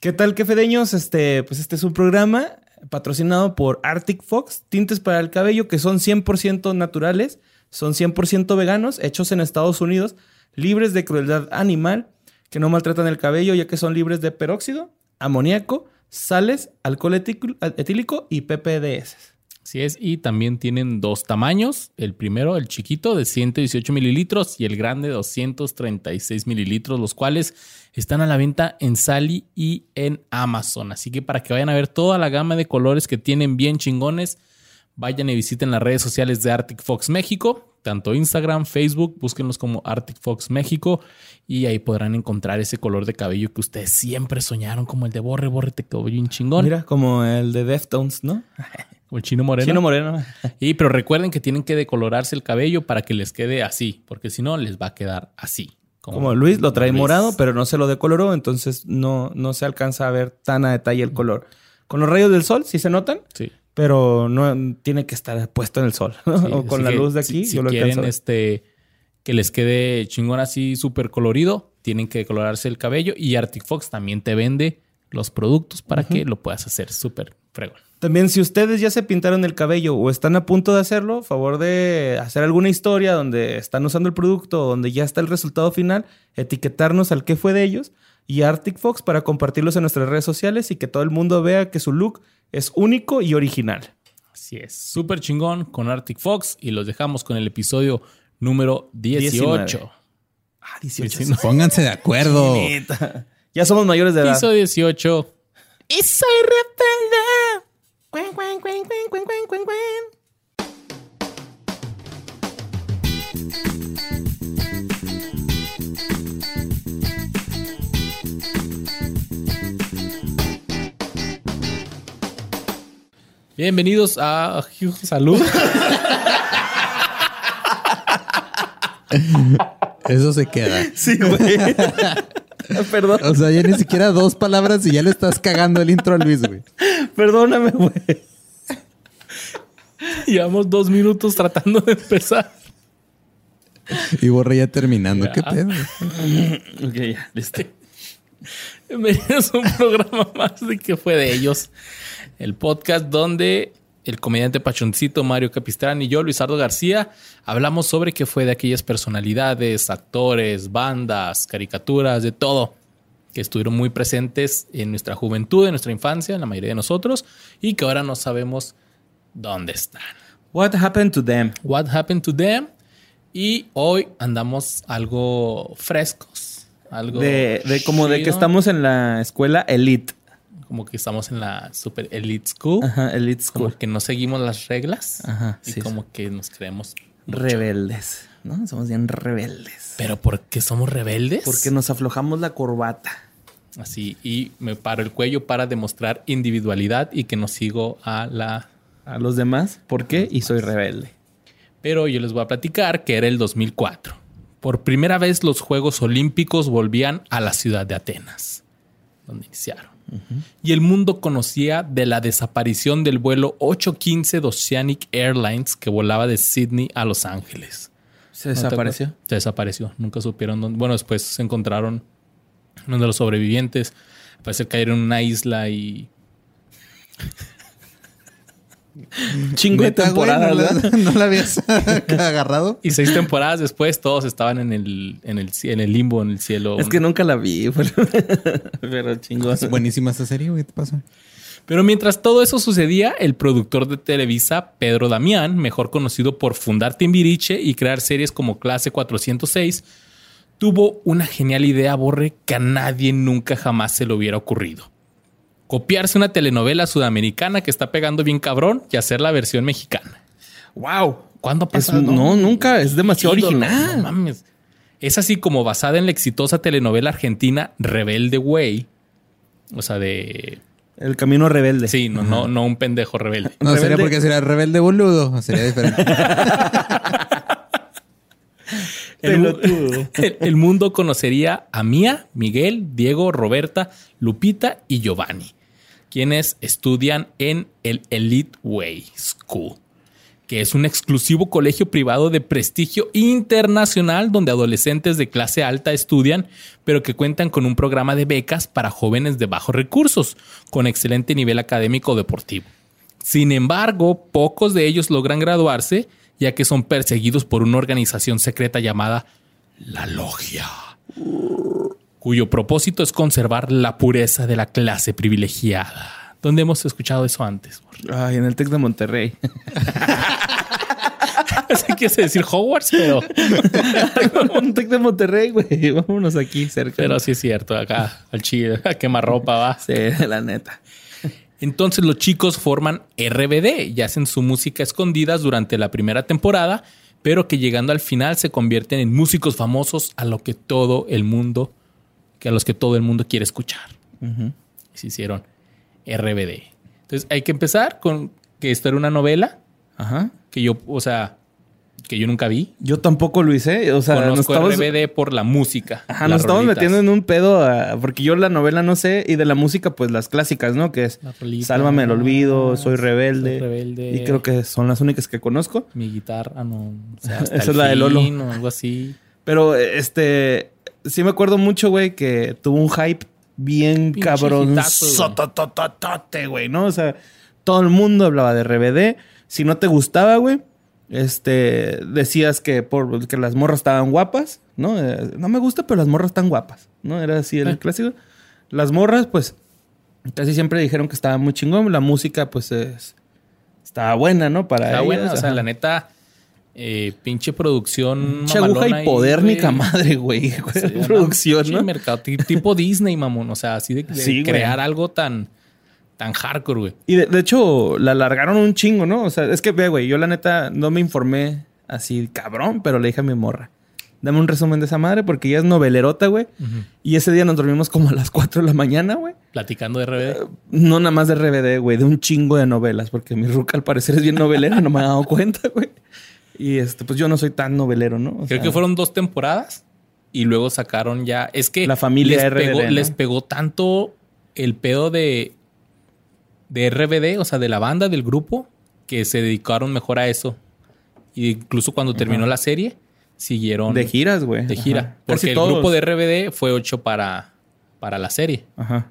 ¿Qué tal, quefedeños? Este, pues este es un programa patrocinado por Arctic Fox, tintes para el cabello que son 100% naturales, son 100% veganos, hechos en Estados Unidos, libres de crueldad animal, que no maltratan el cabello ya que son libres de peróxido, amoníaco, sales, alcohol etílico y PPDS. Así es, y también tienen dos tamaños. El primero, el chiquito, de 118 mililitros y el grande, 236 mililitros, los cuales están a la venta en Sally y en Amazon. Así que para que vayan a ver toda la gama de colores que tienen bien chingones, vayan y visiten las redes sociales de Arctic Fox México, tanto Instagram, Facebook, búsquenlos como Arctic Fox México y ahí podrán encontrar ese color de cabello que ustedes siempre soñaron, como el de Borre, Borre, te quedó bien chingón. Mira, como el de Deftones, ¿no? O el chino moreno. Chino moreno. y pero recuerden que tienen que decolorarse el cabello para que les quede así, porque si no les va a quedar así. Como, Luis lo trae morado, pero no se lo decoloró, entonces no, no se alcanza a ver tan a detalle el color. Con los rayos del sol, ¿sí se notan? Sí. Pero no tiene que estar puesto en el sol. o con la luz de aquí. Si, quieren este, que les quede chingón así súper colorido, tienen que decolorarse el cabello. Y Arctic Fox también te vende los productos para que lo puedas hacer súper fregón. También si ustedes ya se pintaron el cabello o están a punto de hacerlo, favor de hacer alguna historia donde están usando el producto o donde ya está el resultado final, etiquetarnos al que fue de ellos y Arctic Fox para compartirlos en nuestras redes sociales y que todo el mundo vea que su look es único y original. Así es, súper chingón con Arctic Fox y los dejamos con el episodio número 18. Ah, 18. Pónganse de acuerdo. ya somos mayores de edad. Episodio 18. Y soy rebelde. Bienvenidos a Salud. Eso se queda. Sí, güey. Perdón. O sea, ya ni siquiera dos palabras y ya le estás cagando el intro a Luis, güey. Perdóname, güey. Llevamos dos minutos tratando de empezar. Y borré ya terminando. ¿Qué pedo? ok, ya, listo. Bienvenidos a un programa más de que fue de ellos. El podcast donde el comediante pachoncito Mario Capistrán y yo, Luisardo García, hablamos sobre qué fue de aquellas personalidades, actores, bandas, caricaturas, de todo, que estuvieron muy presentes en nuestra juventud, en nuestra infancia, en la mayoría de nosotros, y que ahora no sabemos dónde están. What happened to them? What happened to them? Y hoy andamos algo frescos. Algo de, de como de que estamos en la escuela elite como que estamos en la super elite school. Ajá, elite school. Como que no seguimos las reglas. Ajá. Y como que nos creemos rebeldes, ¿no? Somos bien rebeldes. ¿Pero por qué somos rebeldes? Porque nos aflojamos la corbata. Así, y me paro el cuello para demostrar individualidad y que no sigo a la... A los demás. ¿Por qué? Y soy rebelde. Pero yo les voy a platicar que era el 2004. Por primera vez los Juegos Olímpicos volvían a la ciudad de Atenas, donde iniciaron y el mundo conocía de la desaparición del vuelo 815 de Oceanic Airlines que volaba de Sydney a Los Ángeles. ¿Se desapareció? se desapareció. Nunca supieron dónde. Bueno, después se encontraron uno de los sobrevivientes. Parece caer en una isla y Chingo de temporadas, ¿no, la, habías agarrado? Y seis temporadas después todos estaban en el, en el, en el limbo, en el cielo. Es que nunca la vi, pero, chingo. Es buenísima esta serie, güey, te pasa. Pero mientras todo eso sucedía, el productor de Televisa, Pedro Damián, mejor conocido por fundar Timbiriche y crear series como Clase 406, tuvo una genial idea, Borre, que a nadie nunca jamás se le hubiera ocurrido copiarse una telenovela sudamericana que está pegando bien cabrón y hacer la versión mexicana. ¡Wow! ¿Cuándo ha pasado? no, nunca. Es demasiado original. No mames. Es así como basada en la exitosa telenovela argentina Rebelde Way. O sea, de El camino rebelde. Sí, no, no, no un pendejo rebelde. No sería porque sería rebelde boludo. Sería diferente. El- el mundo conocería a Mía, Miguel, Diego, Roberta, Lupita y Giovanni, quienes estudian en el Elite Way School, que es un exclusivo colegio privado de prestigio internacional donde adolescentes de clase alta estudian, pero que cuentan con un programa de becas para jóvenes de bajos recursos, con excelente nivel académico o deportivo. Sin embargo, pocos de ellos logran graduarse, ya que son perseguidos por una organización secreta llamada la Logia, cuyo propósito es conservar la pureza de la clase privilegiada. ¿Dónde hemos escuchado eso antes? Ay, en el Tec de Monterrey. Así quise decir Hogwarts, pero, un Tec de Monterrey, güey. Vámonos aquí cerca. pero sí es cierto. Acá al chile, a quemarropa va. Sí, la neta. Entonces los chicos forman RBD y hacen su música escondidas durante la primera temporada, pero que llegando al final se convierten en músicos famosos a lo que todo el mundo, que a los que todo el mundo quiere escuchar. Y se hicieron RBD. Entonces hay que empezar con que esto era una novela Ajá. que yo, o sea, que yo nunca vi. Yo tampoco lo hice. O sea, nos Conozco estamos, RBD por la música. Ajá, nos estamos rolitas. metiendo en un pedo a- porque yo la novela no sé y de la música pues las clásicas, ¿no? Que es Las rolitas. Sálvame el olvido, Soy rebelde. Soy rebelde. Y creo que son las únicas que conozco. Mi guitarra, no. O sea, hasta Esa el es la de Lolo. fin o algo así. Pero este sí me acuerdo mucho, güey, que tuvo un hype bien Pinche cabrón. güey. ¿no? O sea, todo el mundo hablaba de RBD. Si no te gustaba, güey, este decías que por que las morras estaban guapas, ¿no? Eh, no me gusta, pero las morras están guapas, ¿no? Era así el Eh. clásico. Las morras, pues, casi siempre dijeron que estaba muy chingón. La música, pues, es, estaba buena, ¿no? Para Está ellas, buena, o sea, ajá. la neta, eh, pinche producción. Pinche aguja hipodérmica madre, güey. Sí, Producción, ¿no? mercado, ti- tipo Disney, mamón. O sea, así de, de Sí, güey. crear algo tan, tan hardcore, güey. Y de, de hecho, la alargaron un chingo, ¿no? O sea, es que, ve, güey, yo la neta no me informé así cabrón, pero le dije a mi morra. Dame un resumen de esa madre porque ella es novelerota, güey. Y ese día nos dormimos como a las 4 de la mañana, güey. Platicando de RBD. No nada más de RBD, güey, de un chingo de novelas, porque mi ruca al parecer es bien novelera, no me he dado cuenta, güey. Y este, pues yo no soy tan novelero, ¿no? O Creo sea, que fueron dos temporadas y luego sacaron ya. Es que La familia les, RBD, pegó, ¿no? les pegó tanto el pedo de, de RBD, o sea, de la banda, del grupo, que se dedicaron mejor a eso. Y incluso cuando terminó la serie, siguieron De giras, güey. de gira. Ajá. Porque Casi el todos. grupo de RBD fue hecho para, para la serie. Ajá.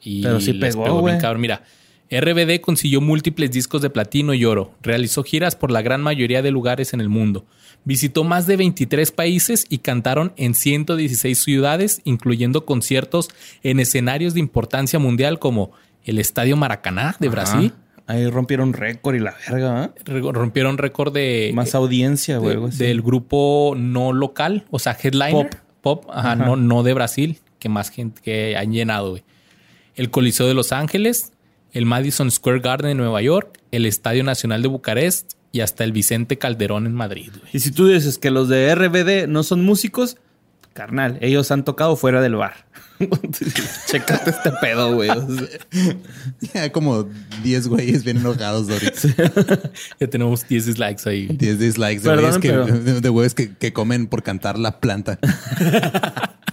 Y Pero sí les pegó, bien cabrón. Mira, RBD consiguió múltiples discos de platino y oro. Realizó giras por la gran mayoría de lugares en el mundo. Visitó más de 23 países y cantaron en 116 ciudades, incluyendo conciertos en escenarios de importancia mundial como el Estadio Maracaná de Brasil. Ajá. Ahí rompieron récord y la verga. Re- Rompieron récord de, Más audiencia, güey. de- del grupo no local, o sea, headliner. Pop. Pop, ajá, No, no de Brasil, que más gente que han llenado, güey. El Coliseo de Los Ángeles, el Madison Square Garden de Nueva York, el Estadio Nacional de Bucarest y hasta el Vicente Calderón en Madrid. Y si tú dices que los de RBD no son músicos, carnal, ellos han tocado fuera del bar. Chécate este pedo, güey. O sea, Ya como 10 güeyes bien enojados ahorita. Ya tenemos 10 dislikes ahí. 10 dislikes de Perdón, güeyes, que, pero- de- de güeyes que, que comen por cantar la planta.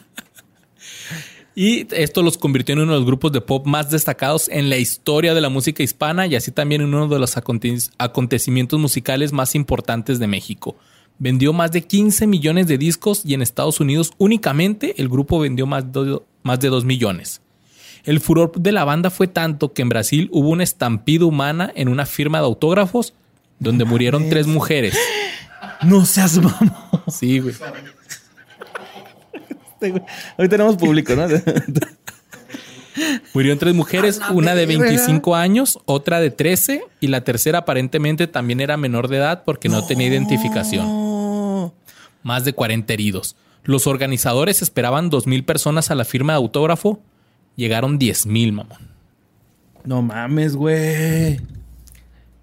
Y esto los convirtió en uno de los grupos de pop más destacados en la historia de la música hispana y así también en uno de los aconte- acontecimientos musicales más importantes de México. Vendió más de 15 millones de discos y en Estados Unidos únicamente el grupo vendió más, do- más de 2 millones. El furor de la banda fue tanto que en Brasil hubo una estampida humana en una firma de autógrafos donde murieron tres mujeres. no seas mamón. Sí, güey. Hoy tenemos público, ¿no? Murieron tres mujeres, una de 25 años, otra de 13 y la tercera aparentemente también era menor de edad porque no, tenía identificación. Más de 40 heridos. Los organizadores esperaban 2.000 personas a la firma de autógrafo. Llegaron 10.000, mamón. No mames, güey.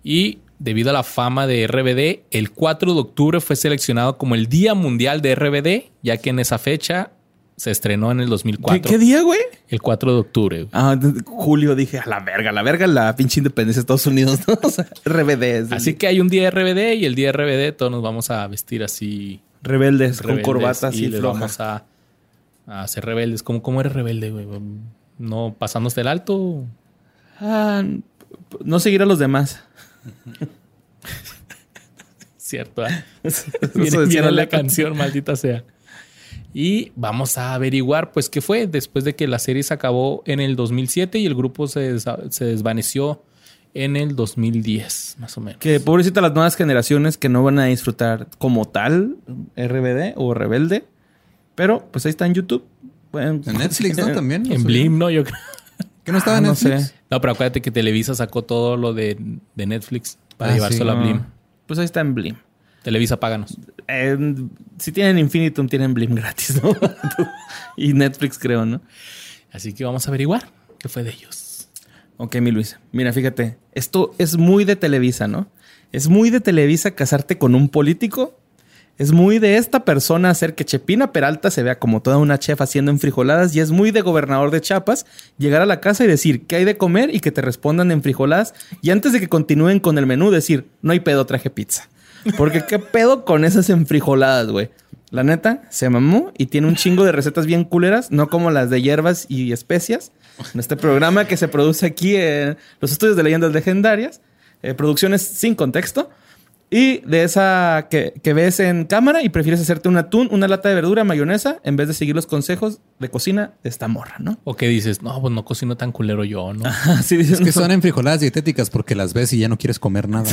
Y debido a la fama de RBD, el 4 de octubre fue seleccionado como el Día Mundial de RBD, ya que en esa fecha se estrenó en el ¿Qué, 2004. qué día, güey? El 4 de octubre. güey. Ah, julio dije, a la verga, a la verga, la pinche independencia de Estados Unidos, ¿no? O sea, RBD. el- Así que hay un día RBD y el día RBD todos nos vamos a vestir así. rebeldes, con corbatas y y les vamos a, a ser rebeldes. ¿Cómo, ¿Cómo eres rebelde, güey? ¿No pasándote el alto? Ah, no seguir a los demás. Cierto, ¿eh? Eso Viene, la canción, maldita sea. Y vamos a averiguar, pues, qué fue después de que la serie se acabó en el 2007 y el grupo se, se desvaneció en el 2010, más o menos. Que pobrecita las nuevas generaciones que no van a disfrutar como tal RBD o Rebelde. Pero pues ahí está en YouTube. Bueno, En Netflix, ¿no? También. En Blim, ¿no? Yo creo. ¿Que no estaba Ah, en no Netflix? sé. No, pero acuérdate que Televisa sacó todo lo de, de Netflix para Ah, llevárselo sí, a no. Blim. Pues ahí está en Blim. Televisa, páganos. Eh, si tienen Infinitum, tienen Blim gratis, ¿no? y Netflix, creo, ¿no? Así que vamos a averiguar qué fue de ellos. Ok, mi Luis. Mira, fíjate. Esto es muy de Televisa, ¿no? Es muy de Televisa casarte con un político. Es muy de esta persona hacer que Chepina Peralta se vea como toda una chef haciendo enfrijoladas. Y es muy de gobernador de Chiapas llegar a la casa y decir qué hay de comer y que te respondan en frijoladas. Y antes de que continúen con el menú, decir no hay pedo, traje pizza. Porque qué pedo con esas enfrijoladas, güey. La neta, se mamó y tiene un chingo de recetas bien culeras, no como las de hierbas y especias. En este programa que se produce aquí en los estudios de leyendas legendarias, eh, producciones sin contexto. Y de esa que, que ves en cámara y prefieres hacerte un atún, una lata de verdura, mayonesa, en vez de seguir los consejos de cocina de esta morra, ¿no? O que dices, no, pues no cocino tan culero yo, ¿no? Así dices, Es que son enfrijoladas dietéticas porque las ves y ya no quieres comer nada.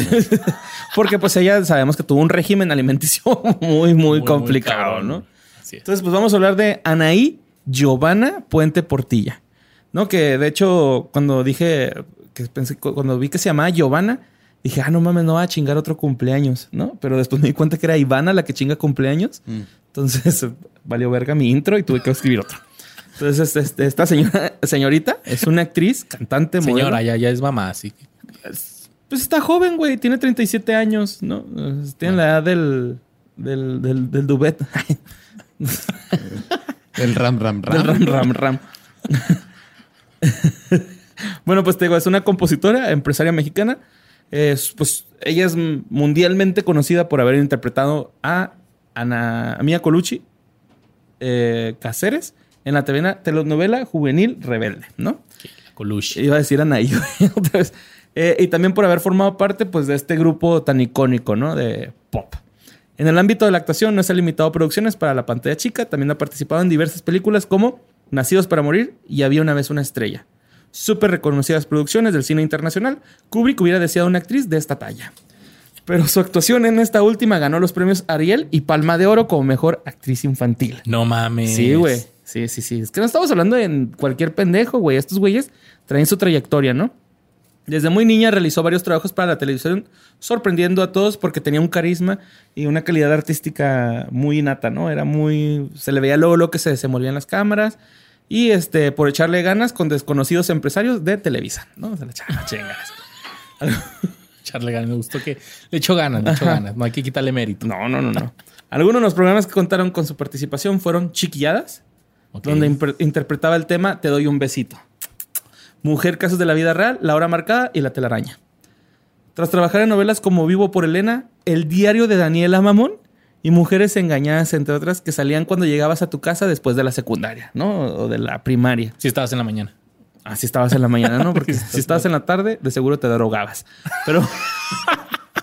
Porque pues ella sabemos que tuvo un régimen alimenticio muy, muy, muy complicado, cabrón. ¿no? Así es. Entonces, pues vamos a hablar de Anaí Giovanna Puente Portilla. ¿No? Que de hecho, cuando dije, que pensé, cu- cuando vi que se llamaba Giovanna, dije, ah, no mames, no va a chingar otro cumpleaños, ¿no? Pero después me di cuenta que era Ivana la que chinga cumpleaños. Mm. Entonces, valió verga mi intro y tuve que escribir otro. Entonces, este, esta señora, señorita es una actriz, cantante, modelo. Señora, ya, ya es mamá, así que Pues está joven, güey. Tiene 37 años, ¿no? Tiene la edad del, del, del, del Dubet. El ram, ram, Del ram. ram, ram, ram. bueno, pues te digo, es una compositora, empresaria mexicana. Es, pues ella es mundialmente conocida por haber interpretado a Ana a Mia Colucci eh, Cáceres en la telenovela juvenil Rebelde, ¿no? la Coluche. Iba a decir Anaí otra vez. Eh, y también por haber formado parte pues, de este grupo tan icónico, ¿no? De pop. En el ámbito de la actuación no se ha limitado a producciones para la pantalla chica. También ha participado en diversas películas como Nacidos para Morir y Había una vez una estrella. Súper reconocidas producciones del cine internacional. Kubrick hubiera deseado una actriz de esta talla. Pero su actuación en esta última ganó los premios Ariel y Palma de Oro como mejor actriz infantil. No mames. Sí, güey. Sí, sí, sí. Es que no estamos hablando de cualquier pendejo, güey. Estos güeyes traen su trayectoria, ¿no? Desde muy niña realizó varios trabajos para la televisión, sorprendiendo a todos porque tenía un carisma y una calidad artística muy innata, ¿no? Era muy... Se le veía luego lo que se desenvolvía en las cámaras y este, por echarle ganas con desconocidos empresarios de Televisa, ¿no? Se le echaba chingas. Charle ganas. Me gustó que le echó ganas, le echó ganas. No hay que quitarle mérito. No, no, no, no. Algunos de los programas que contaron con su participación fueron Chiquilladas, donde interpretaba el tema Te doy un besito. Mujer, casos de la vida real, La hora marcada y La telaraña. Tras trabajar en novelas como Vivo por Elena, El diario de Daniela Mamón y Mujeres engañadas, entre otras, que salían cuando llegabas a tu casa después de la secundaria, ¿no? O de la primaria. Sí, estabas en la mañana. Así estabas en la mañana, ¿no? Porque si estabas en la tarde, de seguro te drogabas. Pero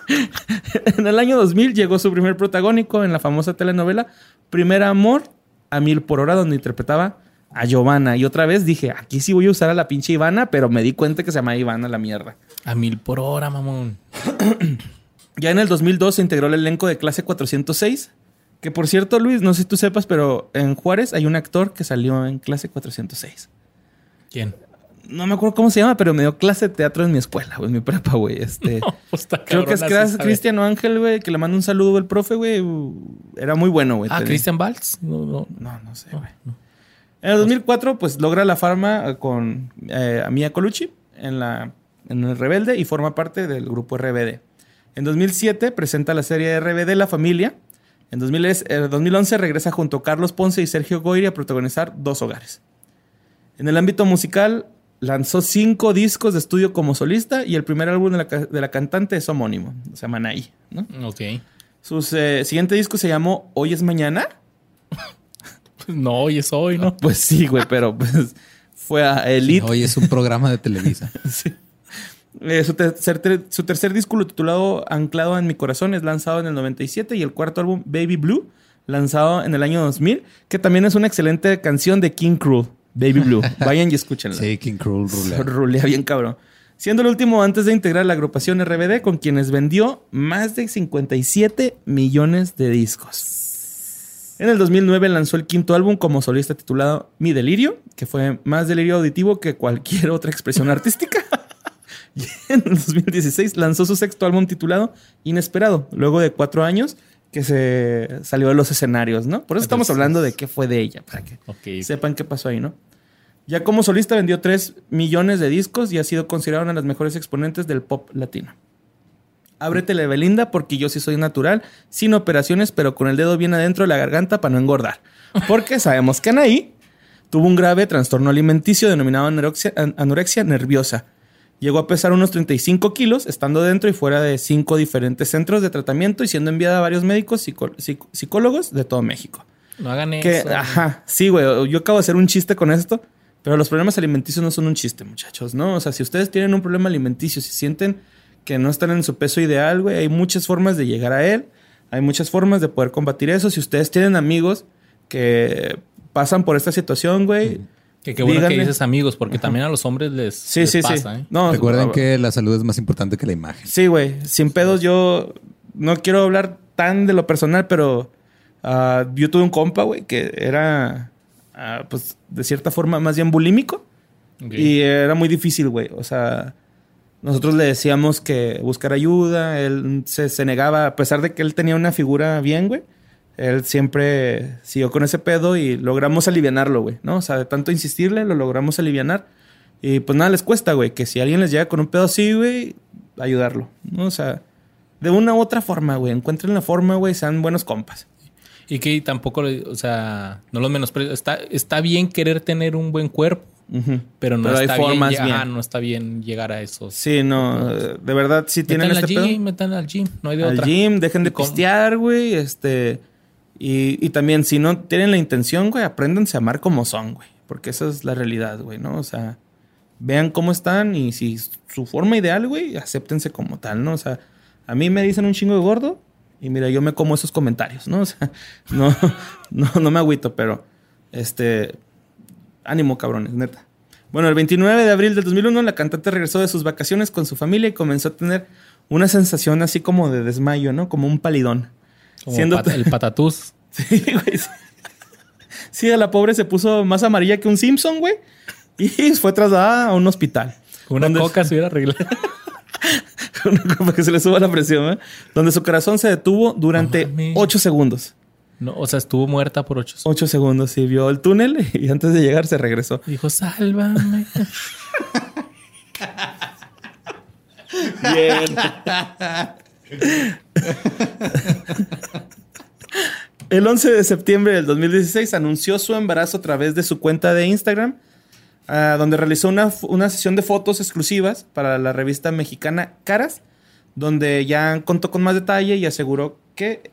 en el año 2000 llegó su primer protagónico en la famosa telenovela Primer Amor a Mil por Hora, donde interpretaba a Giovanna. Y otra vez dije, aquí sí voy a usar a la pinche Ivana, pero me di cuenta que se llama Ivana la mierda. A mil por hora, mamón. Ya en el 2002 se integró el elenco de clase 406. Que por cierto, Luis, no sé si tú sepas, pero en Juárez hay un actor que salió en clase 406. ¿Quién? No me acuerdo cómo se llama, pero me dio clase de teatro en mi escuela, güey, en mi prepa, güey. Este, No, pues creo que es. Cristiano Ángel, güey, que le mando un saludo el profe, güey. Era muy bueno, güey. Ah, Christian Valls. No, no. No, no sé, güey. En el 2004, pues logra la farma eh, con eh, Mia Colucci en, la, en el Rebelde y forma parte del grupo RBD. En 2007 presenta la serie RBD La Familia, En 2010 eh, 2011 regresa junto a Carlos Ponce y Sergio Goyri a protagonizar Dos Hogares. En el ámbito musical, lanzó cinco discos de estudio como solista y el primer álbum de la, ca- de la cantante es homónimo, se llama Anaí. ¿no? Ok. Su eh, siguiente disco se llamó Hoy es Mañana. No, hoy es hoy, ¿no? Pues sí, güey, pero pues fue a Elite. Hoy es un programa de Televisa. Sí. Eh, su, tercer, ter- su tercer disco titulado Anclado en mi corazón es lanzado en el 97 y el cuarto álbum Baby Blue lanzado en el año 2000, que también es una excelente canción de King Cruel, Baby Blue. Vayan y escúchenla. Sí, King Cruel Roulette. Rulea bien cabrón. Siendo el último antes de integrar la agrupación RBD con quienes vendió más de 57 millones de discos. En el 2009 lanzó el quinto álbum como solista titulado Mi Delirio, que fue más delirio auditivo que cualquier otra expresión artística. Y en el 2016 lanzó su sexto álbum titulado Inesperado, luego de cuatro años que se salió de los escenarios, ¿no? Por eso estamos hablando de qué fue de ella, para que sepan qué pasó ahí, ¿no? Ya como solista vendió 3 millones de discos y ha sido considerada una de las mejores exponentes del pop latino. Ábretele Belinda porque yo sí soy natural, sin operaciones, pero con el dedo bien adentro de la garganta para no engordar. Porque sabemos que Anaí tuvo un grave trastorno alimenticio denominado anorexia, an- anorexia nerviosa. Llegó a pesar unos 35 kilos, estando dentro y fuera de cinco diferentes centros de tratamiento y siendo enviada a varios médicos psico- psicólogos de todo México. No hagan Que, eso. ajá, sí, güey. Yo acabo de hacer un chiste con esto, pero los problemas alimenticios no son un chiste, muchachos, ¿no? O sea, si ustedes tienen un problema alimenticio, si sienten que no están en su peso ideal, güey, hay muchas formas de llegar a él. Hay muchas formas de poder combatir eso. Si ustedes tienen amigos que pasan por esta situación, güey. Que qué bueno que dices amigos, porque también a los hombres les, Sí, les sí, pasa, sí. ¿eh? No, Recuerden que la salud es más importante que la imagen. Sí, güey. Sin pedos, yo no quiero hablar tan de lo personal, pero ah, yo tuve un compa, güey, que era, ah, pues, de cierta forma más bien bulímico. Y era muy difícil, güey. O sea, nosotros le decíamos que buscar ayuda. Él se, se negaba, a pesar de que él tenía una figura bien, güey. Él siempre siguió con ese pedo y logramos alivianarlo, güey, ¿no? O sea, de tanto insistirle, lo logramos alivianar. Y pues nada les cuesta, güey, que si alguien les llega con un pedo así, güey, ayudarlo, ¿no? O sea, de una u otra forma, güey. Encuentren la forma, güey, sean buenos compas. Y que tampoco, o sea, no los menosprecio. Está, está bien querer tener un buen cuerpo, pero no Pero hay está formas bien, no está bien llegar a esos. Sí, no, de verdad, si tienen Metan al este pedo. gym, metan al gym, no hay de al otra. gym, dejen de pistear, güey, este... Y, también, si no tienen la intención, güey, apréndanse a amar como son, güey. Porque esa es la realidad, güey, ¿no? O sea, vean cómo están y si su forma ideal, güey, acéptense como tal, ¿no? O sea, a mí me dicen un chingo de gordo y mira, yo me como esos comentarios, ¿no? O sea, no, no, no me agüito, pero, este, ánimo, cabrones, neta. Bueno, el 29 de abril del 2001, la cantante regresó de sus vacaciones con su familia y comenzó a tener una sensación así como de desmayo, ¿no? Como un palidón. Como Siendo- pat- el patatús. Sí, güey. sí. Sí, a la pobre se puso más amarilla que un Simpson, güey. Y fue trasladada a un hospital. Una Donde- coca se hubiera arreglado. Una copa que se le suba la presión, ¿eh? Donde su corazón se detuvo durante. 8 segundos. No, o sea, estuvo muerta por ocho. 8 segundos, sí, vio el túnel y antes de llegar se regresó. Dijo, sálvame. Bien. El 11 de septiembre del 2016 anunció su embarazo a través de su cuenta de Instagram, ah, donde realizó una, sesión de fotos exclusivas para la revista mexicana Caras, donde ya contó con más detalle y aseguró que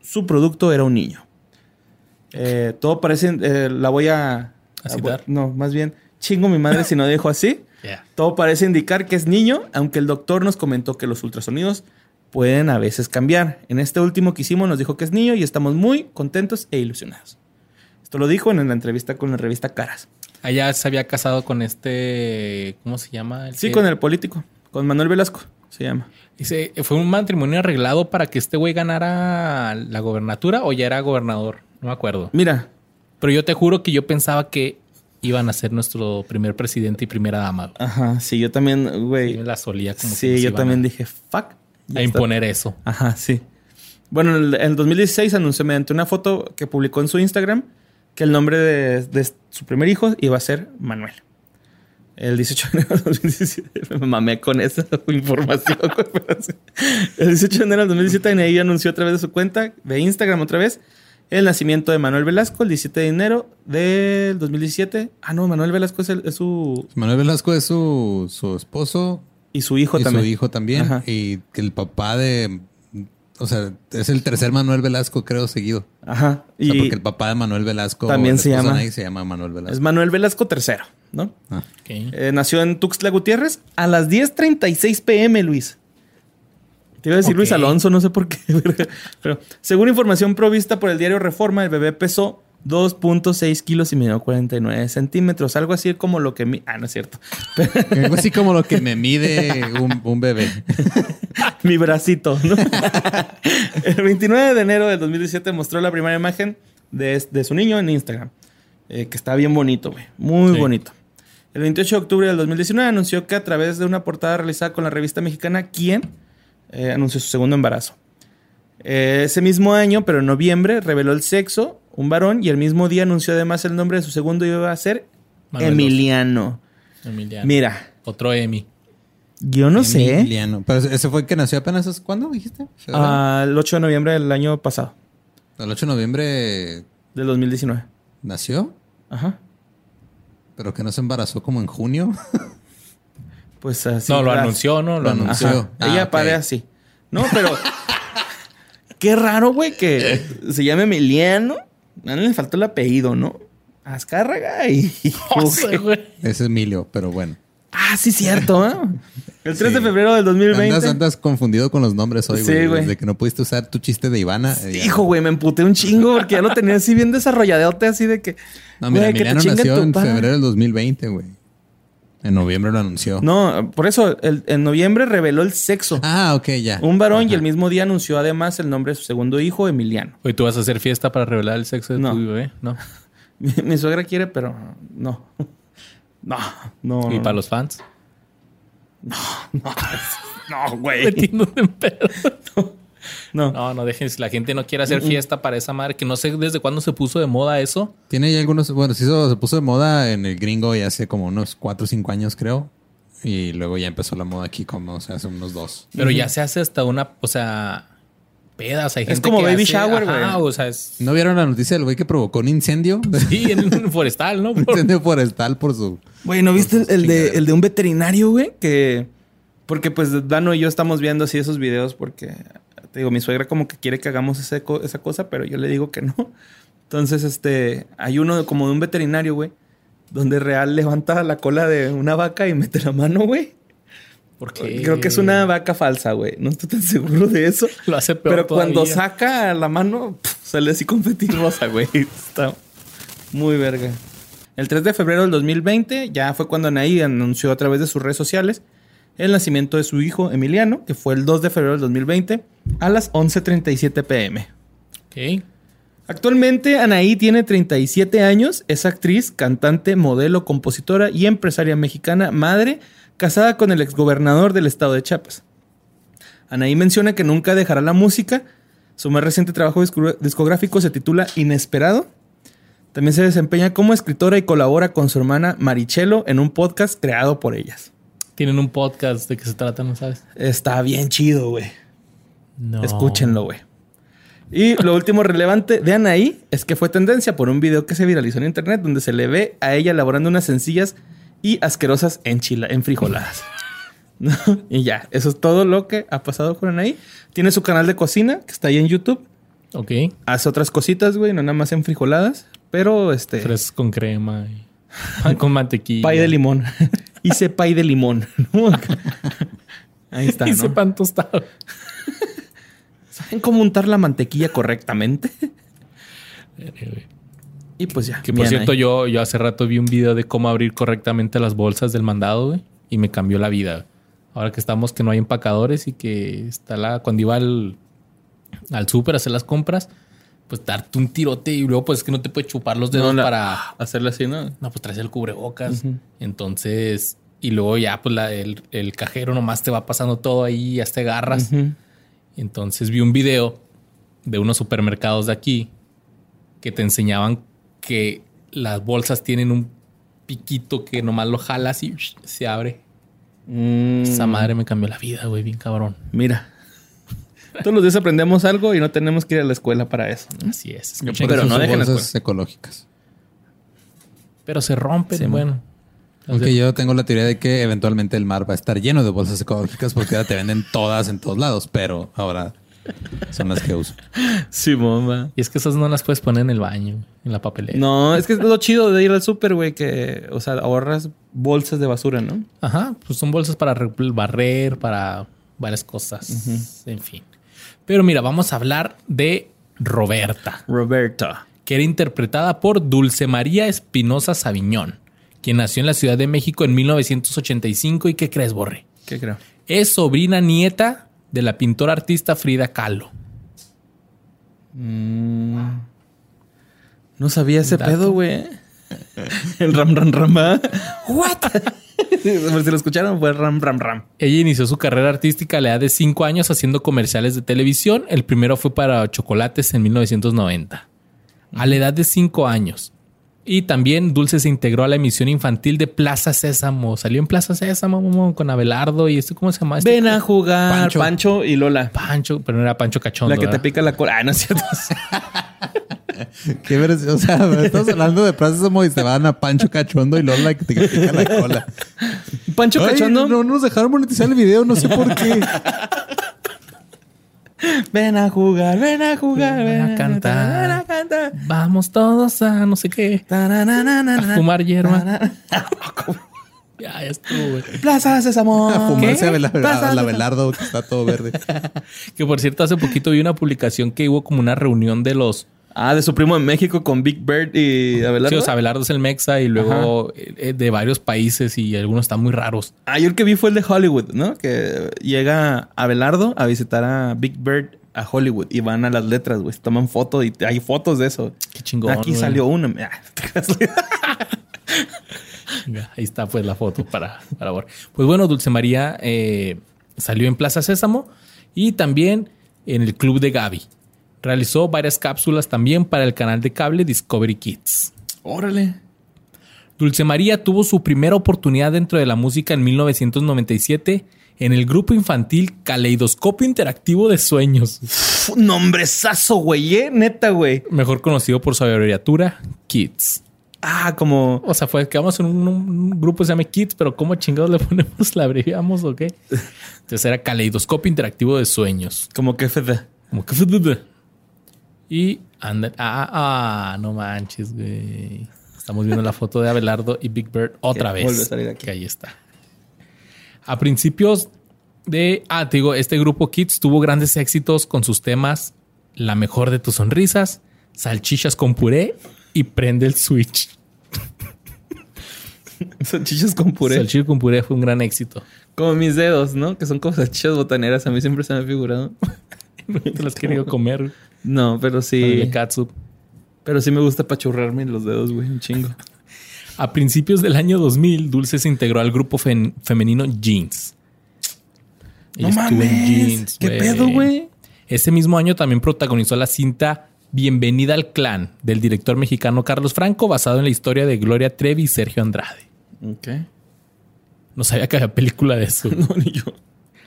su producto era un niño. Eh, todo parece, eh, la voy a... ¿A citar? no, más bien, chingo mi madre si no dijo así. Yeah. Todo parece indicar que es niño, aunque el doctor nos comentó que los ultrasonidos pueden a veces cambiar. En este último que hicimos nos dijo que es niño y estamos muy contentos e ilusionados. Esto lo dijo en la entrevista con la revista Caras. Allá se había casado con este. ¿Cómo se llama? Sí, que- con el político, con Manuel Velasco, se llama. Dice, ¿fue un matrimonio arreglado para que este güey ganara la gobernatura o ya era gobernador? No me acuerdo. Mira, Pero yo te juro que yo pensaba que iban a ser nuestro primer presidente y primera dama. ajá, sí, yo también, güey. Me la solía como que Sí, yo también a- dije, fuck. Ya a está. imponer eso. Ajá, sí. Bueno, en el, en el 2016 anunció mediante una foto que publicó en su Instagram que el nombre de, de su primer hijo iba a ser Manuel. El 18 de enero del 2017, me mamé con esa información. el 18 de enero del 2017, Anaí anunció a través de su cuenta de Instagram otra vez el nacimiento de Manuel Velasco el 17 de enero del 2017. Ah, no, Manuel Velasco es, el- es su. Manuel Velasco es su, su esposo Y su hijo y también. su hijo también. Ajá. Y que el papá de. O sea, es el tercer Manuel Velasco, creo, seguido. Ajá. O sea, Y porque el papá de Manuel Velasco También se llama- se llama Manuel Velasco. es Manuel Velasco III, ¿no? Ah. Ok. Eh, nació en Tuxtla Gutiérrez a las 10:36 pm, Luis. Te iba a decir. Luis Alonso, no sé por qué. Pero según información provista por el diario Reforma, el bebé pesó 2.6 kilos y midió 49 centímetros. Algo así como lo que... Mi ah, no es cierto. Algo así como lo que me mide un, un bebé. Mi bracito, ¿no? el 29 de enero del 2017 mostró la primera imagen de, de su niño en Instagram. eh, que está bien bonito, güey. Muy Sí. bonito. El 28 de octubre del 2019 anunció que a través de una portada realizada con la revista mexicana Quién eh, anunció su segundo embarazo. Eh, ese mismo año, pero en noviembre, reveló el sexo, un varón, y el mismo día anunció además el nombre de su segundo y iba a ser Manuel Emiliano. Emiliano. Mira, Otro Emi. yo no sé. Emiliano. Pero ese fue el que nació apenas. ¿hace ¿Cuándo dijiste? Ah, el 8 de noviembre del año pasado, El 8 de noviembre del 2019. nació, Ajá. pero que no se embarazó como en junio. Pues así. no, lo anunció, ¿no? Lo Lo anunció. Ah, Ella ok. pare así. No, pero. qué raro, güey, que se llame Emiliano. No le faltó el apellido, ¿no? Azcárraga y. Sea, güey. Es Emilio, pero bueno. ah, sí, cierto, ¿eh? El 3 de Sí. febrero del 2020. Andas, andas confundido con los nombres hoy, Sí, güey. güey. Desde que no pudiste usar tu chiste de Ivana. eh, ya. Hijo, güey, me emputé un chingo porque ya lo tenía así bien desarrolladote, así de que. No, mira, güey, Emiliano nació en febrero del 2020, güey. En noviembre lo anunció. No, por eso, el- en noviembre reveló el sexo. Ah, ok, ya. Un varón y el mismo día anunció además el nombre de su segundo hijo, Emiliano. Oye, ¿tú vas a hacer fiesta para revelar el sexo de No. tu bebé? No. Mi, mi suegra quiere, pero no. No, no. ¿Y no. para los fans? No, güey. Metiéndote en pedo. No. No, no dejen. Si la gente no quiere hacer fiesta para esa madre, que no sé desde cuándo se puso de moda eso. Tiene ya algunos, bueno, se, hizo- se puso de moda en el gringo ya hace como unos 4 o 5 años, creo. Y luego ya empezó la moda aquí como, o sea, hace unos dos. Pero ya se hace hasta una, o sea, pedas. Hay Es gente como que baby hace- shower, güey. o sea, es... ¿No vieron la noticia del güey que provocó un incendio? Sí, en un forestal, ¿no? un incendio forestal por su... Güey, ¿no viste el, de, el de un veterinario, güey? Que. Porque pues Dano y yo estamos viendo así esos videos porque. Te digo, mi suegra como que quiere que hagamos ese co- esa cosa, pero yo le digo que no. Entonces, este. Hay uno como de un veterinario, güey. Donde real levanta la cola de una vaca y mete la mano, güey. Porque Creo que es una vaca falsa, güey. No estoy tan seguro de eso. Lo hace peor Pero cuando saca la mano, sale así confeti rosa, güey. Está muy verga. El 3 de febrero del 2020 ya fue cuando Anaí anunció a través de sus redes sociales el nacimiento de su hijo Emiliano, que fue el 2 de febrero del 2020 a las 11.37 pm. Ok. Actualmente Anaí tiene 37 años, es actriz, cantante, modelo, compositora y empresaria mexicana, madre, casada con el exgobernador del estado de Chiapas. Anaí menciona que nunca dejará la música. Su más reciente trabajo disco- discográfico se titula Inesperado. También se desempeña como escritora y colabora con su hermana Marichelo en un podcast creado por ellas. Tienen un podcast de qué se trata, ¿no sabes? Está bien chido, güey. No. Escúchenlo, güey. Y lo último relevante de Anaí es que fue tendencia por un video que se viralizó en internet donde se le ve a ella elaborando unas sencillas y asquerosas enchila, enfrijoladas. ¿No? Y ya, eso es todo lo que ha pasado con Anaí. Tiene su canal de cocina que está ahí en YouTube. Ok. Hace otras cositas, güey, no nada más enfrijoladas, pero este Fresas con crema y pan con mantequilla. pay de limón. Hice pay de limón. ¿no? Ahí está, Hice ¿no? pan tostado. ¿Saben cómo untar la mantequilla correctamente? Y pues ya. Que por cierto, yo, yo hace rato vi un video de cómo abrir correctamente las bolsas del mandado, güey. Y me cambió la vida. Ahora que estamos, que no hay empacadores y que está la. Cuando iba al, al súper a hacer las compras, pues darte un tirote y luego, pues es que no te puedes chupar los dedos No, la- para. hacerle así, ¿no? No, pues traes el cubrebocas. Entonces, y luego ya, pues la- el, el cajero nomás te va pasando todo ahí y hasta te agarras. Entonces vi un video de unos supermercados de aquí que te enseñaban que las bolsas tienen un piquito que nomás lo jalas y se abre. Mm, Esa madre me cambió la vida, güey, bien cabrón. Mira. Todos los días aprendemos algo y no tenemos que ir a la escuela para eso. ¿no? Así es. Yo por Pero eso no dejen las bolsas ecológicas. Pero se rompen, Sí, bueno. Aunque yo tengo la teoría de que eventualmente el mar va a estar lleno de bolsas ecológicas porque ahora te venden todas en todos lados, pero ahora son las que uso. Sí, bomba. Y es que esas no las puedes poner en el baño, en la papelera. No, es que es lo chido de ir al súper, güey, que, o sea, ahorras bolsas de basura, ¿no? Ajá, pues son bolsas para re- barrer, para varias cosas. En fin. Pero mira, vamos a hablar de Roberta, Roberta. que era interpretada por Dulce María Espinosa Sabiñón, quien nació en la Ciudad de México en 1985 y ¿qué crees, Borre? ¿Qué creo? Es sobrina nieta de la pintora artista Frida Kahlo. No sabía ese Dato. pedo, güey. El ram, ram, ram. ¿What? Por si lo escucharon, fue ram, ram, ram. Ella inició su carrera artística a la edad de 5 años haciendo comerciales de televisión. El primero fue para chocolates en 1990. A la edad de 5 años. Y también Dulce se integró a la emisión infantil de Plaza Sésamo. Salió en Plaza Sésamo con Abelardo y este, ¿cómo se llama? Este Ven a jugar Pancho. Pancho, y Lola. Pancho, pero no era Pancho Cachondo. La que te ¿verdad? pica la cola. Ah, no es cierto. Qué versión, o sea, estamos hablando de Plaza y se van a Pancho Cachondo y Lola que te pica la cola. Pancho Ay, cachondo. No nos dejaron monetizar el video, no sé por qué. Ven a jugar, ven a jugar, Ven a cantar. Ven a cantar. Vamos todos a no sé qué. A fumar hierba. Ya, ya estuvo, güey. Plaza Sésamo. A fumarse ¿Qué? a la Sésamo. Abelardo que está todo verde. Que por cierto, hace poquito vi una publicación que hubo como una reunión de los Ah, de su primo en México con Big Bird y Abelardo. Sí, o sea, Abelardo es el Mexa y luego eh, de varios países y algunos están muy raros. Ah, yo el que vi fue el de Hollywood, ¿no? Que llega Abelardo a visitar a Big Bird a Hollywood y van a las letras, güey. Toman fotos y hay fotos de eso. Qué chingón. Aquí salió una. Ah, Ahí está pues la foto para, para ver. Pues bueno, Dulce María eh, salió en Plaza Sésamo y también en el Club de Gaby. Realizó varias cápsulas también para el canal de cable Discovery Kids. Órale. Dulce María tuvo su primera oportunidad dentro de la música en 1997 en el grupo infantil Caleidoscopio Interactivo de Sueños, Uf, nombrezazo, güey, ¿eh? Neta, güey. mejor conocido por su abreviatura Kids. Ah, como... O sea, fue que vamos en un, un grupo que se llama Kids, pero ¿cómo chingados le ponemos? ¿La abreviamos o qué? Entonces era Caleidoscopio Interactivo de Sueños. Como que FD. Como que... Y anda... Ah, ah, no manches, güey. Estamos viendo la foto de Abelardo y Big Bird otra vez. vuelve a salir aquí. Que ahí está. A principios de... Ah, te digo, este grupo Kids tuvo grandes éxitos con sus temas La mejor de tus sonrisas, Salchichas con puré y Prende el Switch. Salchichas con puré. Salchichas con puré fue un gran éxito. Como mis dedos, ¿no? Que son como salchichas botaneras. A mí siempre se me ha figurado. No te las he querido comer. No, pero Sí. sí. Katsup. Pero sí me gusta pachurrarme los dedos, güey. Un chingo. A principios del año 2000, Dulce se integró al grupo femenino Jeans. No mames. ¿Qué pedo, güey? Ese mismo año también protagonizó la cinta Bienvenida al Clan del director mexicano Carlos Franco, basado en la historia de Gloria Trevi y Sergio Andrade. Ok. No sabía que había película de eso. No, ni yo.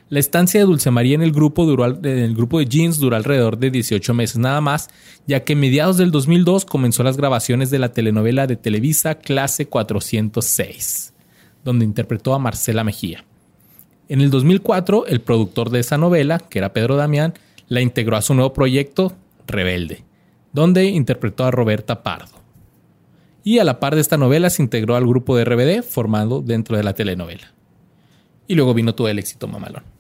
La estancia de Dulce María en el grupo duró en el grupo de Jeans duró alrededor de 18 meses nada más, ya que a mediados del 2002 comenzó las grabaciones de la telenovela de Televisa Clase 406, donde interpretó a Marcela Mejía. En el 2004, el productor de esa novela, que era Pedro Damián, la integró a su nuevo proyecto Rebelde, donde interpretó a Roberta Pardo. Y a la par de esta novela se integró al grupo de RBD formado dentro de la telenovela. Y luego vino todo el éxito mamalón.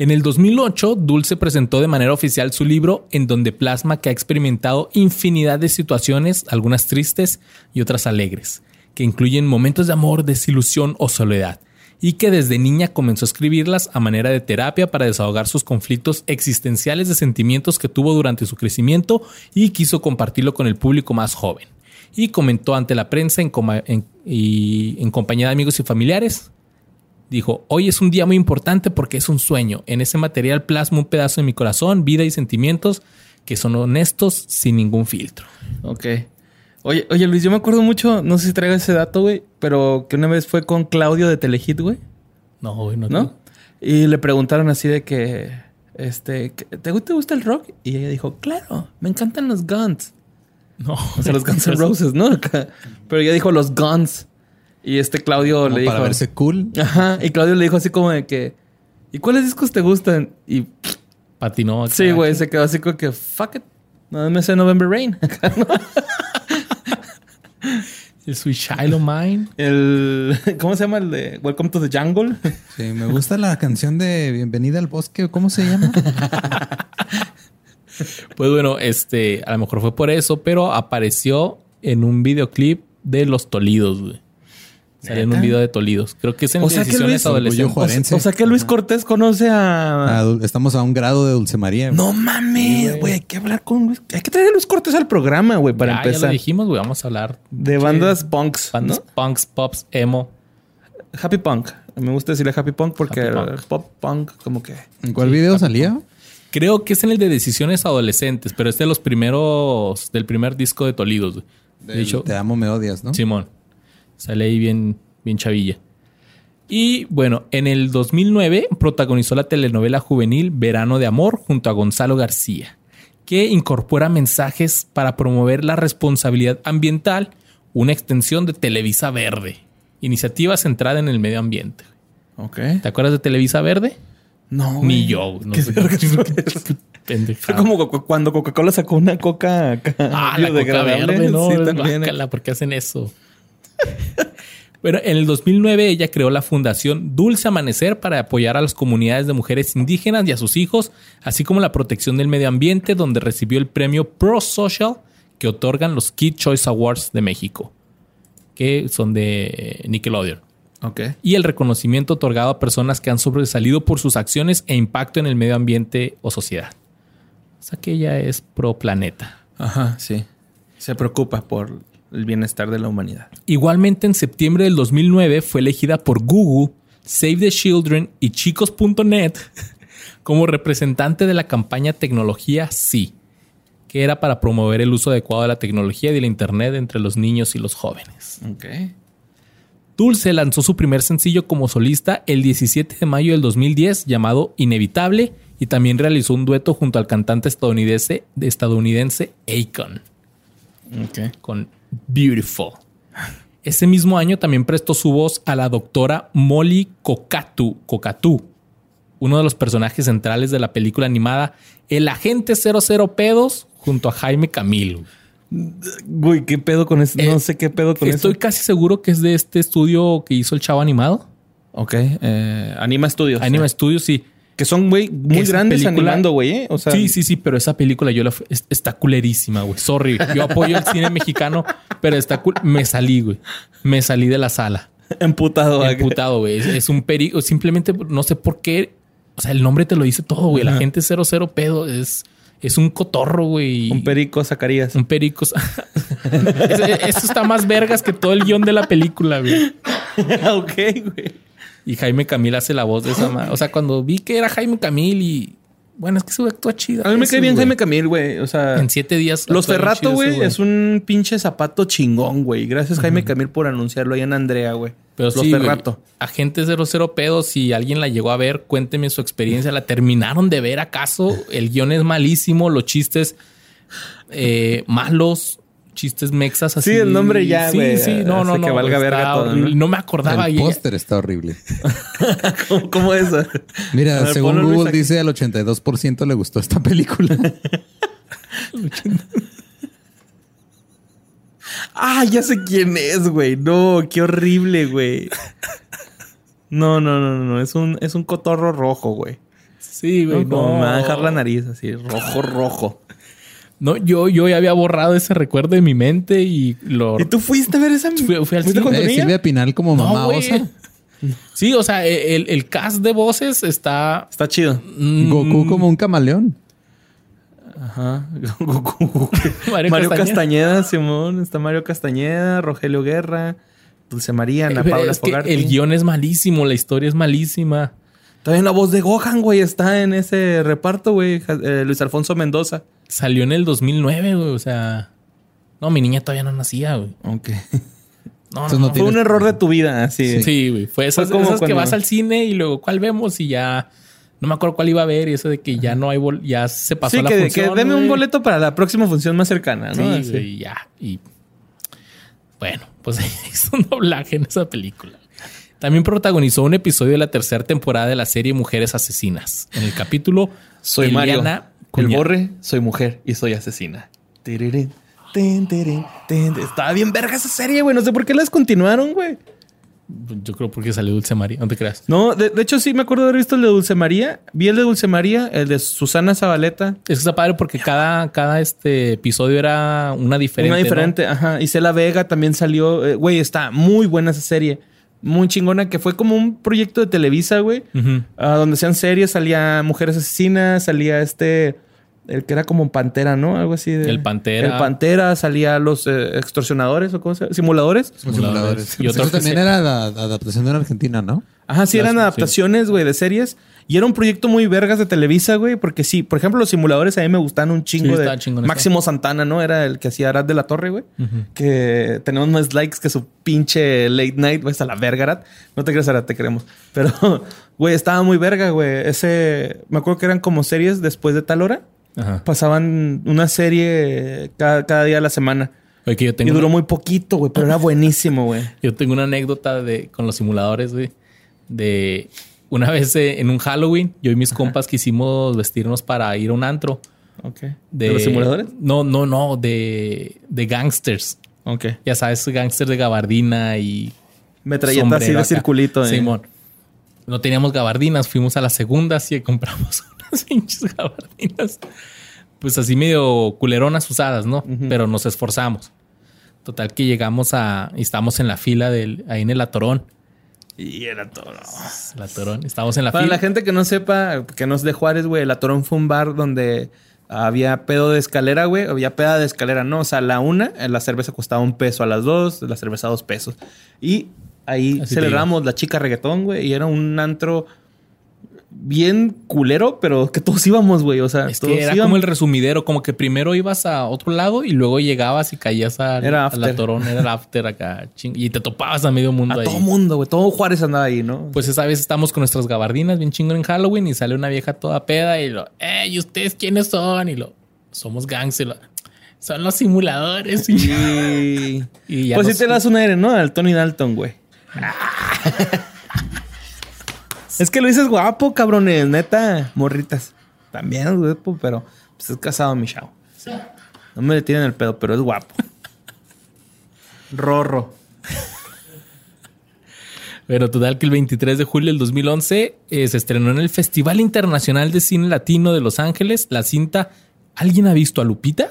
En el 2008, Dulce presentó de manera oficial su libro en donde plasma que ha experimentado infinidad de situaciones, algunas tristes y otras alegres, que incluyen momentos de amor, desilusión o soledad, y que desde niña comenzó a escribirlas a manera de terapia para desahogar sus conflictos existenciales de sentimientos que tuvo durante su crecimiento y quiso compartirlo con el público más joven. Y comentó ante la prensa y en compañía de amigos y familiares Dijo, hoy es un día muy importante porque es un sueño. En ese material plasmo un pedazo de mi corazón, vida y sentimientos que son honestos sin ningún filtro. Ok. Oye, oye, Luis, yo me acuerdo mucho, no sé si traigo ese dato, güey, pero que una vez fue con Claudio de Telehit, güey, No, güey, no. ¿no? Y le preguntaron así de que, este, ¿te, te gusta el rock? Y ella dijo, claro, me encantan los Guns. No. O sea, los Guns N' Roses, ¿no? Pero ella dijo los Guns. Y este Claudio Como le dijo... para verse cool. Ajá, y Claudio le dijo así como de que, ¿y cuáles discos te gustan? Y Patinó. sí, güey, se quedó así como que, fuck it, no me sé November Rain. El Sweet Child of Mine. El, ¿cómo se llama el de Welcome to the Jungle? Sí, me gusta la canción de Bienvenida al Bosque. ¿Cómo se llama? Pues bueno, este, a lo mejor fue por eso, pero apareció en un videoclip de Los Tolidos, güey. Salió en un video de Tolidos. Creo que es en O sea que Decisiones Luis- Adolescentes. O sea que Luis Cortés conoce a... Estamos a un grado de Dulce María. No mames, güey, hay que hablar con Luis. Hay que traer a Luis Cortés al programa, güey, para Ya, ya empezar. lo dijimos, güey. Vamos a hablar de bandas punks, bandas ¿no? punks, pops, emo. Happy punk. Me gusta decirle happy punk porque Happy punk. pop punk como que... ¿En cuál video salía? Creo que es en el de Decisiones Adolescentes, pero es de los primeros, del primer disco de Tolidos, güey. De hecho, Te amo, me odias, ¿no? Simón. Sale ahí bien, bien chavilla. Y bueno, en el 2009 protagonizó la telenovela juvenil Verano de Amor junto a Gonzalo García, que incorpora mensajes para promover la responsabilidad ambiental, una extensión de Televisa Verde, iniciativa centrada en el medio ambiente. Ok. ¿Te acuerdas de Televisa Verde? No, Ni yo. No ¿Qué sé. Fue como cu- cuando Coca-Cola sacó una coca Ah, la coca verde, no, Sí, también. ¿por qué hacen eso? Bueno, en el 2009 ella creó la fundación Dulce Amanecer para apoyar a las comunidades de mujeres indígenas y a sus hijos, así como la protección del medio ambiente, donde recibió el premio Pro Social que otorgan los Kid Choice Awards de México, que son de Nickelodeon. Ok. Y el reconocimiento otorgado a personas que han sobresalido por sus acciones e impacto en el medio ambiente o sociedad. O sea que ella es pro planeta. Ajá, sí. Se preocupa por el bienestar de la humanidad. Igualmente, en septiembre del 2009 fue elegida por Google, Save the Children y Chicos.net como representante de la campaña Tecnología Sí, que era para promover el uso adecuado de la tecnología y de la Internet entre los niños y los jóvenes. Dulce lanzó su primer sencillo como solista el 17 de mayo del 2010 llamado Inevitable y también realizó un dueto junto al cantante estadounidense, estadounidense Akon Ok. con Beautiful. Ese mismo año también prestó su voz a la doctora Molly Kokatu, Kokatu, uno de los personajes centrales de la película animada El Agente 00 Pedos junto a Jaime Camilo. Güey, ¿qué pedo con eso? Eh, no sé qué pedo con Estoy eso. casi seguro que es de este estudio que hizo el chavo animado. Ok. Eh, Anima Studios. Anima eh. Studios, sí. Que son, güey, muy Esa grandes película- animando, güey. ¿eh? O sea, sí, sí, sí, pero esa película yo la es- está culerísima, güey. Sorry. Yo apoyo el cine mexicano, pero está cul- Me salí, güey. Me salí de la sala. emputado. acá. Emputado, güey. Es, es un perico. Simplemente no sé por qué. O sea, el nombre te lo dice todo, güey. La Ajá. gente 00 pedo es, es un cotorro, güey. Un perico Zacarías. Un perico. Eso eso está más vergas que todo el guion de la película, güey. ok, güey. Y Jaime Camil hace la voz de esa madre. O sea, cuando vi que era Jaime Camil y. Bueno, es que se actúa chido. A mí me cae bien. Jaime Camil, güey. O sea, En siete días. Los Ferrato, güey, es un pinche zapato chingón, güey. Gracias, Jaime Camil, por anunciarlo ahí en Andrea, güey. Pero Los sí, Ferrato. Agente 00 pedos, si alguien la llegó a ver, cuénteme su experiencia. ¿La terminaron de ver acaso? El guion es malísimo, los chistes eh, malos, chistes mexas así. Sí, el nombre ya, Sí, güey, sí, no, no, no. que valga verga todo. ¿no? ¿no? me acordaba. El póster está horrible. ¿Cómo, cómo es? Mira, ver, según Google dice al 82% le gustó esta película. Ah, ya sé quién es, güey. No, qué horrible, güey. No, no, no, no. Es un, es un cotorro rojo, güey. Sí, güey. ¿no? No. me va a dejar la nariz así, rojo, rojo. No, yo, yo ya había borrado ese recuerdo de mi mente y lo. ¿Y tú fuiste a ver esa? Fui- fui al ¿Fuiste cine. con Eh? Silvia Pinal como No, mamá osa. Sí, o sea, el, el cast de voces está. Está chido. mm, Goku como un camaleón. Ajá. Goku. Mario Mario, Castañeda. Castañeda. Simón. Está Mario Castañeda, Rogelio Guerra, Dulce María, Ana Pero Paula es que el guion es malísimo, la historia es malísima. También la voz de Gohan, güey, está en ese reparto, güey. Eh, Luis Alfonso Mendoza. Salió en el 2009, güey. O sea, No, mi niña todavía no nacía, güey. Ok. No, no, no no. Fue un error de tu vida, así. Sí, güey. Fue esas, Fue como esas que vas al cine y luego cuál vemos y ya no me acuerdo cuál iba a ver y eso de que ya no hay bol ya se pasó Sí, la que, función. que deme un boleto para la próxima función más cercana, ¿no? Sí, güey, y ya. Y bueno, pues hizo un doblaje en esa película. También protagonizó un episodio de la tercera temporada de la serie Mujeres Asesinas. En el capítulo Soy Mario, Eliana el Cuña- borre, soy mujer y soy asesina. Tirirín, tin, tirín, tin. Estaba bien verga esa serie, güey. No sé por qué la descontinuaron, güey. Yo creo porque salió Dulce María, no te creas. No, de, de hecho sí me acuerdo de haber visto el de Dulce María. Vi el de Dulce María, el de Susana Zabaleta. Es que está padre porque cada, cada este episodio era una diferente. Una ¿no? diferente, ajá. Isela Vega también salió. eh, Güey, está muy buena esa serie. Muy chingona, que fue como un proyecto de Televisa, güey. Donde hacían series, salía Mujeres Asesinas, salía este... El que era como Pantera, ¿no? Algo así. De, El Pantera. El Pantera, salía los eh, extorsionadores o cómo se llama? Simuladores. Simuladores. Y otro Eso que también se- era la adaptación de una Argentina, ¿no? Ajá, sí, eran adaptaciones, güey, de series. Y era un proyecto muy vergas de Televisa, güey. Porque sí, por ejemplo, los simuladores a mí me gustaban un chingo Sí, de... Máximo Santana, ¿no? Era el que hacía Arad de la Torre, güey. Que tenemos más likes que su pinche late night, güey. Hasta la verga, Arad. No te creas, Arad, te queremos. Pero, güey, estaba muy verga, güey. Ese... Me acuerdo que eran como series después de tal hora. Ajá. Pasaban una serie cada, cada día de la semana. Oye, que yo Y tengo, duró una, muy poquito, güey. Pero era buenísimo, güey. yo tengo una anécdota de, con los simuladores, güey. De una vez eh, en un Halloween, yo y mis compas quisimos vestirnos para ir a un antro. De, ¿De los simuladores? No, no, no, de, de gangsters. Ok. Ya sabes, gangsters de gabardina y Metralleta así de acá. circulito. eh. Simón. No teníamos gabardinas, fuimos a la segunda y compramos unas pinches gabardinas. Pues así medio culeronas usadas, ¿no? Pero nos esforzamos. Total que llegamos a... Y estamos en la fila del... Ahí en el Atorón. Y era todo. El Atorón. Estamos en la Para fila. la gente que no sepa, que no es de Juárez, güey, el Atorón fue un bar donde había pedo de escalera, güey. Había peda de escalera, no. O sea, la una, eh, la cerveza costaba un peso a las dos, la cerveza dos pesos. Y ahí Así celebramos la chica reggaetón, güey. Y era un antro bien culero, pero que todos íbamos, güey. O sea, Es todos que era íbamos. como el resumidero, como que primero ibas a otro lado y luego llegabas y caías al, Era al after. Atorón, era el after acá. ching- y te topabas a medio mundo A ahí. todo mundo, güey. Todo Juárez andaba ahí, ¿no? Pues esa vez estamos con nuestras gabardinas bien chingón en Halloween y sale una vieja toda peda y lo, eh, ¿y ustedes quiénes son? Y lo, somos gangs. Y lo, son los simuladores. Y, Y... y ya pues nos- sí te das un aire, ¿no? Al Tony Dalton, güey. es que lo dices guapo, cabrones. Neta, morritas. También es guapo, pero pues es casado, mi chavo. No me le tiren el pedo, pero es guapo. Rorro. Pero total que el 23 de julio del 2011 eh, se estrenó en el Festival Internacional de Cine Latino de Los Ángeles la cinta ¿Alguien ha visto a Lupita?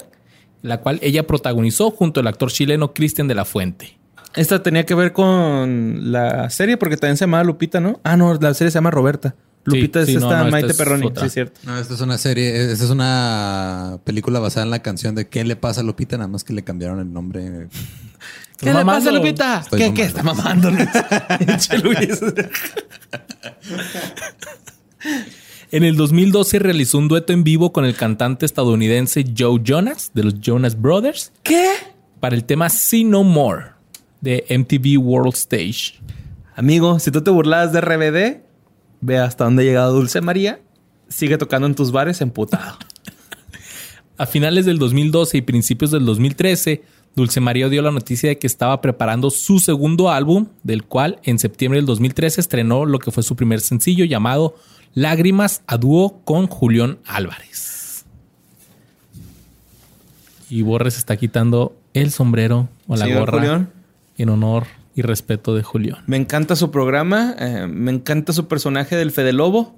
La cual ella protagonizó junto al actor chileno Cristian de la Fuente. Esta tenía que ver con la serie porque también se llamaba Lupita, ¿no? Ah, no, la serie se llama Roberta. Lupita sí, es esta no, Maite es Perroni, otra. sí, es cierto. No, esta es una serie, esta es una película basada en la canción de ¿Qué le pasa a Lupita? Nada más que le cambiaron el nombre. ¿Qué le mamando. pasa, Lupita? Estoy ¿Qué, ¿Qué mamando. está mamando? Luis. En el 2012 realizó un dueto en vivo con el cantante estadounidense Joe Jonas de los Jonas Brothers ¿Qué? para el tema See No More de MTV World Stage. Amigo, si tú te burlabas de RBD, ve hasta dónde ha llegado Dulce María. Sigue tocando en tus bares emputado. A finales del 2012 y principios del 2013, Dulce María dio la noticia de que estaba preparando su segundo álbum, del cual en septiembre del 2013 estrenó lo que fue su primer sencillo llamado Lágrimas a dúo con Julián Álvarez. Y Borres está quitando el sombrero o la gorra Julián. En honor y respeto de Julián. Me encanta su programa. eh, me encanta su personaje del Fede Lobo.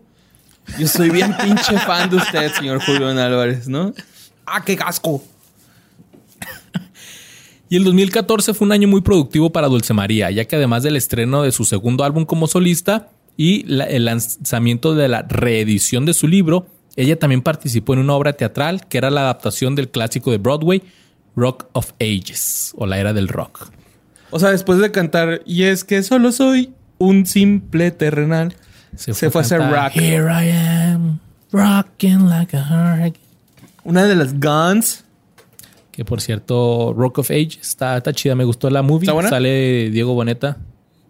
Yo soy bien pinche fan de usted, señor Julián Álvarez, ¿no? ¡Ah, qué casco! Y el 2014 fue un año muy productivo para Dulce María, ya que además del estreno de su segundo álbum como solista y la- el lanzamiento de la reedición de su libro, ella también participó en una obra teatral que era la adaptación del clásico de Broadway, Rock of Ages, o la era del rock. O sea, después de cantar, y es que solo soy un simple terrenal. Se fue a hacer rock. Here I am, rocking like a hurricane. Una de las Guns. Que por cierto, Rock of Age está, está chida. Me gustó la movie. ¿Está buena? Sale Diego Boneta.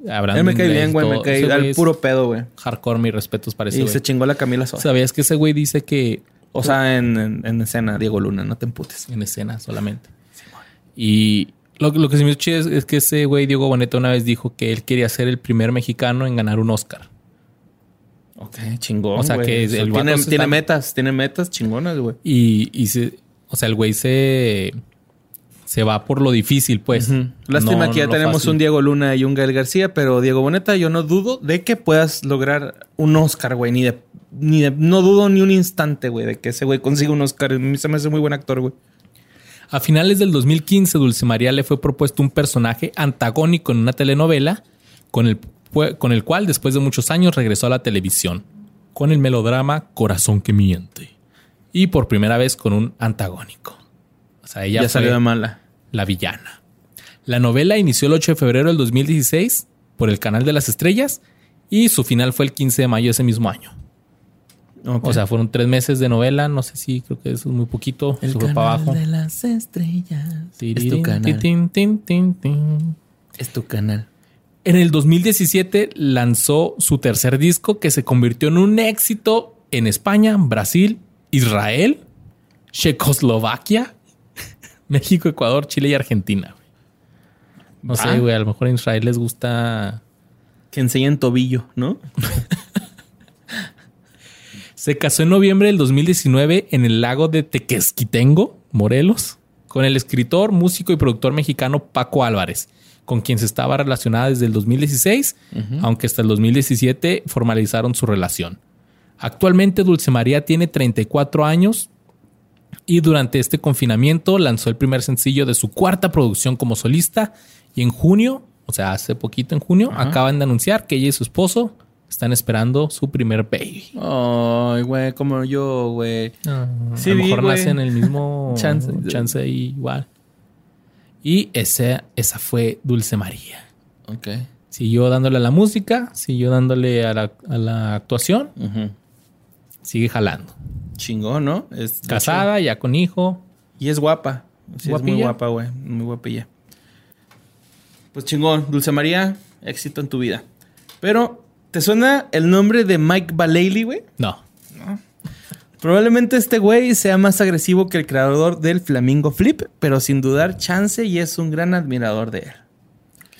Él me cae bien, güey. Me cae al puro pedo, güey. Hardcore, mis respetos para ese Y güey. se chingó la Camila Sosa. ¿Sabías que ese güey dice que O sea, en, en- en escena, Diego Luna, no te emputes. en escena solamente? Y lo, lo que se me hizo es, es que ese güey, Diego Boneta, una vez dijo que él quería ser el primer mexicano en ganar un Oscar. Ok, chingón. O sea, güey. que O sea, el tiene, tiene está- metas, tiene metas chingonas, güey. Y, y se, o sea, el güey se, se va por lo difícil, pues. Lástima No- que ya no tenemos fácil. un Diego Luna y un Gael García, pero Diego Boneta, yo no dudo de que puedas lograr un Oscar, güey. Ni de, ni de- no dudo ni un instante, güey, de que ese güey consiga un Oscar. A mí se me hace muy buen actor, güey. A finales del 2015, Dulce María le fue propuesto un personaje antagónico en una telenovela con el, con el cual después de muchos años regresó a la televisión con el melodrama Corazón que miente y por primera vez con un antagónico. O sea, ella Ya, fue salió de mala. la villana. La novela inició el 8 de febrero del 2016 por el Canal de las Estrellas y su final fue el 15 de mayo de ese mismo año. O sea, fueron tres meses de novela. No sé si creo que eso es muy poquito. se fue para abajo. de las estrellas. Es tu canal. tin, tin, tin, tin. Es tu canal. En el 2017 lanzó su tercer disco que se convirtió en un éxito en España, Brasil, Israel, Checoslovaquia, México, Ecuador, Chile y Argentina. No Ah. sé, güey, a lo mejor en Israel les gusta... Que enseñen tobillo, ¿no? Se casó en noviembre del 2019 en el lago de Tequesquitengo, Morelos, con el escritor, músico y productor mexicano Paco Álvarez, con quien se estaba relacionada desde el 2016, aunque hasta el 2017 formalizaron su relación. Actualmente Dulce María tiene 34 años y durante este confinamiento lanzó el primer sencillo de su cuarta producción como solista y en junio, o sea, hace poquito en junio, acaban de anunciar que ella y su esposo están esperando su primer baby. Ay, güey, como yo, güey. Sí a lo mejor güey. nace en el mismo Chance. chance, igual. Y esa, esa fue Dulce María. Ok. Siguió dándole a la música, siguió dándole a la, a la actuación, sigue jalando. Chingón, ¿no? Es Casada, ya con hijo. y es guapa. Sí, es muy guapa, güey. Muy guapilla. Pues chingón. Dulce María, éxito en tu vida. Pero, ¿te suena el nombre de Mike Vallely, güey? No. Probablemente este güey sea más agresivo que el creador del Flamingo Flip, pero sin dudar chance y es un gran admirador de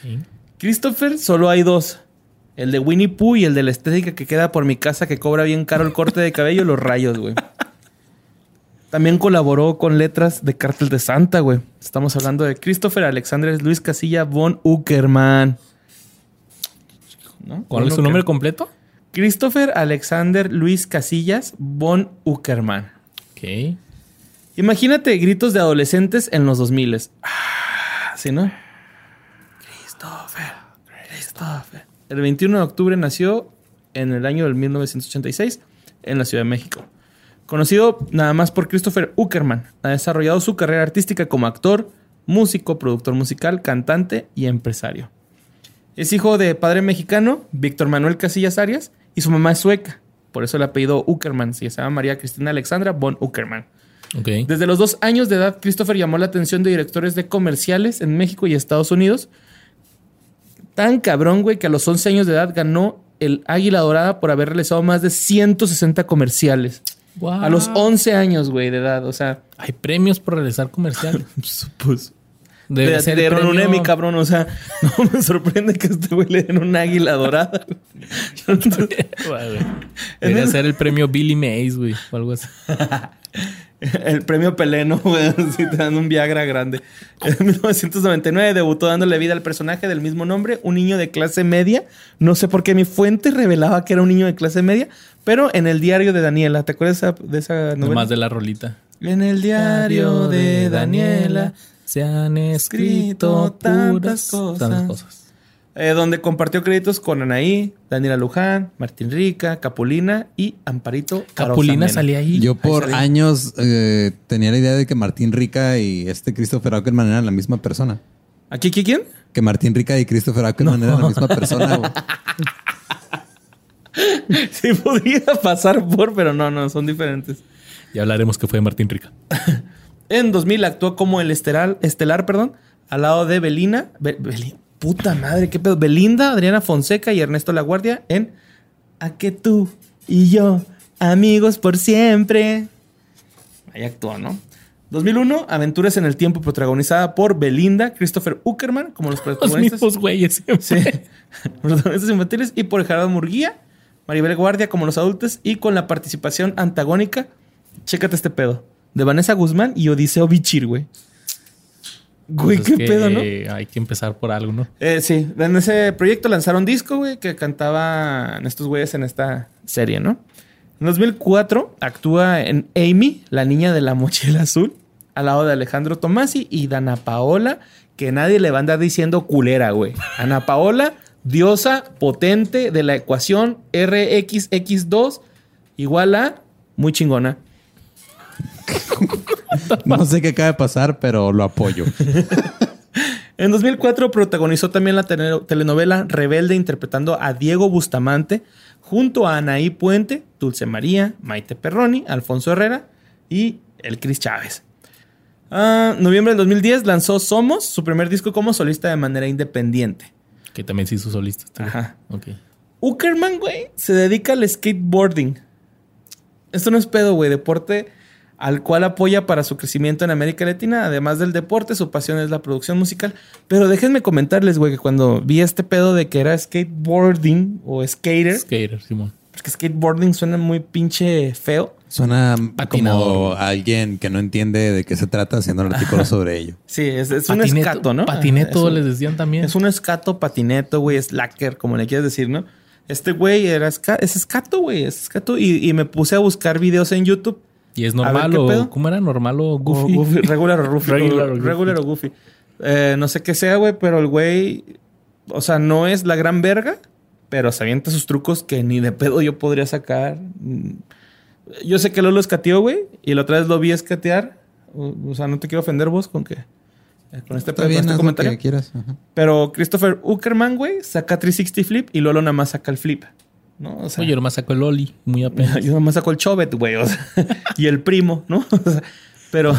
él. Christopher solo hay dos. El de Winnie Pooh y el de la estética que queda por mi casa que cobra bien caro el corte de cabello los rayos, güey. También colaboró con letras de Cártel de Santa, güey. Estamos hablando de Christopher Alexander Luis Casilla von Uckerman. ¿No? ¿Cuál es su nombre completo? Christopher Alexander Luis Casillas von Uckerman. Ok. Imagínate gritos de adolescentes en los 2000. Ah, ¿Sí, no? Christopher, Christopher. El 21 de octubre nació en el año del 1986 en la Ciudad de México. Conocido nada más por Christopher Uckerman, ha desarrollado su carrera artística como actor, músico, productor musical, cantante y empresario. Es hijo de padre mexicano, Víctor Manuel Casillas Arias, y su mamá es sueca. Por eso el apellido Uckerman. Se llama María Cristina Alexandra von Uckerman. Ok. Desde los dos años de edad, Christopher llamó la atención de directores de comerciales en México y Estados Unidos. Tan cabrón, güey, que a los 11 años de edad ganó el Águila Dorada por haber realizado más de 160 comerciales. Wow. A los 11 años, güey, de edad. O sea, Hay premios por realizar comerciales. pues... Debe Le ser premio- Emmy, cabrón. O sea, no me sorprende que este güey le den un Águila Dorada. Debería ser el premio Billy Mays, güey, o algo así. El premio Peleno, güey, así te dan un Viagra grande. En 1999 debutó dándole vida al personaje del mismo nombre, un niño de clase media. No sé por qué mi fuente revelaba que era un niño de clase media, pero en el diario de Daniela, ¿te acuerdas de esa, de novela? Nomás de la rolita. En el diario de Daniela, se han escrito escrito tantas puras- cosas. tantas cosas. eh, donde compartió créditos con Anaí, Daniela Luján, Martín Rica, Capulina y Amparito. Capulina salía ahí. Yo por años eh, tenía la idea de que Martín Rica y este Christopher Ackerman eran la misma persona. ¿Aquí, aquí quién? Que Martín Rica y Christopher Ackerman eran la misma persona. güey. Sí, podría pasar por, pero no, no, son diferentes. Ya hablaremos que fue de Martín Rica. En 2000 actuó como el estelar, estelar perdón, al lado de Belina. Be- puta madre, qué pedo. Belinda, Adriana Fonseca y Ernesto La Guardia en A que tú y yo, amigos por siempre. Ahí actuó, ¿no? 2001, Aventuras en el Tiempo, protagonizada por Belinda, Christopher Uckerman, como los Los protagonistas. mismos güeyes. Sí. Protagonistas infantiles y por Gerardo Murguía, Maribel Guardia como los adultos y con la participación antagónica, chécate este pedo, de Vanessa Guzmán y Odiseo Bichir, güey. Güey, Pues es qué que pedo, ¿no? Hay que empezar por algo, ¿no? Eh, sí, en ese proyecto lanzaron disco, güey, que cantaban estos güeyes en esta serie, ¿no? En 2004 actúa en Amy, la niña de la mochila azul, al lado de Alejandro Tomasi y Dana Paola, que nadie le va a andar diciendo culera, güey. Ana Paola, diosa potente de la ecuación RXX2 igual a muy chingona. No sé qué acaba de pasar, pero lo apoyo. En 2004 protagonizó también la tele- telenovela Rebelde interpretando a Diego Bustamante junto a Anaí Puente, Dulce María, Maite Perroni, Alfonso Herrera y el Cris Chávez. Ah, noviembre del 2010 lanzó Somos, su primer disco como solista de manera independiente. Que también se hizo solista. este. Ajá. Ok. Uckerman, güey, se dedica al skateboarding. Esto no es pedo, güey, deporte al cual apoya para su crecimiento en América Latina. Además del deporte, su pasión es la producción musical. Pero déjenme comentarles, güey, que cuando vi este pedo de que era skateboarding o skater, Skater, Simón. porque skateboarding suena muy pinche feo. Suena Patinador. como alguien que no entiende de qué se trata haciendo un artículo sobre ello. Sí, es, es un escato, ¿no? Patineto Es un- les decían también. Es un escato, patineto, güey, slacker, como le quieras decir, ¿no? Este güey era esca- es escato, güey, es escato. Y, y me puse a buscar videos en YouTube. ¿Y es ver, normal ¿qué o pedo? cómo era? ¿Normal o goofy? O goofy, regular o goofy. Regular o o- goofy. regular o goofy. Eh, no sé qué sea, güey, pero el güey, o sea, no es la gran verga, pero se avienta sus trucos que ni de pedo yo podría sacar. Yo sé que Lolo escateó, güey, y la otra vez lo vi escatear. O, o sea, no te quiero ofender vos con que... eh, Con este, Está con este comentario. que quieras. Pero Christopher Uckerman, güey, saca 360 flip y Lolo nada más saca el flip. ¿No? O sea, Oye, yo nomás saco el Oli, muy apenas. yo nada más saco el chovet, güey. o sea, y el primo, ¿no? O sea, pero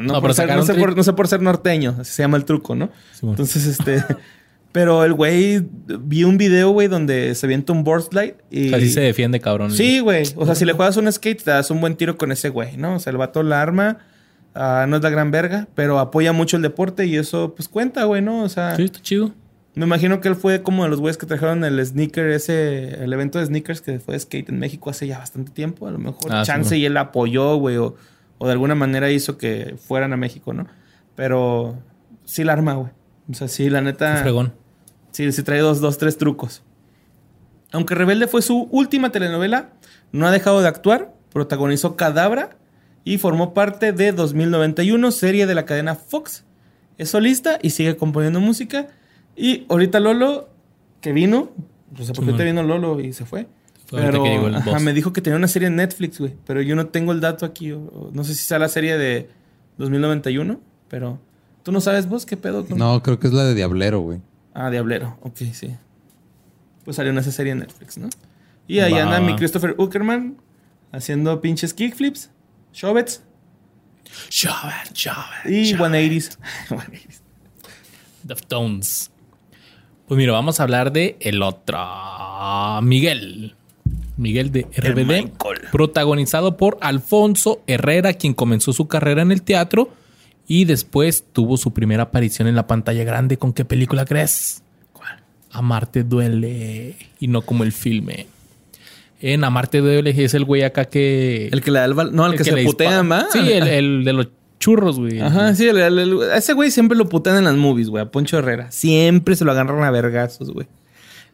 no, por ser, no, sé por, no sé por ser norteño, así se llama el truco, ¿no? Entonces, este. Pero el güey, vi un video, güey, donde se avienta un board slide y. Así se defiende, cabrón. Sí, güey. O sea, si le juegas un skate, te das un buen tiro con ese güey, ¿no? O sea, el vato la arma, ah, no es la gran verga, pero apoya mucho el deporte y eso, pues cuenta, güey, ¿no? O sea, Sí, está chido. Me imagino que él fue como de los güeyes que trajeron el sneaker, ese, el evento de sneakers que fue de skate en México hace ya bastante tiempo. A lo mejor Ah, chance y él apoyó, güey, o, o de alguna manera hizo que fueran a México, ¿no? Pero sí la arma, güey. O sea, sí, la neta. fregón. Sí, sí trae dos, dos, tres trucos. Aunque Rebelde fue su última telenovela, no ha dejado de actuar. Protagonizó Cadabra y formó parte de 2091, serie de la cadena Fox. Es solista y sigue componiendo música. Y ahorita Lolo, que vino, no sé por qué te vino Lolo y se fue. Pero que llegó el ajá, boss. me dijo que tenía una serie en Netflix, güey. Pero yo no tengo el dato aquí. o- o no sé si sea la serie de 2091, pero... ¿Tú no sabes vos qué pedo? con- No, creo que es la de Diablero, güey. Ah, Diablero. Ok, sí. Pues salió en esa serie en Netflix, ¿no? Y ahí Va, anda mi Christopher Uckerman haciendo pinches kickflips, showbets Chaval, chaval. y chaval. 180s. Deftones. Pues mira, vamos a hablar de el otro. Miguel. Miguel de RBD. Protagonizado por Alfonso Herrera, quien comenzó su carrera en el teatro y después tuvo su primera aparición en la pantalla grande. ¿Con qué película crees? ¿Cuál? Amarte duele. Y no como el filme. En Amarte duele es el güey acá que. El que le da el No, el, que, se le putea más. Sí, el, el de los churros, güey. Ajá, sí, el- el- el- ese güey siempre lo putean en las movies, güey, a Poncho Herrera. Siempre se lo agarran a vergazos, güey.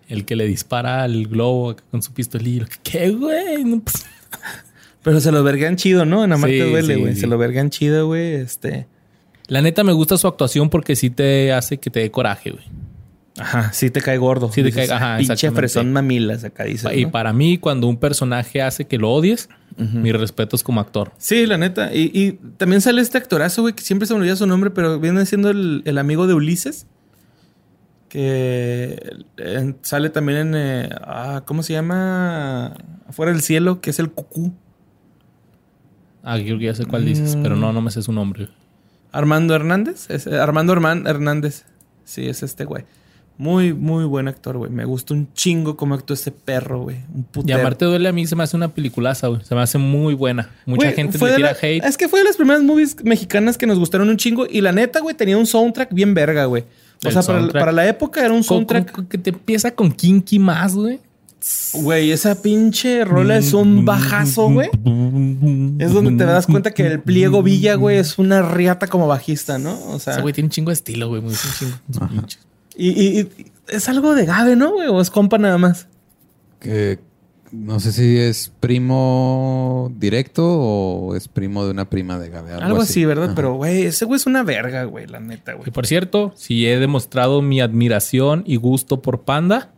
El que le dispara al globo con su pistolillo. ¿Qué, güey? No, pues, Pero se lo vergan chido, ¿no? En Amarte Sí, duele, sí, güey. sí. Se lo vergan chido, güey. Este. La neta me gusta su actuación porque sí te hace que te dé coraje, güey. Ajá, sí te cae gordo. Sí te Dices, cae- ajá, Pinche fresón mamilas acá dices. Y ¿no? para mí, cuando un personaje hace que lo odies, mi respeto es como actor. Sí, la neta. Y, y también sale este actorazo, güey, que siempre se me olvida su nombre, pero viene siendo el, el amigo de Ulises. Que sale también en. eh, ah, ¿Cómo se llama? Afuera del cielo, que es el cucú. Ah, creo que ya sé cuál dices, pero no, no me sé su nombre. Armando Hernández. Es, eh, Armando Herman- Hernández. Sí, es este güey. Muy, muy buen actor, güey. Me gusta un chingo cómo actuó ese perro, güey. Un Y putero. Amarte duele a mí se me hace una peliculaza, güey. Se me hace muy buena. Mucha gente le tira la- hate. Es que fue de las primeras movies mexicanas que nos gustaron un chingo. Y la neta, güey, tenía un soundtrack bien verga, güey. O El sea, para, la época era un soundtrack. con- que te empieza con Kinky más, güey. Güey, esa pinche rola es un bajazo, güey. Es donde te das cuenta que el pliego Villa, güey, es una riata como bajista, ¿no? O sea, Ese güey tiene un chingo de estilo, güey. Muy un chingo. Y, y- y es algo de Gabe, ¿no, güey? O es compa nada más. Que no sé si es primo directo o es primo de una prima de Gabe. Algo, así, ¿verdad? Ajá. Pero, güey, ese güey es una verga, güey, la neta, güey. Y por cierto, si he demostrado mi admiración y gusto por Panda,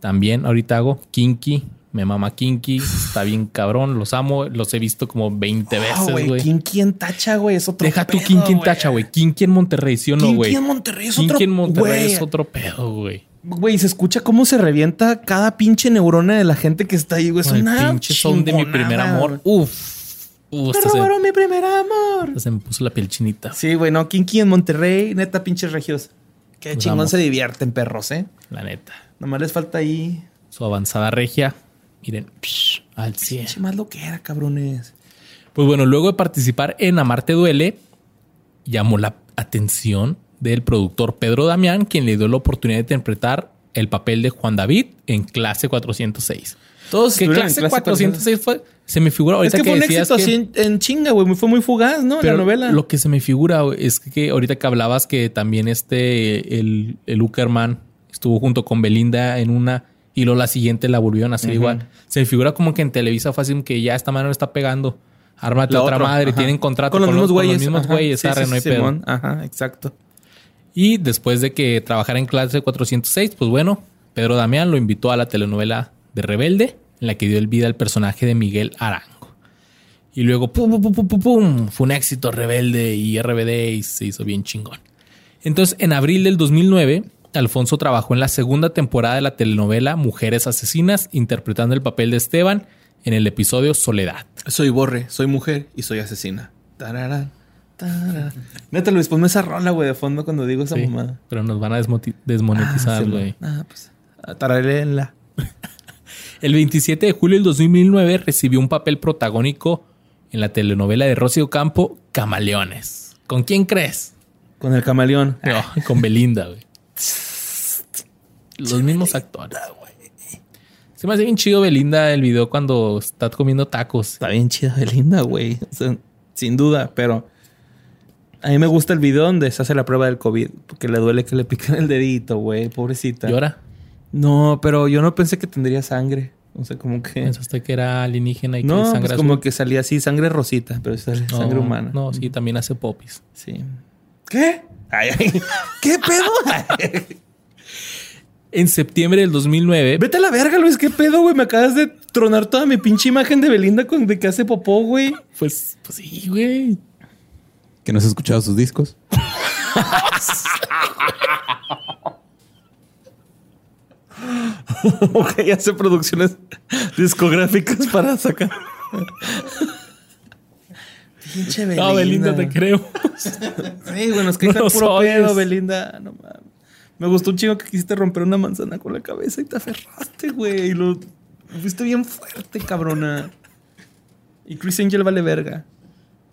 también ahorita hago Kinky. Me mama Kinky. Está bien cabrón. Los amo. Los he visto como 20 Ah, veces, güey. Kinky en Tacha, güey, es otro Deja tu pedo, Kinky en tacha, güey. Kinky en Monterrey, ¿sí o no, Kinky güey? en Monterrey es otro Kinky en Monterrey es otro pedo, güey. Güey, se escucha cómo se revienta cada pinche neurona de la gente que está ahí, güey. Es una pinche son de mi primer amor. Uf. Uf, Me hasta se, robaron mi primer amor. se me puso la piel chinita. Sí, güey, no, Kinky en Monterrey, neta, pinches regios. Qué chingón se divierten, perros, ¿eh? La neta. Nomás les falta ahí. Su avanzada regia. Miren, psh, al 100. Pinche más lo que era, cabrones. Pues bueno, luego de participar en Amarte Duele, llamó la atención del productor Pedro Damián, quien le dio la oportunidad de interpretar el papel de Juan David en clase 406. Todos Que estuvieron en clase 406 fue, se me figura Es ahorita que fue un decías éxito que- así en, chinga, güey. Fue muy fugaz, ¿no? pero la novela. Lo que se me figura es que ahorita que hablabas que también este, el, el Uckerman estuvo junto con Belinda en una y luego la siguiente la volvieron a hacer igual. Se figura como que en Televisa fue así que ya esta mano está pegando. Ármate La otra madre, ajá. tienen contrato con los mismos güeyes. Con los mismos ajá. güeyes, Sí, arre, sí, no hay sí, pedo. Simón. Ajá, exacto. Y después de que trabajara en clase 406, pues bueno, Pedro Damián lo invitó a la telenovela de Rebelde, en la que dio el vida al personaje de Miguel Arango. Y luego, pum, pum, pum, pum, pum, pum, fue un éxito Rebelde y RBD y se hizo bien chingón. Entonces, en abril del 2009, Alfonso trabajó en la segunda temporada de la telenovela Mujeres Asesinas, interpretando el papel de Esteban en el episodio Soledad. Soy Borre, soy mujer y soy asesina. Tararán, tararán. Neta, Luis, ponme esa rola, güey, de fondo cuando digo esa Sí, mamada. pero nos van a desmonetizar, Ah, sí, güey. Ah, pues. Tararéenla. El 27 de julio del 2009 recibió un papel protagónico en la telenovela de Rocío Campo, Camaleones. ¿Con quién crees? Con el camaleón. No, con Belinda, güey. Los mismos actores. Se me hace bien chido Belinda el video cuando está comiendo tacos. Está bien chida Belinda, güey. O sea, sin duda, pero a mí me gusta el video donde se hace la prueba del COVID, porque le duele que le piquen el dedito, güey, pobrecita. ¿Llora? No, pero yo no pensé que tendría sangre. O sea, como que... Pensaste que era alienígena y que No, sangre pues azul? como que salía así, sangre rosita, pero es No, sangre humana. No, sí, también hace popis. Sí. ¿Qué? Ay, ay. ¿Qué pedo? En septiembre del 2009, Vete a la verga, Luis. ¿Qué pedo, güey? Me acabas de tronar toda mi pinche imagen de Belinda con de que hace popó, güey. pues, pues sí, güey. ¿Que no has escuchado sus discos? ok, hace producciones discográficas para sacar. Pinche Belinda. No, Belinda, te creo. Sí, bueno, es que No está puro odies. pedo, Belinda. No mames. Me gustó un chingo que quisiste romper una manzana con la cabeza y te aferraste, güey. Y lo fuiste bien fuerte, cabrona. Y Chris Angel vale verga.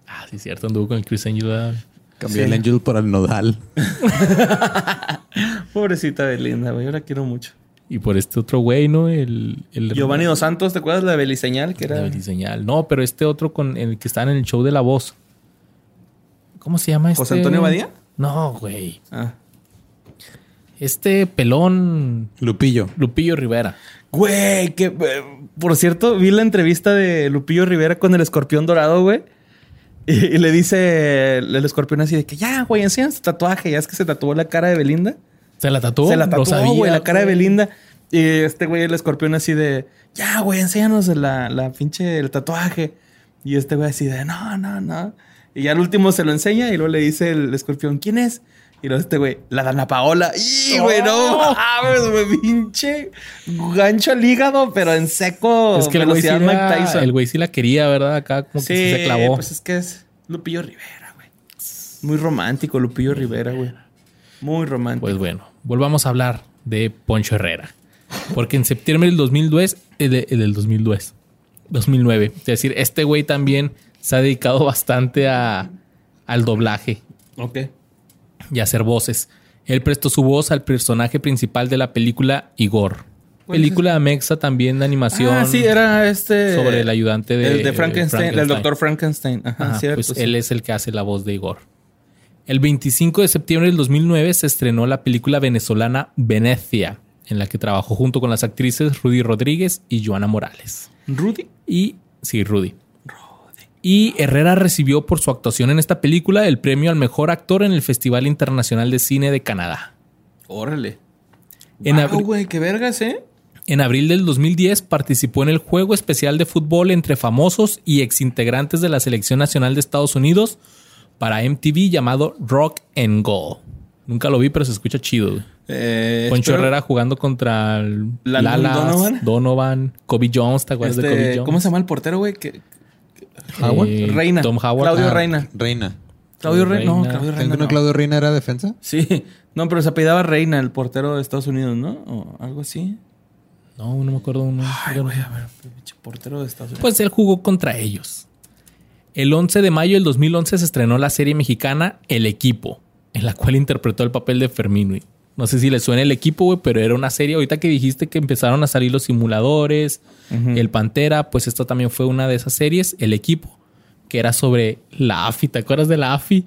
Ah, sí, cierto. Anduvo con el Chris Angel. ¿verdad? Cambié Sí. el Angel por el Nodal. Pobrecita Belinda, güey. Yo la quiero mucho. Y por este otro güey, ¿no? El, el Giovanni Dos Santos, ¿te acuerdas de la Beliseñal? Que de era. Beliseñal. No, pero este otro con el que está en el show de la voz. ¿Cómo se llama este? ¿José Antonio Badía? No, güey. Ah. Este pelón Lupillo. Lupillo Rivera. Güey, que eh, por cierto, vi la entrevista de Lupillo Rivera con el escorpión dorado, güey. Y, y le dice el, el escorpión así de que ya, güey, enséñanos tu tatuaje. Ya es que se tatuó la cara de Belinda. ¿Se la tatuó? Se la tatuó, güey, la cara de. Belinda. Y este güey, el escorpión así de ya, güey, enséñanos la, la pinche el tatuaje. Y este güey así de no, no, no. Y ya al último se lo enseña y luego le dice el escorpión, ¿quién es? Y luego este güey, la Dana Paola. ¡Y, güey, no mames, güey! Pinche gancho al hígado, pero en seco. Es que el güey, sí velocidad la, Mike Tyson. el güey sí la quería, ¿verdad? Acá como que sí se clavó. Pues es que es Lupillo Rivera, güey. Muy romántico, Lupillo Rivera, güey. Muy romántico. Pues bueno, volvamos a hablar de Poncho Herrera. Porque en septiembre del 2002, eh, de- eh, del 2002, 2009, es decir, este güey también se ha dedicado bastante a, al doblaje ok. y a hacer voces. Él prestó su voz al personaje principal de la película Igor. ¿Cuál es Película mexa también de animación. Ah, sí, era este. sobre el ayudante de- El de Frankenstein, el Frankenstein. doctor Frankenstein. Ajá, Ajá, cierto. pues sí. él es el que hace la voz de Igor. El 25 de septiembre del 2009 se estrenó la película venezolana Venecia, en la que trabajó junto con las actrices Rudy Rodríguez y Joana Morales. Rudy. Y sí, Rudy. Y Herrera recibió por su actuación en esta película el premio al mejor actor en el Festival Internacional de Cine de Canadá. Órale. En Wow, güey, qué vergas, ¿eh? En abril del 2010 participó en el juego especial de fútbol entre famosos y exintegrantes de la Selección Nacional de Estados Unidos para MTV llamado Rock and Go. Nunca lo vi, pero se escucha chido. güey. Eh, Poncho espero- Herrera jugando contra el Lalas, Donovan. Donovan. Kobe Jones, ¿te acuerdas de este, Kobe Jones? ¿Cómo se llama el portero, güey? Howard. Eh, Reina. Tom Howard. Claudio Ah, Reina. Reina. Claudio Reina. No, Reina. Claudio ¿Creen Reina. no no. Claudio Reina era defensa? Sí. No, pero se apellidaba Reina, el portero de Estados Unidos, ¿no? O algo así. No, no me acuerdo uno. Ay, güey, a ver, portero de Estados Unidos. Pues él jugó contra ellos. El 11 de mayo del 2011 se estrenó la serie mexicana El Equipo, en la cual interpretó el papel de Fermín. güey. No sé si le suena el equipo, güey, pero era una serie. Ahorita que dijiste que empezaron a salir los simuladores, el Pantera, pues esta también fue una de esas series, El Equipo, que era sobre la AFI. ¿Te acuerdas de la AFI?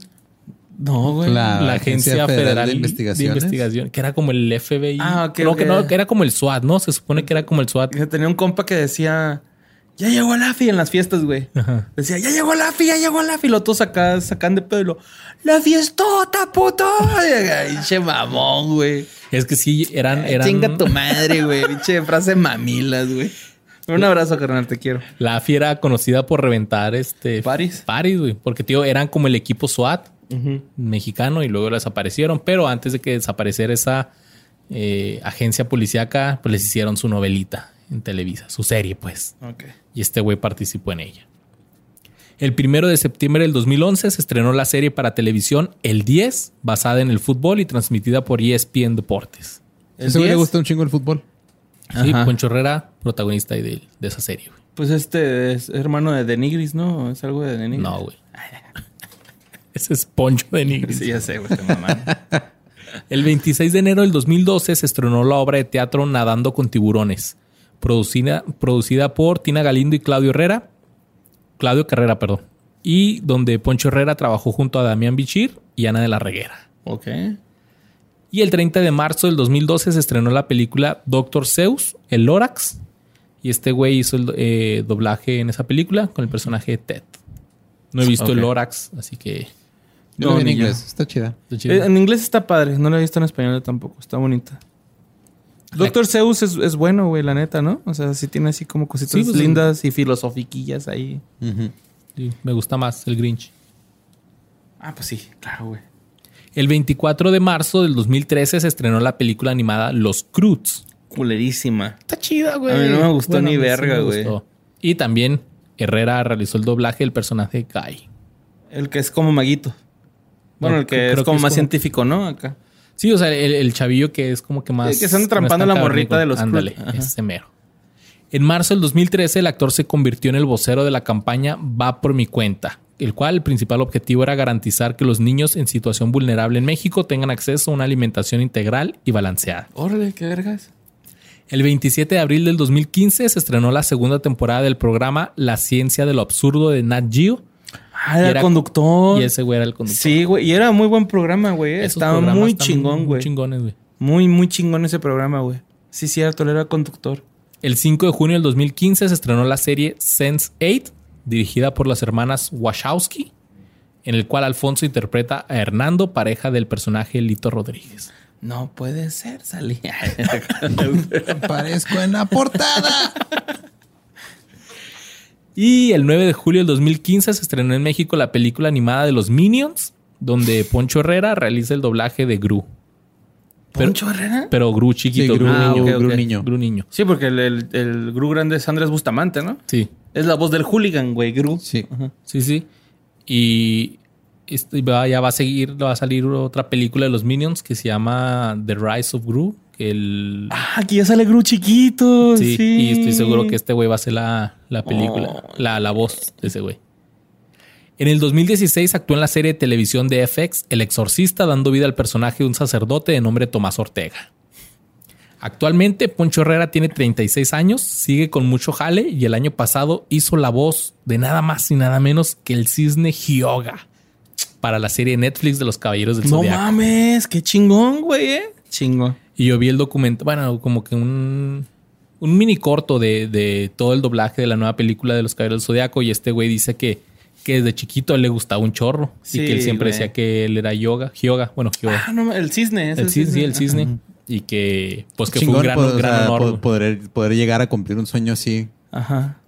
no, güey. La- la Agencia, Federal, de Investigaciones. de Investigación, que era como el FBI. Ah, que no, que era como el SWAT, ¿no? Se supone que era como el SWAT. Tenía un compa que decía, ya llegó el AFI en las fiestas, güey. Ajá. Decía, ya llegó el AFI, ya llegó el AFI. Y los todos acá sacan de pedo y lo, la fiestota, puto. Pinche mamón, güey. Es que sí, eran... eran Chinga tu madre, güey. Pinche frase mamilas, güey. Un abrazo, carnal, te quiero. La AFI era conocida por reventar este... Paris. Paris, güey. Porque, tío, eran como el equipo SWAT mexicano y luego desaparecieron. Pero antes de que desapareciera esa eh, agencia policíaca, pues les hicieron su novelita en Televisa. Su serie, pues. Ok. Y este güey participó en ella. El primero de septiembre del 2011 se estrenó la serie para televisión El 10, basada en el fútbol y transmitida por ESPN Deportes. ¿El Ese güey le 10? gusta un chingo el fútbol. Sí, Ajá. Poncho Herrera, protagonista de, de esa serie. güey. Pues este es hermano de Denigris, ¿no? Es algo de Denigris. No, güey. Ese es Poncho de Nigris. Sí, ya sé, güey. mamando. El 26 de enero del 2012 se estrenó la obra de teatro Nadando con tiburones, producida, producida por Tina Galindo y Claudio Herrera. Claudio Carrera, perdón. Y donde Poncho Herrera trabajó junto a Damián Bichir y Ana de la Reguera. ok. Y el 30 de marzo del 2012 se estrenó la película Doctor Zeus, el Lorax. Y este güey hizo el eh, doblaje en esa película con el personaje de Ted. No he visto el Lorax, así que... No, en yo. inglés. Está chida. está. Eh, En inglés está padre. No lo he visto en español tampoco. Está bonita. Doctor Zeus es, es bueno, güey, la neta, ¿no? O sea, sí tiene así como cositas Sí, pues, lindas y filosofiquillas ahí. Sí, me gusta más el Grinch. Ah, pues sí, claro, güey. El 24 de marzo del 2013 se estrenó la película animada Los Croods. Culerísima. Está chida, güey. A mí no me gustó ni verga, me güey. gustó. Y también Herrera realizó el doblaje del personaje Guy. El que es como maguito. Bueno, No, el que creo es que como es más como- científico, ¿no? Acá. Sí, o sea, el, el chavillo que es como que más... Sí, que se anda no trampando la morrita de los Ándale, ese mero. En marzo del 2013, el actor se convirtió en el vocero de la campaña Va por mi cuenta, el cual el principal objetivo era garantizar que los niños en situación vulnerable en México tengan acceso a una alimentación integral y balanceada. Órale, qué vergas. El 27 de abril del 2015 se estrenó la segunda temporada del programa La ciencia de lo absurdo de Nat Geo. Ah, era, era- conductor. Y ese güey era el conductor. Sí, güey. Y era muy buen programa, güey. Esos Estaba muy chingón, muy güey. chingones, güey. Muy, muy chingón ese programa, güey. Sí, cierto, él era conductor. El 5 de junio del 2015 se estrenó la serie Sense8, dirigida por las hermanas Wachowski, en el cual Alfonso interpreta a Hernando, pareja del personaje Lito Rodríguez. No puede ser, salí. Aparezco en la portada. Y el 9 de julio del 2015 se estrenó en México la película animada de los Minions, donde Poncho Herrera realiza el doblaje de Gru. Pero- ¿Poncho Herrera? Pero Gru chiquito, Sí, Gru, Gru, niño. Gru niño. Gru niño. Sí, porque el, el, el Gru grande es Andrés Bustamante, ¿no? Sí, Es la voz del hooligan, güey, Gru. Sí. sí, sí. Y este, ya va a seguir, va a salir otra película de los Minions que se llama The Rise of Gru. El, Ah, aquí ya sale Gru chiquito. sí, Sí, y estoy seguro que este güey va a ser la, la película, Oh. la, la voz de ese güey. En el 2016 actuó en la serie de televisión de FX El Exorcista, dando vida al personaje de un sacerdote de nombre Tomás Ortega. Actualmente, Poncho Herrera tiene 36 años, sigue con mucho jale y el año pasado hizo la voz de nada más y nada menos que el cisne Hyoga para la serie Netflix de los Caballeros del No Zodiaco. mames, qué chingón, güey, eh. Chingón. Y yo vi el documento, bueno, como que un, un mini corto de, de todo el doblaje de la nueva película de los Caballeros del Zodiaco y este güey dice que, que desde chiquito a él le gustaba un chorro Sí, y que él siempre güey. decía que él era yoga, Hyoga, bueno. Ah, no, el cisne. es el cisne, sí, el Ajá. cisne. Y que, pues que fue un gran, poder, gran honor. po- poder, poder llegar a cumplir un sueño así. Ajá.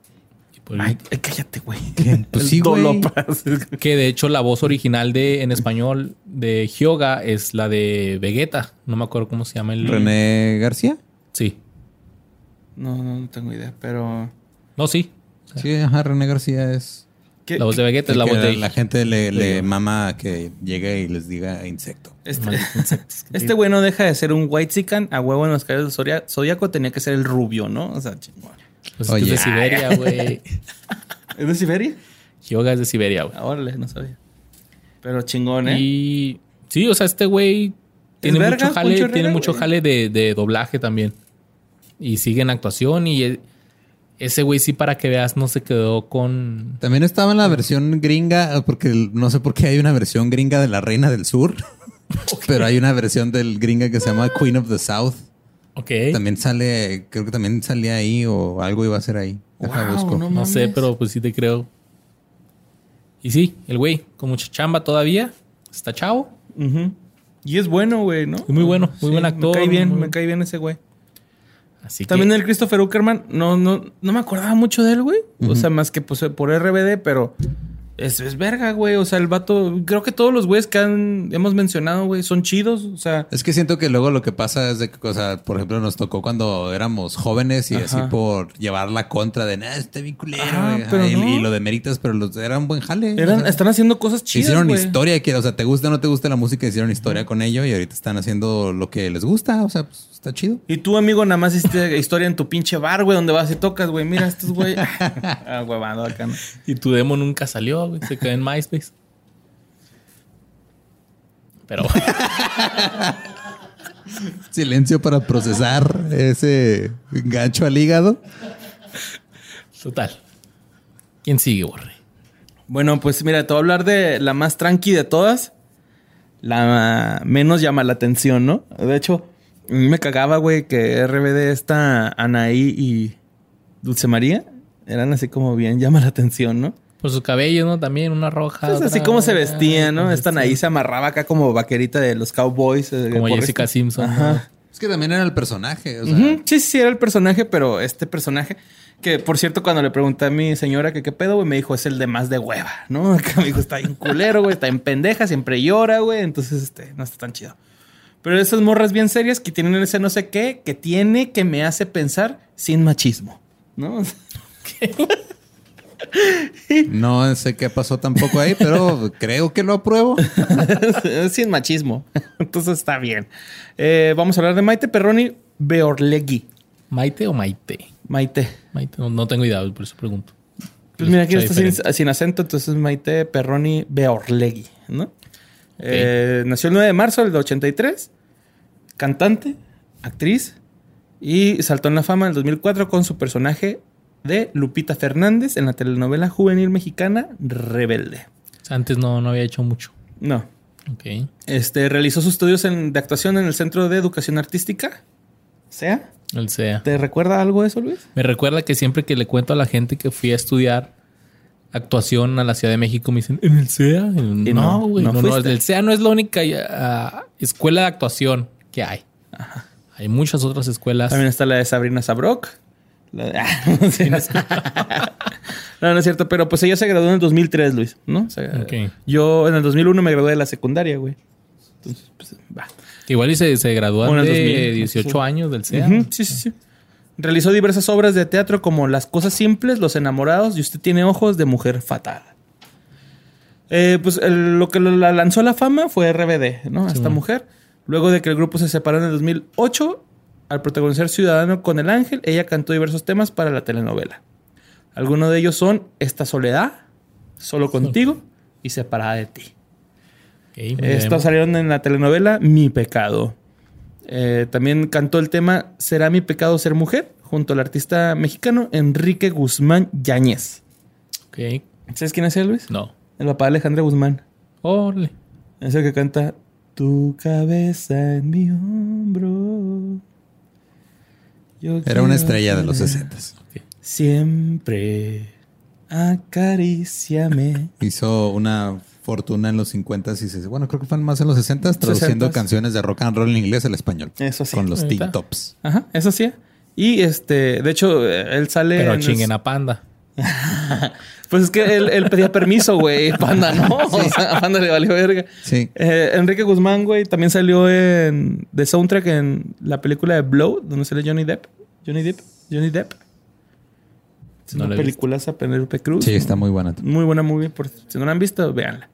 Pues, Ay, ay, cállate, güey. Pues sí, güey. Que de hecho la voz original de en español de Hyoga es la de Vegeta. No me acuerdo cómo se llama el. René García. Sí. No, no, no tengo idea, pero... No, sí. Sí, ajá, René García es. ¿Qué- La voz de Vegeta es la voz de. la gente le, le mama que llegue y les diga insecto. Este, este güey no deja de ser un white zican a huevo en los caballos del Zodia- Zodíaco tenía que ser el rubio, ¿no? O sea, chingón. Pues Oye. es de Siberia, güey. ¿Es de Siberia? Hyoga es de Siberia, güey. Ah, Órale, no sabía. Pero chingón, ¿eh? Y sí, o sea, este güey tiene verga, mucho jale, Herrera, tiene mucho jale de, de doblaje también. Y sigue en actuación y e- ese güey sí para que veas no se quedó con También estaba en la versión gringa, porque el- no sé por qué hay una versión gringa de la Reina del Sur, pero hay una versión del gringa que se llama Queen of the South. Ok. También sale, creo que también salía ahí o algo iba a ser ahí. Deja, Wow, busco. no No sé, pero pues sí te creo. Y sí, el güey con mucha chamba todavía. Está chavo. Y es bueno, güey, ¿no? Muy bueno, muy buen actor, Me cae bien, muy- me cae bien ese güey. Así También que el Christopher Uckerman, no, no, no me acordaba mucho de él, güey. O sea, más que pues, por RBD, pero es, es verga, güey. O sea, el vato, creo que todos los güeyes que han, hemos mencionado, güey, son chidos. O sea, Es que siento que luego lo que pasa es de que, o sea, por ejemplo, nos tocó cuando éramos jóvenes y Ajá. así por llevar la contra de, nah, está bien culero. Ah, güey". pero y, no. y lo de meritas, pero los, era un buen jale. eran, o sea. están haciendo cosas chidas, hicieron güey. historia, que, o sea, te gusta o no te gusta la música, hicieron historia con ello y ahorita están haciendo lo que les gusta, o sea, pues está chido. Y tú, amigo, nada más hiciste historia en tu pinche bar, güey, donde vas y tocas, güey. Mira, estos güey. ah, acá. ¿no? y tu demo nunca salió, güey. Se quedó en MySpace. Pero Silencio para procesar ese gancho al hígado. total. ¿Quién sigue, Borre? Bueno, pues mira, te voy a hablar de la más tranqui de todas. La menos llama la atención, ¿no? De hecho, a mí me cagaba, güey, que RBD esta Anaí y Dulce María eran así como bien llama la atención, ¿no? Por sus cabellos, ¿no? También una roja. Pues así otra- como se vestían, ¿no? Esta Anaí se amarraba acá como vaquerita de los Cowboys. eh, Como. Jessica Simpson. Ajá. ¿no? Es que también era el personaje, o sea, Sí, sí, era el personaje, pero este personaje, que por cierto, cuando le pregunté a mi señora que qué pedo, güey, me dijo, es el de más de hueva, ¿no? Acá me dijo, está bien culero, güey, está en pendeja, siempre llora, güey, entonces, este, no está tan chido. Pero esas morras bien serias que tienen ese no sé qué, que tiene que me hace pensar sin machismo, ¿no? no sé qué pasó tampoco ahí, pero creo que lo apruebo. sin machismo. Entonces está bien. Eh, vamos a hablar de Maite Perroni Beorlegui. ¿Maite o Maite? Maite. Maite, no, no tengo idea, por eso pregunto. Pues mira, aquí está sin acento, entonces Maite Perroni Beorlegui, ¿no? Eh, nació el 9 de marzo del 83, cantante, actriz, y saltó en la fama en el 2004 con su personaje de Lupita Fernández en la telenovela juvenil mexicana Rebelde. Antes no, no había hecho mucho. No. Ok. Este, realizó sus estudios en- de actuación en el Centro de Educación Artística. ¿Sea? El SEA. ¿Te recuerda algo eso, Luis? Me recuerda que siempre que le cuento a la gente que fui a estudiar actuación a la Ciudad de México, me dicen, ¿en el SEA? Y no, no, güey. no No, no, el SEA no es la única ah, escuela de actuación que hay. Hay muchas otras escuelas. También está la de Sabrina Sabrok. La de- Ah. No, no es cierto, pero pues ella se graduó en el 2003, Luis, ¿no? O sea, Ok. Yo en el 2001 me gradué de la secundaria, güey. Entonces, pues, va. Igual y se, se gradúan Bueno, en de 2000, 18 sí. años del. Ujú, Sí, sí, sí. Realizó diversas obras de teatro como Las cosas simples, Los enamorados y Usted tiene ojos de mujer fatal. Eh, pues el- lo que la lanzó a la fama fue RBD, ¿no? A esta mujer. Luego de que el grupo se separó en el 2008, al protagonizar Ciudadano con el Ángel, ella cantó diversos temas para la telenovela. Algunos de ellos son Esta soledad, Solo contigo y Separada de ti. Estos salieron en la telenovela Mi Pecado. Eh, también cantó el tema ¿Será mi pecado ser mujer? junto al artista mexicano Enrique Guzmán Yáñez. Ok. ¿Sabes quién es él, Luis? No. El papá de Alejandra Guzmán. Órale. Es el que canta Tu cabeza en mi hombro. Yo Era una estrella de los tener 60 Siempre acaríciame. Hizo una fortuna en los 50 y se bueno, creo que fue más en los 60 traduciendo 60s. canciones de rock and roll en inglés al español. Eso sí. Con los. Teen Tops. Ajá, eso sí. Y este, de hecho, eh, él sale. Pero en chinguen a Panda. Pues es que él, él pedía permiso, güey. Panda, ¿no? O sea, a Panda le valió verga. Sí. Eh, Enrique Guzmán, güey, también salió en de soundtrack en la película de Blow, donde sale Johnny Depp. Johnny Depp. Johnny Depp. Es No una película a Penélope Cruz. Sí, está muy buena. Muy buena movie. Por, si no la han visto, véanla.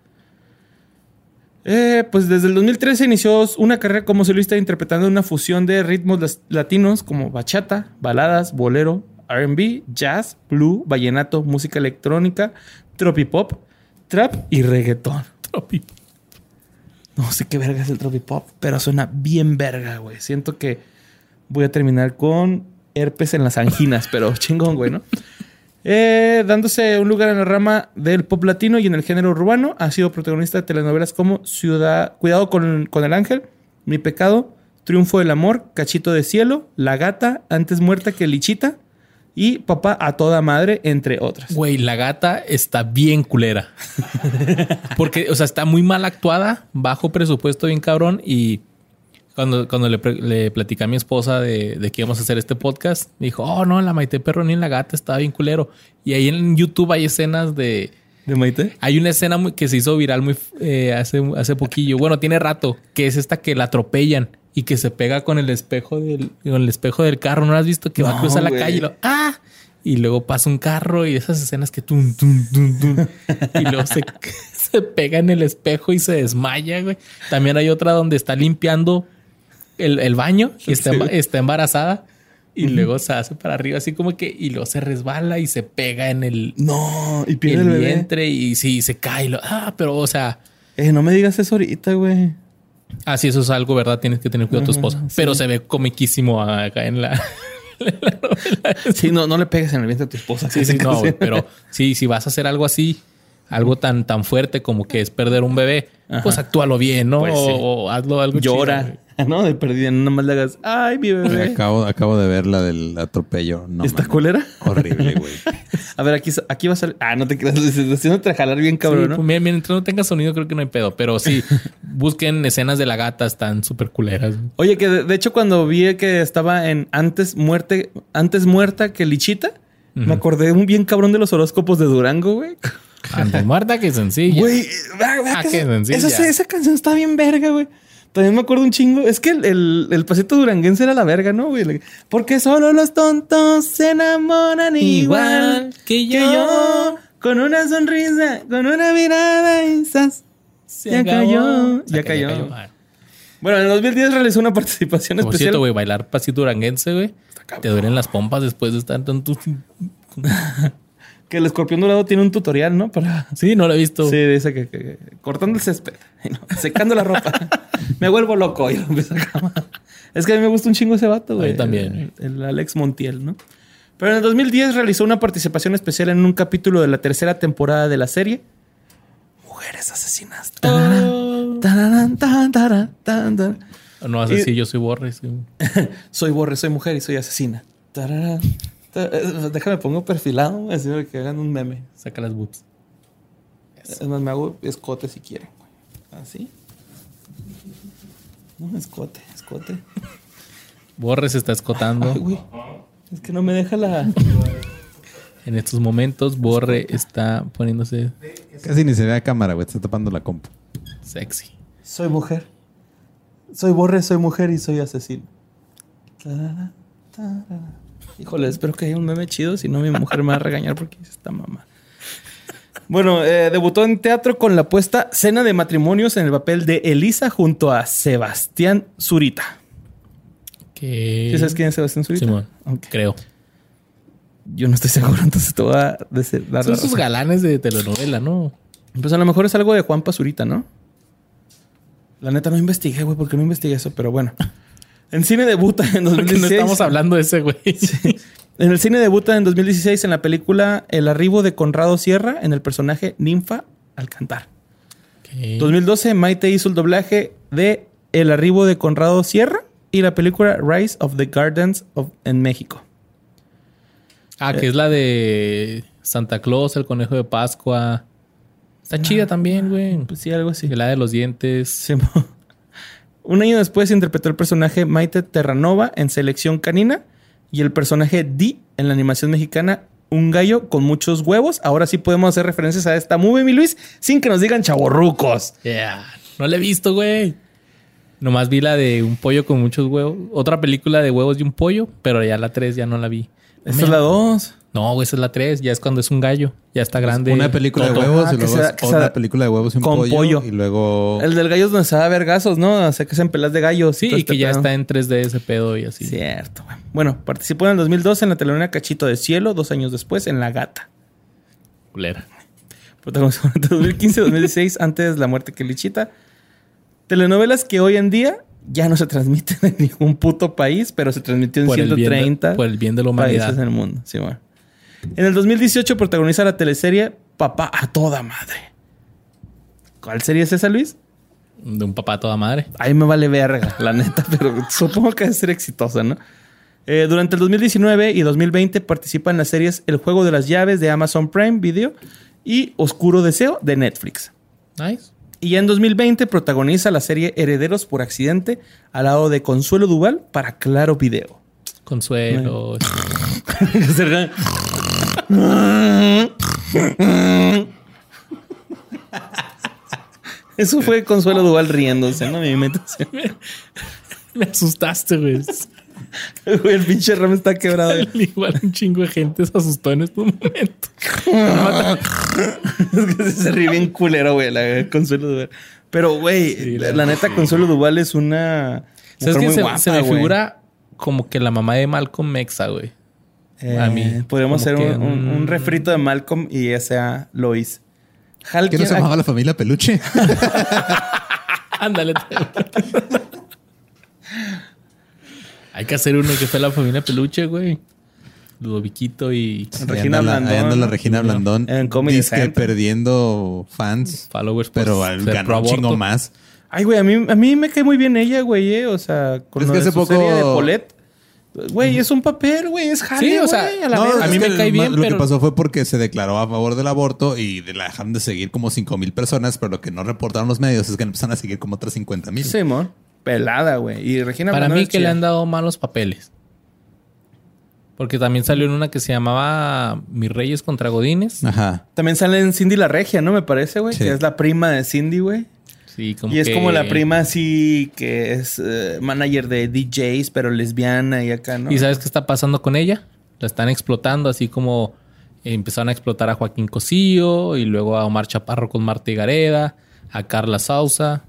Eh, pues desde el 2013 inició una carrera como solista interpretando una fusión de ritmos latinos como bachata, baladas, bolero, RB, jazz, blue, vallenato, música electrónica, tropipop, trap y reggaetón. No sé qué verga es el tropipop, pero suena bien verga, güey. Siento que voy a terminar con herpes en las anginas, pero chingón, güey, ¿no? Eh, dándose un lugar en la rama del pop latino y en el género urbano, ha sido protagonista de telenovelas como Ciudad, Cuidado con, con el Ángel, Mi Pecado, Triunfo del Amor, Cachito de Cielo, La Gata, Antes Muerta que Lichita y Papá a Toda Madre, entre otras. Güey, la gata está bien culera. Porque, o sea, está muy mal actuada, bajo presupuesto, bien cabrón. Y cuando, cuando le, le platicé a mi esposa de, de que íbamos a hacer este podcast, me dijo, oh, no, la Maite Perroni en la gata estaba bien culero. Y ahí en YouTube hay escenas de... ¿De Maite? Hay una escena muy- que se hizo viral muy eh, hace, hace poquillo. Bueno, tiene rato, que es esta que la atropellan y que se pega con el espejo del, con el espejo del carro. ¿No has visto? Que va a cruzar la calle y lo ¡ah! Y luego pasa un carro y esas escenas que tum, tum, tum, tum. Y luego se, se pega en el espejo y se desmaya, güey. También hay otra donde está limpiando el, el baño y está, está embarazada. Y luego se hace para arriba así como que... Y luego se resbala y se pega en el, No, y pierde el vientre y sí, se cae. y lo- ah, pero o sea, Eh, no me digas eso ahorita, güey. Ah, sí, eso es algo, ¿verdad? Tienes que tener cuidado a tu esposa. sí. Pero se ve comiquísimo acá en la. Sí, no, no le pegues en el vientre a tu esposa. sí, sí, no, pero sí, si vas a hacer algo así, algo tan, tan fuerte como que es perder un bebé, pues actúalo bien, ¿no? Pues sí. o, o hazlo algo chido. Llora, ¿no? De perdida, no más le hagas, ay, mi bebé. Acabo, acabo de ver la del atropello. No, ¿Está mames. culera? Horrible, güey. A ver, aquí, aquí va a salir. Ah, no te creas, haciéndote jalar bien cabrón, Sí, ¿no? pues, mientras no tenga sonido, creo que no hay pedo. Pero sí, busquen escenas de la gata, están súper culeras. Oye, que de, de hecho, cuando vi que estaba en antes muerte, antes muerta que Lichita, me acordé un bien cabrón de los horóscopos de Durango, güey. Antes muerta que sencilla. Güey, Ah, que sencilla. esa, esa canción está bien verga, güey. También me acuerdo un chingo. Es que el, el, el pasito duranguense era la verga, ¿no, güey? Porque solo los tontos se enamoran igual, Igual que yo. Con una sonrisa, con una mirada y ¡zas! Ya cayó, Se ya cayó, cayó. Bueno, en el 2010 realizó una participación Por especial. cierto, güey, bailar pasito duranguense, güey. Te duelen las pompas después de estar tanto. Que el escorpión dorado tiene un tutorial, ¿no? Para. Sí, no lo he visto. Sí, dice que, que- cortando el césped, no, secando la ropa. me vuelvo loco y lo empiezo a. Es que a mí me gusta un chingo ese vato, güey. mí también. El, el Alex Montiel, ¿no? Pero en el 2010 realizó una participación especial en un capítulo de la tercera temporada de la serie. Mujeres asesinas. Tararán, tararán. No a Y- decir yo soy Borre. Soy borre, soy mujer y soy asesina. Eh, Déjame pongo perfilado, así para que hagan un meme. Saca las boobs. Es más, me hago escote si quieren. güey. Así. No, escote, escote. Borre se está escotando. Ay, güey. Es que no me deja la. En estos momentos, Borre está poniéndose Casi ni se ve a cámara, güey. Está tapando la compu. sexy. Soy mujer. Soy Borre, soy mujer y soy asesino. Tarara, tarara. Híjole, espero que haya un meme chido, si no mi mujer me va a regañar porque dice esta mamá. Bueno, eh, debutó en teatro con la puesta Cena de Matrimonios en el papel de Elisa junto a Sebastián Zurita. Que... ¿Sí sabes quién es Sebastián Zurita? Simón, creo. Yo no estoy seguro, entonces te voy a decir- dar Son sus galanes de telenovela, ¿no? Pues a lo mejor es algo de Juan Pazurita, ¿no? La neta no investigué, güey, porque no investigué eso, pero bueno. En cine debuta en Porque 2016. no estamos hablando de ese güey. En el cine debuta en 2016 en la película El arribo de Conrado Sierra en el personaje Ninfa al cantar. Ok. 2012 Maite hizo el doblaje de El arribo de Conrado Sierra y la película Rise of the Gardens of, en México. Ah, que es la de Santa Claus, el conejo de Pascua. Está chida también, güey. Pues sí, algo así. La de los dientes. Sí. Un año después interpretó el personaje Maite Terranova en Selección Canina y el personaje Di en la animación mexicana Un gallo con muchos huevos. Ahora sí podemos hacer referencias a esta movie, mi Luis, sin que nos digan chavorrucos. Yeah. No la he visto, güey. Nomás vi la de un pollo con muchos huevos. Otra película de huevos y un pollo, pero ya la 3 ya no la vi. Esta es la 2. No, güey, esa es la 3. Ya es cuando es un gallo. Ya está grande. Una película de huevos Ah, y que luego sea- otra sea película de huevos y un con pollo, pollo. Y luego... El del gallo es donde se da vergazos, ¿no? O sea, que se en pelas de gallos. Sí, y este que ya pedo. está en 3D ese pedo y así. Cierto, güey. Bueno, participó en el 2012 en la telenovela Cachito de Cielo, dos años después en La Gata. Culera. Protagonizó entre 2015 y 2016, antes La Muerte que Lichita. Telenovelas que hoy en día ya no se transmiten en ningún puto país, pero se transmitió en Por el bien de- 130 por el bien de la países en el mundo. Sí, bueno. En el 2018 protagoniza la teleserie Papá a toda madre. ¿Cuál serie es esa, Luis? De un papá a toda madre. Ahí me vale verga, la neta, pero supongo que debe ser exitosa, ¿no? Eh, durante el 2019 y 2020 participa en las series El Juego de las Llaves de Amazon Prime Video y Oscuro Deseo de Netflix. Nice. Y ya en 2020 protagoniza la serie Herederos por Accidente al lado de Consuelo Duval para Claro Video. Consuelo. Eso fue Consuelo Duval riéndose, ¿no? Mi imitación. Me asustaste, güey. Güey, el pinche Ram está quebrado. Igual un chingo de gente se asustó en este momento. es que se ríe bien culero, güey, la Consuelo Duval. Pero, güey, Sí, la, neta, Consuelo Duval es una. ¿Sabes qué? muy Se, guapa, se me figura como que la mamá de Malcolm Mexa, güey. Eh, a mí, Podríamos como hacer un, un- un refrito de Malcolm y ella sea Lois. Hal, ¿Qué no se ¿quién- llamaba la familia Peluche? Ándale. Hay que hacer uno que fue la familia Peluche, güey. Ludoviquito y Regina Ahí anda la- Blandón. ahí anda la Regina Blandón. En Comedy perdiendo fans, followers. por pero ganó un chingo más. Ay, güey, a mí, a mí me cae muy bien ella, güey, eh. O sea, con Es lo que de hace su poco- serie de Polet. Güey, es un papel, güey, es jale, Sí, o sea, güey, a la No, verga. a mí es me cae lo- bien, Lo pero- que pasó fue porque se declaró a favor del aborto y de la dejaron de seguir como 5 mil personas, pero lo que no reportaron los medios es que empezaron a seguir como otras 50 mil. Simón. Pelada, güey. Y Regina Para mí es que le han dado malos papeles. Porque también salió en una que se llamaba Mis Reyes contra Godines. Ajá. También sale en Cindy la Regia, ¿no? Me parece, güey. Sí. Que es la prima de Cindy, güey. Sí, como Y es que- como la prima así que es eh, manager de DJs, pero lesbiana y acá, ¿no? ¿Y sabes qué está pasando con ella? La están explotando, así como empezaron a explotar a Joaquín Cosío y luego a Omar Chaparro con Marta Gareda, a Carla Sausa,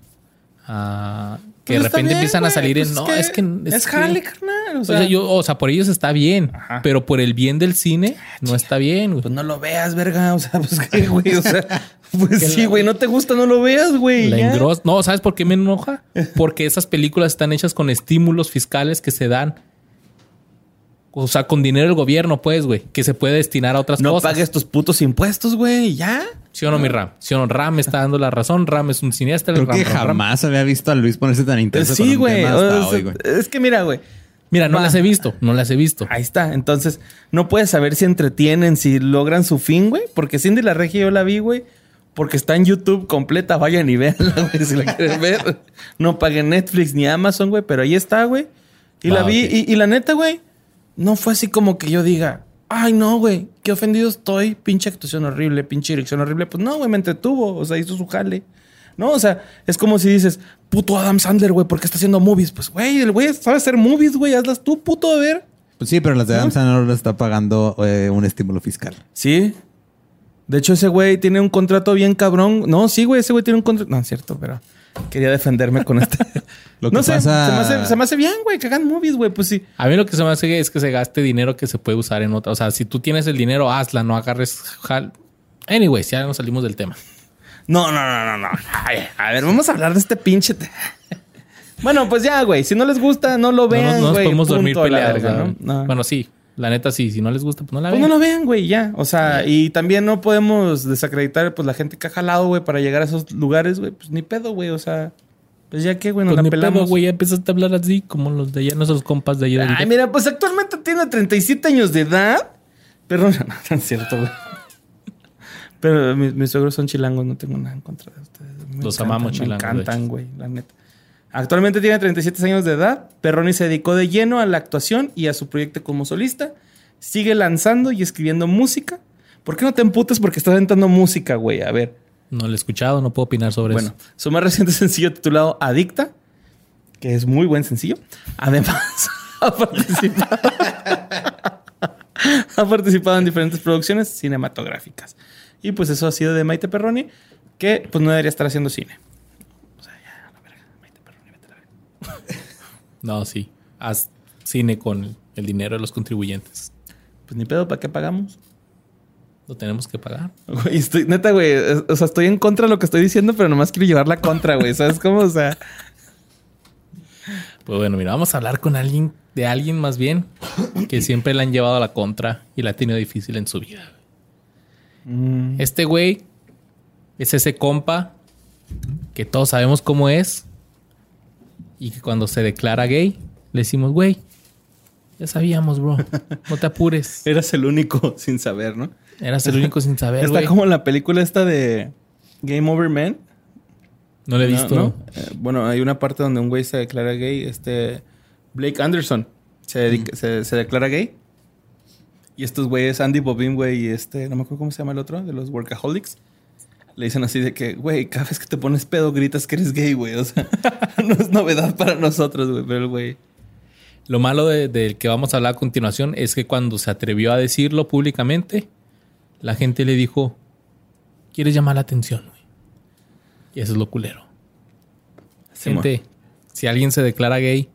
a... que Pues de repente bien, empiezan a salir Pues en... No, es que... Es, que- jale, carnal. O O sea, sea, yo, o sea, por ellos está bien, Ajá. pero por el bien del cine no está bien. güey. pues no lo veas, verga. O sea, pues qué, güey. O sea, pues Que sí, la- güey. No te gusta, no lo veas, güey. La engros- No, ¿sabes por qué me enoja? Porque esas películas están hechas con estímulos fiscales que se dan. O sea, con dinero del gobierno, pues, güey, que se puede destinar a otras No cosas. pagues tus putos impuestos, güey. Ya. ¿Sí o no, mi Ram? ¿Sí o no? Ram está dando la razón. Ram es un cineasta. Creo Ram, que Ram, Ram. jamás había visto a Luis ponerse tan intenso. Sí, güey. tema hasta O sea, hoy, güey. Es que mira, güey. Mira, no Va. las he visto. No las he visto. Ahí está. Entonces, no puedes saber si entretienen, si logran su fin, güey. Porque Cindy la Regia yo la vi, güey. Porque está en YouTube completa. Vayan y véanla, güey, si la quieren ver. No paguen Netflix ni Amazon, güey. Pero ahí está, güey. Y la Ah, vi. Y, y la neta, güey, no fue así como que yo diga, Ay, no, güey, qué ofendido estoy. Pinche actuación horrible, pinche dirección horrible. Pues no, güey, me entretuvo. O sea, hizo su jale. No, o sea, es como si dices, puto Adam Sandler, güey, ¿por qué está haciendo movies? Pues, güey, el güey sabe hacer movies, güey, hazlas tú, puto, a ver. Pues sí, pero las de Adam Sandler le está pagando eh, un estímulo fiscal. Sí. De hecho, ese güey tiene un contrato bien cabrón. No, sí, güey, ese güey tiene un contrato. No, es cierto, pero quería defenderme con este. Lo que no sé, pasa- se, me hace, se me hace bien, güey, que hagan movies, güey. Pues sí. A mí lo que se me hace es que se gaste dinero que se puede usar en otra. O sea, si tú tienes el dinero, hazla, no agarres. jal- Anyway, ya nos salimos del tema. No, no, no, no, no. Ay, a ver, vamos a hablar de este pinche. bueno, pues ya, güey. Si no les gusta, no lo No, vean, nos- no nos güey. podemos dormir Punto peleados. verga, ¿no? ¿no? No. Bueno, sí. La neta, sí. Si no les gusta, pues no la Pues vean. no lo vean, güey, ya. O sea, y también no podemos desacreditar, pues, la gente que ha jalado, güey, para llegar a esos lugares, güey. Pues ni pedo, güey. O sea, pues ya que, güey, nos Pues la pelamos. güey. Ya empezaste a hablar así como los de allá, nuestros compas de allá. Ay, mira, pues actualmente tiene 37 años de edad. Pero no, no, es cierto, güey. Pero mis, mis suegros son chilangos, no tengo nada en contra de ustedes. Me Los encantan, amamos, chilangos, Me encantan, güey, la neta. Actualmente tiene 37 años de edad. Perroni se dedicó de lleno a la actuación y a su proyecto como solista. Sigue lanzando y escribiendo música. ¿Por qué no te emputas? Porque estás aventando música, güey. A ver. No lo he escuchado, no puedo opinar sobre Bueno, eso. su más reciente sencillo titulado Adicta, que es muy buen sencillo. Además, ha participado, ha participado en diferentes producciones cinematográficas. Y pues eso ha sido de Maite Perroni, que pues no debería estar haciendo cine. O sea, ya, la verga, Maite Perroni, vete a la verga. No, sí. Haz cine con el dinero de los contribuyentes. Pues ni pedo, ¿para qué pagamos? Lo tenemos que pagar. Güey, estoy, neta, güey, o sea, estoy en contra de lo que estoy diciendo, pero nomás quiero llevar la contra, güey. ¿Sabes cómo? O sea, Pues bueno, mira, vamos a hablar con alguien, de alguien más bien, que siempre le han llevado a la contra y la ha tenido difícil en su vida. mm, Este güey es ese compa que todos sabemos cómo es y que cuando se declara gay le decimos, güey, ya sabíamos, bro, no te apures. eras el único sin saber, ¿no? Eras el único sin saber, Está güey. como la película esta de Game Over Man. No lo he ¿no? visto. ¿no? Eh, bueno, hay una parte donde un güey se declara gay. Este Blake Anderson se, dedica- se, se declara gay. Y estos güeyes, Andy Bobin, güey, y este, no me acuerdo cómo se llama el otro, de los Workaholics. Le dicen así de que, güey, cada vez que te pones pedo gritas que eres gay, güey. O sea, no es novedad para nosotros, güey. Pero el güey. Lo malo de- del que vamos a hablar a continuación es que cuando se atrevió a decirlo públicamente, la gente le dijo, ¿quieres llamar la atención? güey?" Y eso es lo culero. Gente, si alguien se declara gay,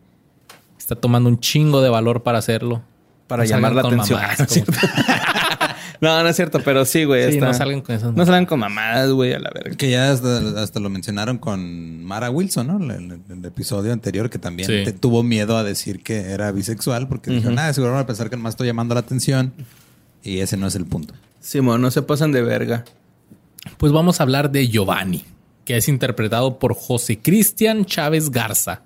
está tomando un chingo de valor para hacerlo. Para No llamar la atención. ¿sí? No, no es cierto, pero sí, güey. Sí, está- no salgan con esas No salgan con mamadas, güey, a la verga. Que ya hasta, hasta lo mencionaron con Mara Wilson, ¿no? En el, el episodio anterior, que también Sí. te- tuvo miedo a decir que era bisexual, porque dijo, nada, seguro van a pensar que más estoy llamando la atención. Y ese no es el punto. Simón, no se pasan de verga. Pues vamos a hablar de Giovanni, que es interpretado por José Cristian Chávez Garza,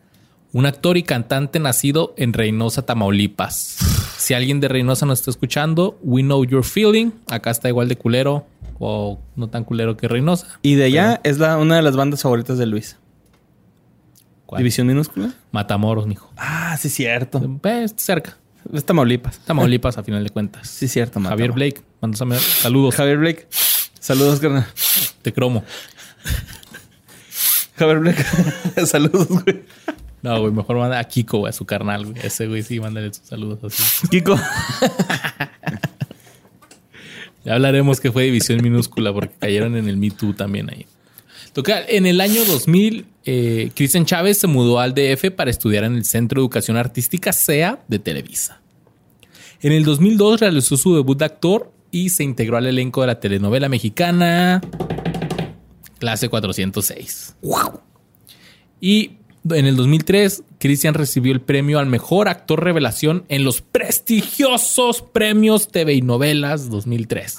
un actor y cantante nacido en Reynosa, Tamaulipas. Si alguien de Reynosa nos está escuchando, we know your feeling. Acá está igual de culero o no tan culero que Reynosa. Y de allá es la, una de las bandas favoritas de Luis. ¿Cuál? División minúscula. Matamoros, mijo. Ah, sí, cierto. Eh, cerca. Es Tamaulipas. Tamaulipas, a final de cuentas. Sí, cierto, Javier Matamoros. Blake, mándame saludos. Javier Blake. Saludos, carnal. Te cromo. Javier Blake. Saludos, güey. No, güey, mejor manda a Kiko, güey, a su carnal, güey. Ese güey sí, mándale sus saludos así. Kiko. Ya hablaremos que fue división minúscula porque cayeron en el Me Too también ahí. Total, en el año 2000, eh, Cristian Chávez se mudó al DF para estudiar en el Centro de Educación Artística SEA de Televisa. En el 2002 realizó su debut de actor y se integró al elenco de la telenovela mexicana Clase 406. Y en el 2003, Cristian recibió el premio al mejor actor revelación en los prestigiosos premios TV y novelas 2003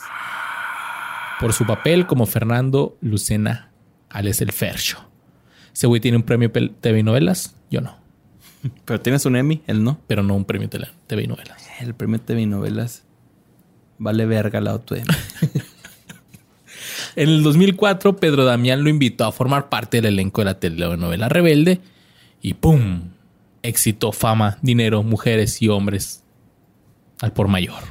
por su papel como Fernando Lucena Alex el Fercho. Ese güey tiene un premio TV y novelas, yo no, Pero tienes un Emmy, él no. pero no un premio TV y novelas. El premio TV novelas. Vale verga la auto Emmy. En el 2004, Pedro Damián lo invitó a formar parte del elenco de la telenovela Rebelde y ¡pum! Éxito, fama, dinero, mujeres y hombres al por mayor.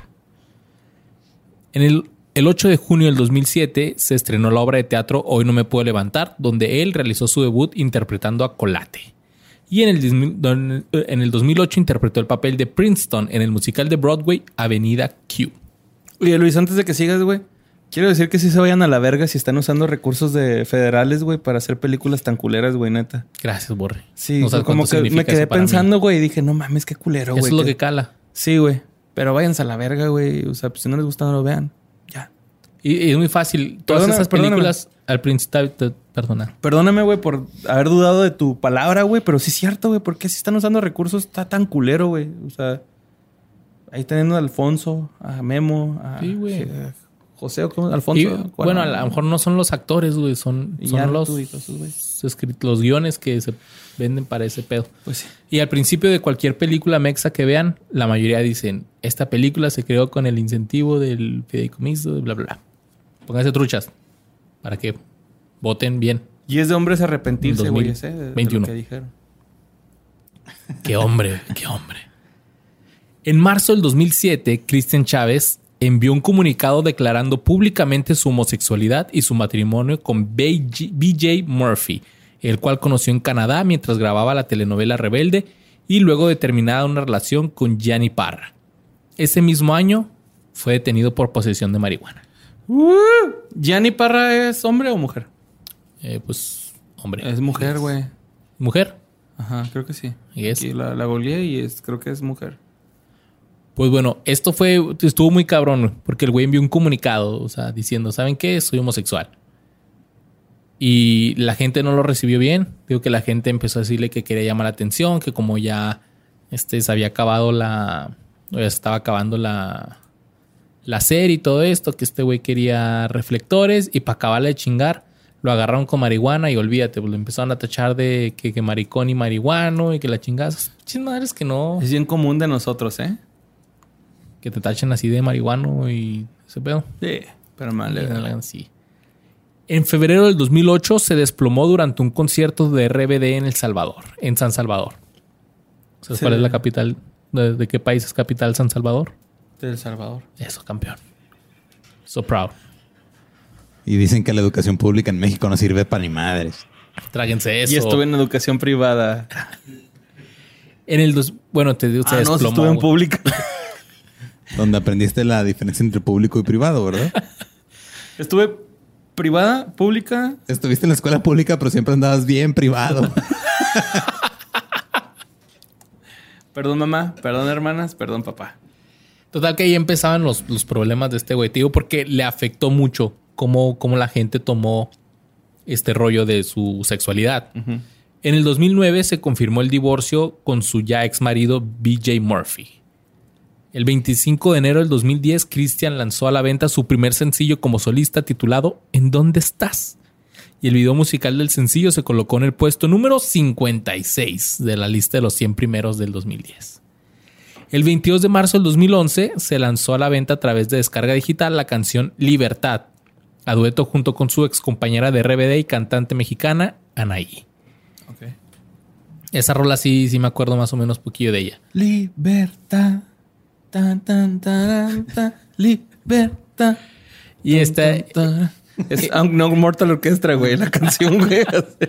En el, el 8 de junio del 2007 se estrenó la obra de teatro Hoy no me puedo levantar, donde él realizó su debut interpretando a Colate. Y en el, 2000 don- en el 2008 interpretó el papel de Princeton en el musical de Broadway Avenida Q. Oye, Luis, antes de que sigas, güey. Quiero decir que sí se vayan a la verga si están usando recursos de federales, güey, para hacer películas tan culeras, güey, neta. Gracias, Borre. Sí, No sabes como que me quedé eso pensando, güey, y dije, no mames, qué culero, Eso güey. es lo que- que cala. Sí, güey. Pero váyanse a la verga, güey. O sea, pues, si no les gusta, no lo vean. Ya. Y, y es muy fácil. Todas Perdona, esas perdóname. películas al principio... Perdona. Perdóname, güey, por haber dudado de tu palabra, güey, pero sí es cierto, güey. ¿Por qué si están usando recursos está tan culero, güey? O sea, ahí teniendo a Alfonso, a Memo, a Sí, güey. José, ¿o ¿cómo? Alfonso. Bueno, a lo mejor no son los actores, güey. Son, Y son los, esos, los guiones que se venden para ese pedo. Pues sí. Y al principio de cualquier película mexa que vean, la mayoría dicen, esta película se creó con el incentivo del fideicomiso, bla, bla, bla. Pónganse truchas para que voten bien. Y es de hombres arrepentirse, güey, ese. de- de lo 2021. que dijeron. Qué hombre, qué hombre. En marzo del 2007, Cristian Chávez envió un comunicado declarando públicamente su homosexualidad y su matrimonio con BJ Murphy, el cual conoció en Canadá mientras grababa la telenovela Rebelde y luego de terminada una relación con Gianni Parra. Ese mismo año fue detenido por posesión de marihuana. ¿Gianni Parra es hombre o mujer? Eh, pues, hombre. Es mujer, güey. ¿Mujer? Ajá, creo que sí. ¿Y es? La, la y es, creo que es mujer. Pues bueno, esto fue, estuvo muy cabrón, porque el güey envió un comunicado, o sea, diciendo, ¿saben qué? Soy homosexual. Y la gente no lo recibió bien. Digo que la gente empezó a decirle que quería llamar la atención, que como ya este, se había acabado la. o ya se estaba acabando la. La serie y todo esto, que este güey quería reflectores y para acabarle de chingar, lo agarraron con marihuana y olvídate, pues lo empezaron a tachar de que, que maricón y marihuano y que la chingas. Pinches madres que no Es bien común de nosotros, ¿eh? Que te tachen así de marihuano y ese pedo. Sí. Pero mal. Hagan así. En febrero del 2008 se desplomó durante un concierto de RBD en El Salvador, en San Salvador. ¿Sabes Sí. cuál es la capital? ¿De, de qué país es capital San Salvador? De El Salvador. Eso, campeón. So proud. Y dicen que la educación pública en México no sirve para ni madres. Tráguense eso. Y estuve en educación privada. En el dos, bueno, te digo, se ah, no, sí desplomó. estuve en pública. Donde aprendiste la diferencia entre público y privado, ¿verdad? estuve privada, pública. Estuviste en la escuela pública, pero siempre andabas bien privado. Perdón, mamá. Perdón, hermanas. Perdón, papá. Total que ahí empezaban los, los problemas de este güey, digo, porque le afectó mucho cómo, cómo la gente tomó este rollo de su sexualidad. En el 2009 se confirmó el divorcio con su ya ex marido BJ Murphy. El 25 de enero del 2010, Christian lanzó a la venta su primer sencillo como solista titulado ¿En dónde estás? Y el video musical del sencillo se colocó en el puesto número 56 de la lista de los 100 primeros del 2010. El 22 de marzo del 2011 se lanzó a la venta a través de descarga digital la canción Libertad, a dueto junto con su ex compañera de RBD y cantante mexicana, Anaí. Ok. Esa rola sí, sí me acuerdo más o menos poquillo de ella. Libertad. Tan, tan, taran, tan, libertad. Y este, Tan, Es No Mortal Orchestra, güey, la canción, güey.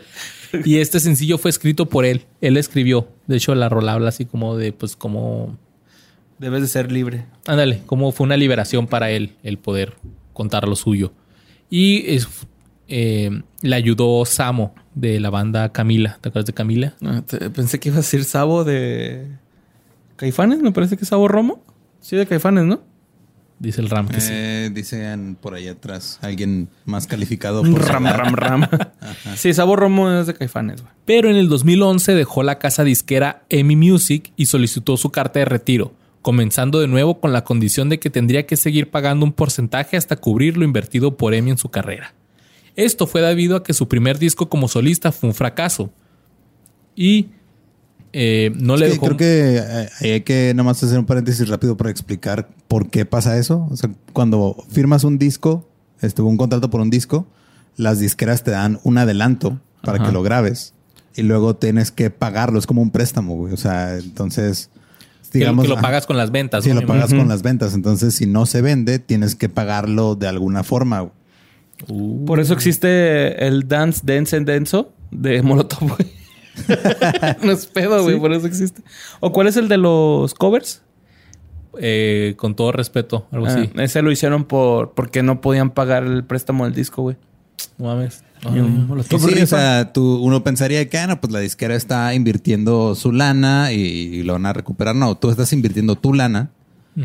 y este sencillo fue escrito por él. Él escribió. De hecho, la rola habla así como de, pues, como Debes de ser libre. Ándale, como fue una liberación para él el poder contar lo suyo. Y es- eh, le ayudó Samo de la banda Camila. ¿Te acuerdas de Camila? Ah, te- Pensé que iba a decir Sabo de Caifanes, me parece que es Sabo Romo. Sí, de Caifanes, ¿no? Dice el Ram que sí. Eh, dicen por ahí atrás alguien más calificado. Por ram, ram, ram. Sí, Sabo Romo es de Caifanes, güey. Pero en el 2011 dejó la casa disquera EMI Music y solicitó su carta de retiro, comenzando de nuevo con la condición de que tendría que seguir pagando un porcentaje hasta cubrir lo invertido por EMI en su carrera. Esto fue debido a que su primer disco como solista fue un fracaso. Y eh, no le Sí, dejó... creo que eh, hay que nada más hacer un paréntesis rápido para explicar por qué pasa eso. O sea, cuando firmas un disco, este, un contrato por un disco, las disqueras te dan un adelanto para Ajá. que lo grabes y luego tienes que pagarlo. Es como un préstamo, güey. O sea, entonces Que lo- digamos, que lo ah, pagas con las ventas. Sí, ¿no? lo pagas con las ventas. Entonces, si no se vende, tienes que pagarlo de alguna forma. güey. Uh, Por eso existe el Dance Dance and Denso de Molotov, güey. no es pedo, güey. Por eso existe. ¿O cuál es el de los covers? eh, con todo respeto, algo así. Ah, ese lo hicieron por porque no podían pagar el préstamo del disco, güey. No mames. Sí, o sea, tú, uno pensaría que, ah, no, pues la disquera está invirtiendo su lana y, y lo van a recuperar. No, tú estás invirtiendo tu lana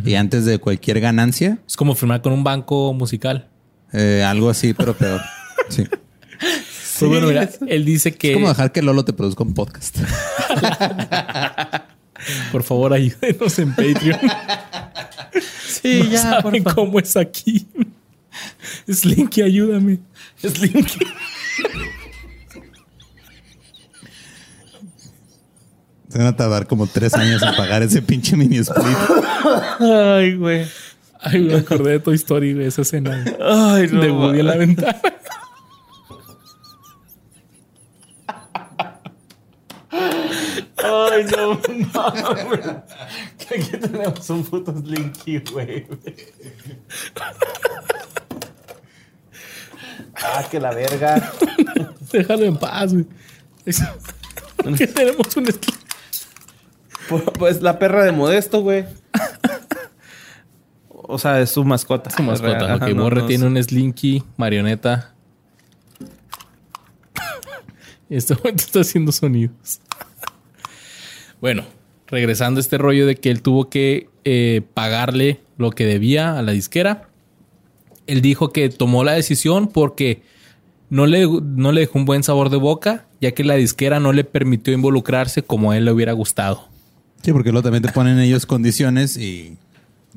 y antes de cualquier ganancia, Es como firmar con un banco musical. eh, algo así, pero peor. Sí. Pues bueno, mira, él dice que Es como dejar que Lolo te produzca un podcast. por favor ayúdenos en Patreon. Sí, no saben cómo es aquí. Slinky, ayúdame. Slinky. Se van a tardar como tres años en pagar ese pinche mini split. Ay, güey. Ay, me acordé de Toy Story, de esa escena Ay, no. de Woody en la ventana. Ay, no, no, Que aquí tenemos un puto Slinky, güey. Ah, que la verga. Déjalo en paz, güey. Que tenemos un esqui- Pues, Pues la perra de Modesto, güey. O sea, es su mascota. su mascota. Ok, no, Borre no, tiene un Slinky, marioneta. Este momento está haciendo sonidos. Bueno, regresando a este rollo de que él tuvo que eh, pagarle lo que debía a la disquera. Él dijo que tomó la decisión porque no le, no le dejó un buen sabor de boca, ya que la disquera no le permitió involucrarse como a él le hubiera gustado. Sí, porque luego también te ponen ellos condiciones y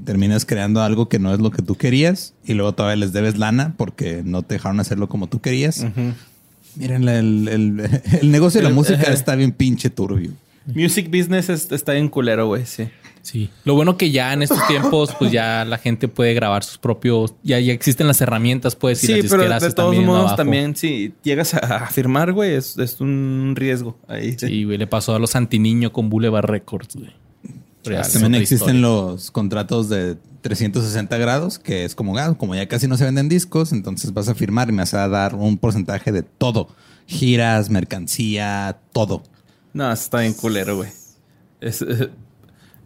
terminas creando algo que no es lo que tú querías y luego todavía les debes lana porque no te dejaron hacerlo como tú querías. Miren, el, el- el negocio de la música está bien pinche turbio. Music business es- está bien culero, güey, sí. Sí. Lo bueno que ya en estos tiempos, pues ya la gente puede grabar sus propios, ya, ya existen las herramientas, pues, y Sí, las pero disqueras de todos modos abajo. también, si llegas a, firmar, güey, es, es un riesgo ahí. Sí, güey, le pasó a los Antiniño con Boulevard Records, güey. También existen historia. los contratos de 360 grados, que es como, ah, como ya casi no se venden discos, entonces vas a firmar y me vas a dar un porcentaje de todo. Giras, mercancía, todo. No, está bien culero, güey. Es, eh,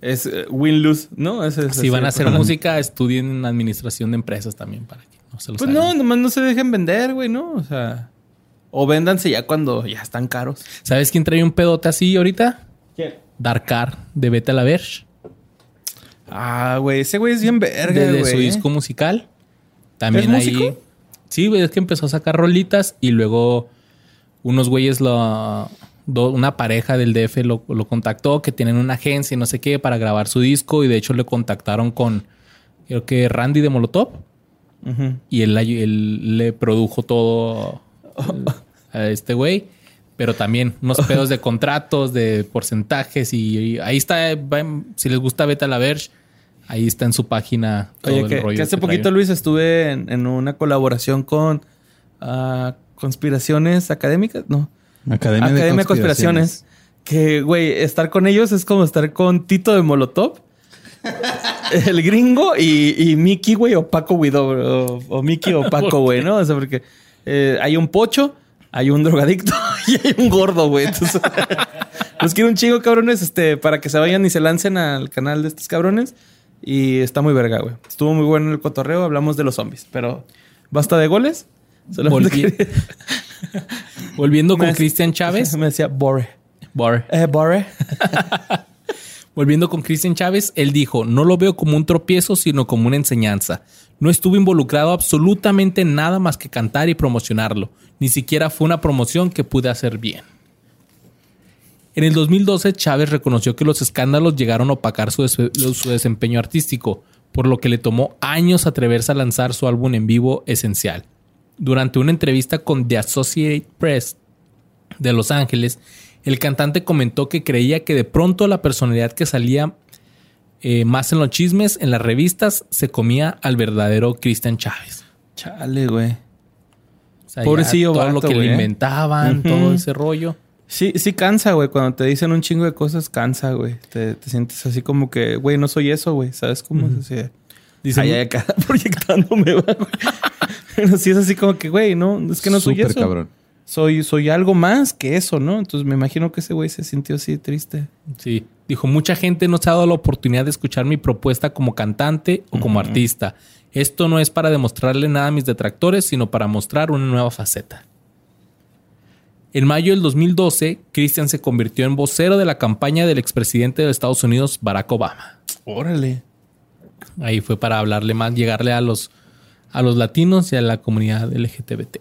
es eh, win-lose, ¿no? Es- es Si van a hacer música, estudien administración de empresas también para que no se los Pues no, nomás no se dejen vender, güey, ¿no? O sea, o véndanse ya cuando ya están caros. ¿Sabes quién trae un pedote así ahorita? ¿Quién? Darkar de Beta la Verge. Ah, güey, ese güey es bien verga, Desde güey. su disco musical. También ¿Es ahí. músico? Sí, güey, es que empezó a sacar rolitas y luego unos güeyes lo. Do- una pareja del DF lo, lo contactó que tienen una agencia y no sé qué para grabar su disco y de hecho le contactaron con creo que Randy de Molotov y él, él le produjo todo a este güey. Pero también unos pedos de contratos, de porcentajes y, y ahí está, si les gusta Beta la Verge, ahí está en su página todo Oye, el que, rollo que hace que poquito. Luis, estuve en, en una colaboración con ah, Conspiraciones Académicas, no. Academia, Academia de Conspiraciones. Que, güey, estar con ellos es como estar con Tito de Molotov, el gringo y, y Mickey, güey, o Paco Guido, o, o Mickey o Paco, güey, ¿no? O sea, porque eh, hay un pocho, hay un drogadicto y hay un gordo, güey. Entonces, los quiero un chingo, cabrones, este, para que se vayan y se lancen al canal de estos cabrones. Y está muy verga, güey. Estuvo muy bueno el cotorreo, hablamos de los zombies, pero basta de goles. Solamente quería- Volviendo con Cristian Chávez. Me decía. Eh. Volviendo con Cristian Chávez, él dijo, no lo veo como un tropiezo, sino como una enseñanza. No estuve involucrado absolutamente en nada más que cantar y promocionarlo. Ni siquiera fue una promoción que pude hacer bien. En el 2012, Chávez reconoció que los escándalos llegaron a opacar su, des- su desempeño artístico, por lo que le tomó años atreverse a lanzar su álbum en vivo esencial. Durante una entrevista con The Associated Press de Los Ángeles, el cantante comentó que creía que de pronto la personalidad que salía eh, más en los chismes, en las revistas, se comía al verdadero Cristian Chávez. Chale, güey. O sea, Pobrecillo todo lo que güey, le ¿eh? inventaban, todo ese rollo. Sí, sí cansa, güey. Cuando te dicen un chingo de cosas, cansa, güey. Te, te sientes así como que, güey, no soy eso, güey. ¿Sabes cómo? es así? Dice, Ay, ay, acá proyectándome, güey. Pero sí es así como que, güey, no, es que no soy Súper eso. cabrón. Soy, soy algo más que eso, ¿no? Entonces me imagino que ese güey se sintió así triste. Sí, dijo, mucha gente no se ha dado la oportunidad de escuchar mi propuesta como cantante o como artista. Esto no es para demostrarle nada a mis detractores, sino para mostrar una nueva faceta. En mayo del 2012, Christian se convirtió en vocero de la campaña del expresidente de Estados Unidos, Barack Obama. Órale. Ahí fue para hablarle más, llegarle a los, a los latinos y a la comunidad LGTBT.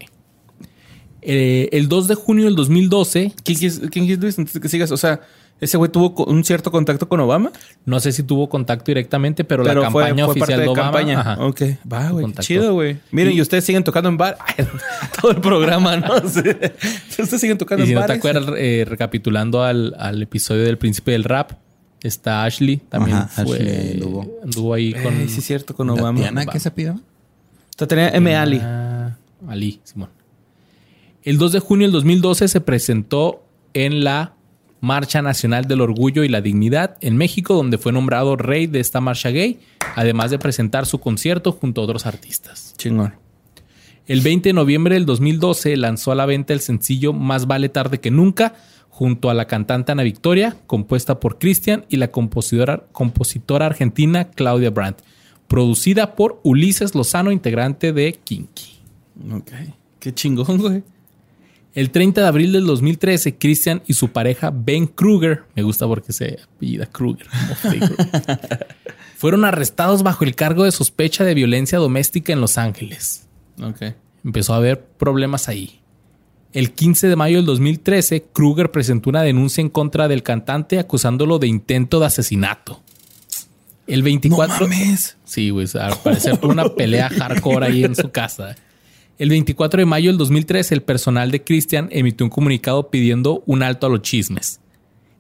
Eh, el 2 de junio del 2012, ¿Quién quis- quién Luis? Antes de que sigas, o sea, ese güey tuvo un cierto contacto con Obama. no sé si tuvo contacto directamente, pero, la campaña oficial de Obama. ajá. Ok, va, güey. Chido, güey. Miren, y, ustedes siguen tocando en bar. Todo el programa, ¿no? Ustedes siguen tocando Y si en no te acuerdas, eh, recapitulando al, al episodio del príncipe del rap, está Ashley, también Ajá, fue, Ashley anduvo. anduvo ahí con Eh, sí, es cierto, con Obama. ¿Tatiana qué se pidió? Sea, tenía M. Ali. Ali, Simón. El 2 de junio del 2012 se presentó en la Marcha Nacional del Orgullo y la Dignidad en México, donde fue nombrado rey de esta marcha gay, además de presentar su concierto junto a otros artistas. Chingón. El 20 de noviembre del 2012 lanzó a la venta el sencillo Más vale tarde que nunca, junto a la cantante Ana Victoria, compuesta por Cristian y la compositora, compositora argentina Claudia Brandt, producida por Ulises Lozano, integrante de Kinky. Ok. Qué chingón, güey. El 30 de abril del 2013, Christian y su pareja Ben Kruger, me gusta porque se apellida Kruger, fueron arrestados bajo el cargo de sospecha de violencia doméstica en Los Ángeles. Ok. Empezó a haber problemas ahí. El 15 de mayo del 2013, Kruger presentó una denuncia en contra del cantante acusándolo de intento de asesinato. El 24... Sí, güey. Al parecer fue una pelea hardcore ahí en su casa. El 24 de mayo del 2013, el personal de Christian emitió un comunicado pidiendo un alto a los chismes.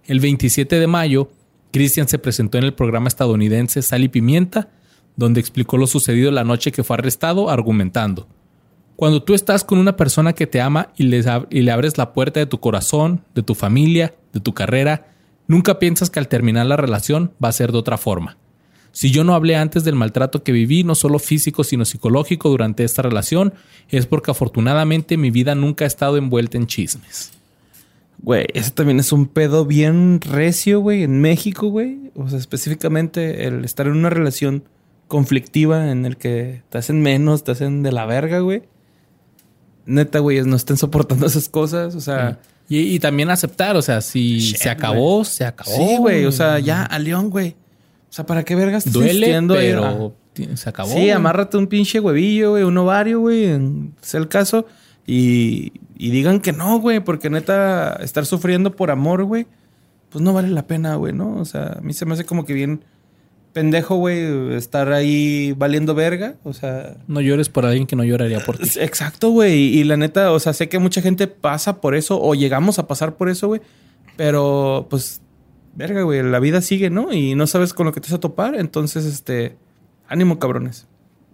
El 27 de mayo, Christian se presentó en el programa estadounidense Sal y Pimienta, donde explicó lo sucedido la noche que fue arrestado, argumentando. Cuando tú estás con una persona que te ama y, les ab- y le abres la puerta de tu corazón, de tu familia, de tu carrera, nunca piensas que al terminar la relación va a ser de otra forma. Si yo no hablé antes del maltrato que viví, no solo físico, sino psicológico durante esta relación, es porque afortunadamente mi vida nunca ha estado envuelta en chismes. Güey, ese también es un pedo bien recio, güey, en México, güey. O sea, específicamente el estar en una relación conflictiva en el que te hacen menos, te hacen de la verga, güey. Neta, güey, no estén soportando esas cosas. O sea, Y, y también aceptar, o sea, si Shit, se acabó, se acabó. sí, güey. O sea, ya a León, güey. O sea, ¿para qué vergas estás duele, ahí? pero ti- se acabó. Sí, güey. amárrate un pinche huevillo, güey, un ovario, güey, en- el caso. Y, y digan que no, güey, porque neta, estar sufriendo por amor, güey, pues no vale la pena, güey, ¿no? O sea, a mí se me hace como que bien pendejo, güey, estar ahí valiendo verga. O sea, No llores por alguien que no lloraría por ti. exacto, güey. Y la neta, o sea, sé que mucha gente pasa por eso o llegamos a pasar por eso, güey. Pero, pues, verga, güey, la vida sigue, ¿no? Y no sabes con lo que te vas a topar. Entonces, este, ánimo, cabrones.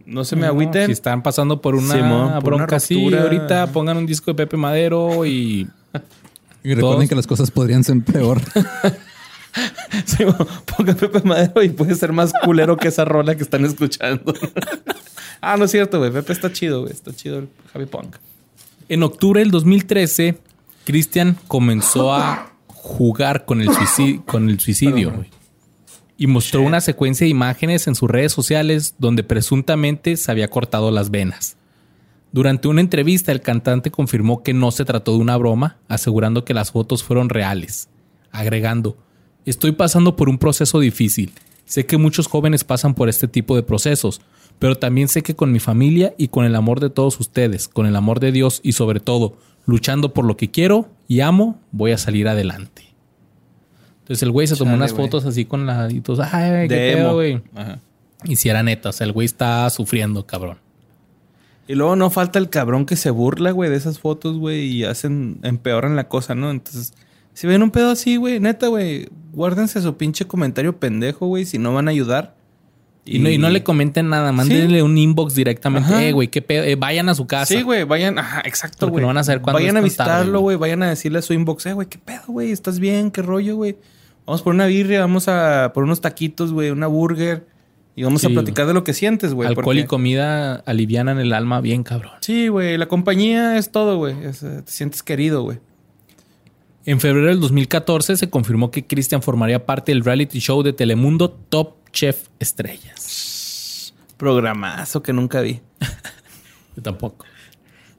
No se me No, agüiten. Si están pasando por una por una bronca así, ahorita pongan un disco de Pepe Madero y Y recuerden Todos- que las cosas podrían ser peor. Sí, pongan Pepe Madero y puede ser más culero que esa rola que están escuchando. ah, no es cierto, güey. Pepe está chido, güey. Está chido el Javi Punk. En octubre del 2013, Christian comenzó a jugar con el suicidio, con el suicidio güey. y mostró una secuencia de imágenes en sus redes sociales donde presuntamente se había cortado las venas. Durante una entrevista, el cantante confirmó que no se trató de una broma, asegurando que las fotos fueron reales, agregando, estoy pasando por un proceso difícil. Sé que muchos jóvenes pasan por este tipo de procesos, pero también sé que con mi familia y con el amor de todos ustedes, con el amor de Dios y sobre todo, luchando por lo que quiero y amo, voy a salir adelante. Entonces el güey se tomó Chale, unas fotos así con la... Y todos, ay, qué güey. Ajá. Y si era neta, o sea, el güey está sufriendo, cabrón. Y luego no falta el cabrón que se burla, güey, de esas fotos, güey, y hacen, empeoran la cosa, ¿no? Entonces, si ven un pedo así, güey, neta, güey, guárdense su pinche comentario pendejo, güey, si no van a ayudar. Y, no, y no le comenten nada, mándenle un inbox directamente. Eh, güey, qué pedo. Eh, vayan a su casa. Sí, güey, vayan, ajá, exacto, güey. no van a saber cuándo Vayan a visitarlo, güey. vayan a decirle a su inbox, eh, güey, qué pedo, güey, estás bien, qué rollo, güey. Vamos por una birria, vamos a por unos taquitos, güey, una burger y vamos a platicar de lo que sientes, güey. Alcohol y comida alivianan el alma bien cabrón. Sí, güey, la compañía es todo, güey. Eh, Te sientes querido, güey. En febrero del 2014 se confirmó que Cristian formaría parte del reality show de Telemundo Top Chef Estrellas. Programazo que nunca vi. Yo tampoco.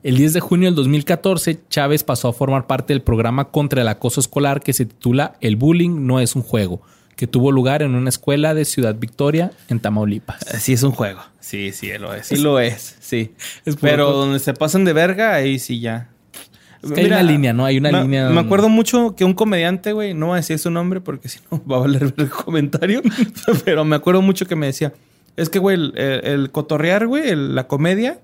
El 10 de junio del 2014, Chávez pasó a formar parte del programa contra el acoso escolar que se titula El bullying no es un juego, que tuvo lugar en una escuela de Ciudad Victoria, en Tamaulipas. Eh, Sí, es un juego. Sí, sí, lo es. Sí, lo es. Sí. Es Pero donde se pasan de verga, ahí sí ya. Es que hay una línea, ¿no? Hay una me, línea Me acuerdo mucho que un comediante, güey, no voy a decir su nombre porque si no va a valer el comentario, pero me acuerdo mucho que me decía, es que, güey, el, el- el cotorrear, güey, el- la comedia,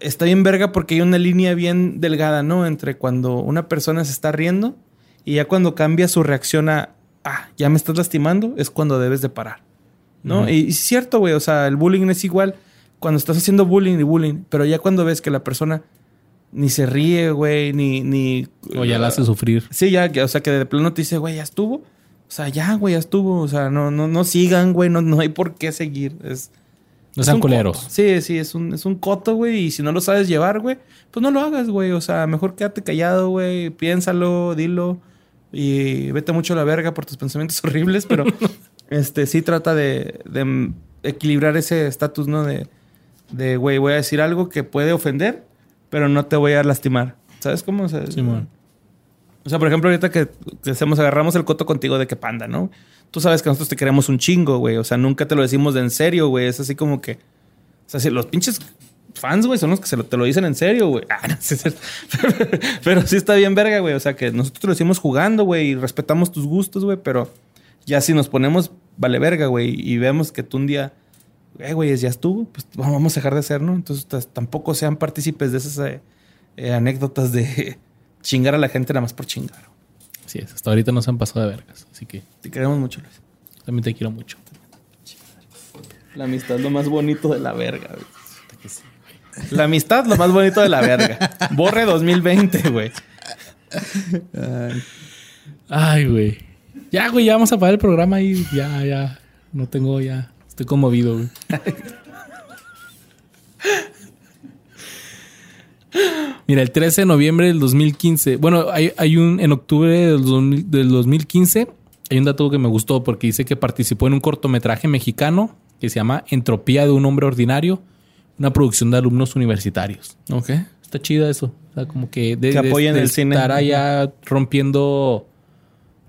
está bien verga porque hay una línea bien delgada, ¿no? Entre cuando una persona se está riendo y ya cuando cambia su reacción a, ah, ya me estás lastimando, es cuando debes de parar, ¿no? Y es cierto, güey, o sea, el bullying es igual cuando estás haciendo bullying y bullying, pero ya cuando ves que la persona ni se ríe, güey, ni, ni... O ya la hace sufrir. Sí, ya, o sea, que de plano te dice, güey, ya estuvo. O sea, ya, güey, ya estuvo. O sea, no, no, no sigan, güey, no, no hay por qué seguir. Es, No sean culeros. coto. Sí, sí, es un, es un coto, güey. Y si no lo sabes llevar, güey, pues no lo hagas, güey. O sea, mejor quédate callado, güey. Piénsalo, dilo. Y vete mucho a la verga por tus pensamientos horribles, pero este sí trata de, de equilibrar ese estatus, ¿no? De, de, güey, voy a decir algo que puede ofender, pero no te voy a lastimar. ¿Sabes cómo? O sea, Simón. o sea, por ejemplo, ahorita que, que hacemos, agarramos el coto contigo de que panda, ¿no? Tú sabes que nosotros te queremos un chingo, güey. O sea, nunca te lo decimos de en serio, güey. Es así como que. O sea, si los pinches fans, güey, son los que se lo, te lo dicen en serio, güey. Ah, no, sí es cierto. pero sí está bien verga, güey. O sea, que nosotros te lo decimos jugando, güey, y respetamos tus gustos, güey. Pero ya si nos ponemos, vale verga, güey, y vemos que tú un día, eh, güey, ya estuvo, pues vamos a dejar de hacer, ¿no? Entonces tampoco sean partícipes de esas eh, eh, anécdotas de chingar a la gente nada más por chingar. Sí, es. Hasta ahorita nos han pasado de vergas. Así que Te queremos mucho, Luis. también te quiero mucho. La amistad es lo más bonito de la verga, güey. La amistad lo más bonito de la verga. Borre 2020, güey. Ay, güey. Ya, güey, ya vamos a parar el programa y ya, ya. No tengo ya. Estoy conmovido, güey. Mira, el 13 de noviembre del 2015. Bueno, hay, hay un. En octubre del, 2000 del 2015. Hay un dato que me gustó porque dice que participó en un cortometraje mexicano que se llama Entropía de un hombre ordinario. Una producción de alumnos universitarios. Ok. Está chida eso. O sea, como que de, Que de- apoyen de el cine. Estar allá rompiendo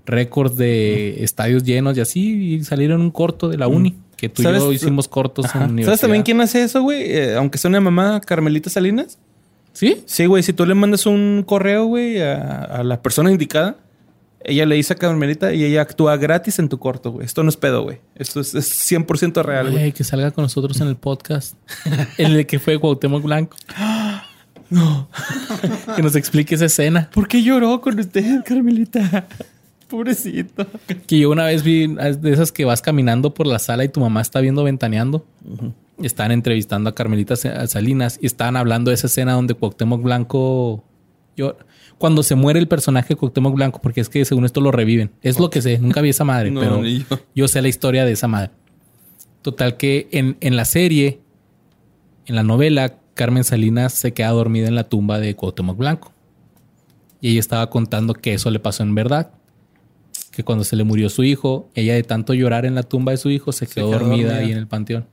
récords de estadios llenos y así. Y salir en un corto de la uni. Que tú y yo hicimos cortos Ajá. en la ¿Sabes también quién hace eso, güey? Eh, aunque sea una mamá, Carmelita Salinas. ¿Sí? Sí, güey. Si tú le mandas un correo, güey, a, a la persona indicada, ella le dice a Carmelita y ella actúa gratis en tu corto, güey. Esto no es pedo, güey. Esto es, es 100% real, güey. Güey, que salga con nosotros en el podcast. en el que fue Cuauhtémoc Blanco. No. que nos explique esa escena. ¿Por qué lloró con usted, Carmelita? Pobrecito. Que yo una vez vi de esas que vas caminando por la sala y tu mamá está viendo ventaneando. Y Estaban entrevistando a Carmelita Sa- Salinas y estaban hablando de esa escena donde Cuauhtémoc Blanco... Yo, cuando se muere el personaje de Cuauhtémoc Blanco, porque es que según esto lo reviven. Es lo que sé. Nunca vi esa madre, No, pero yo. yo sé la historia de esa madre. Total que en, en la serie, en la novela, Carmen Salinas se queda dormida en la tumba de Cuauhtémoc Blanco. Y ella estaba contando que eso le pasó en verdad. Que cuando se le murió su hijo, ella de tanto llorar en la tumba de su hijo se quedó, quedó dormida, dormida. ahí en el panteón.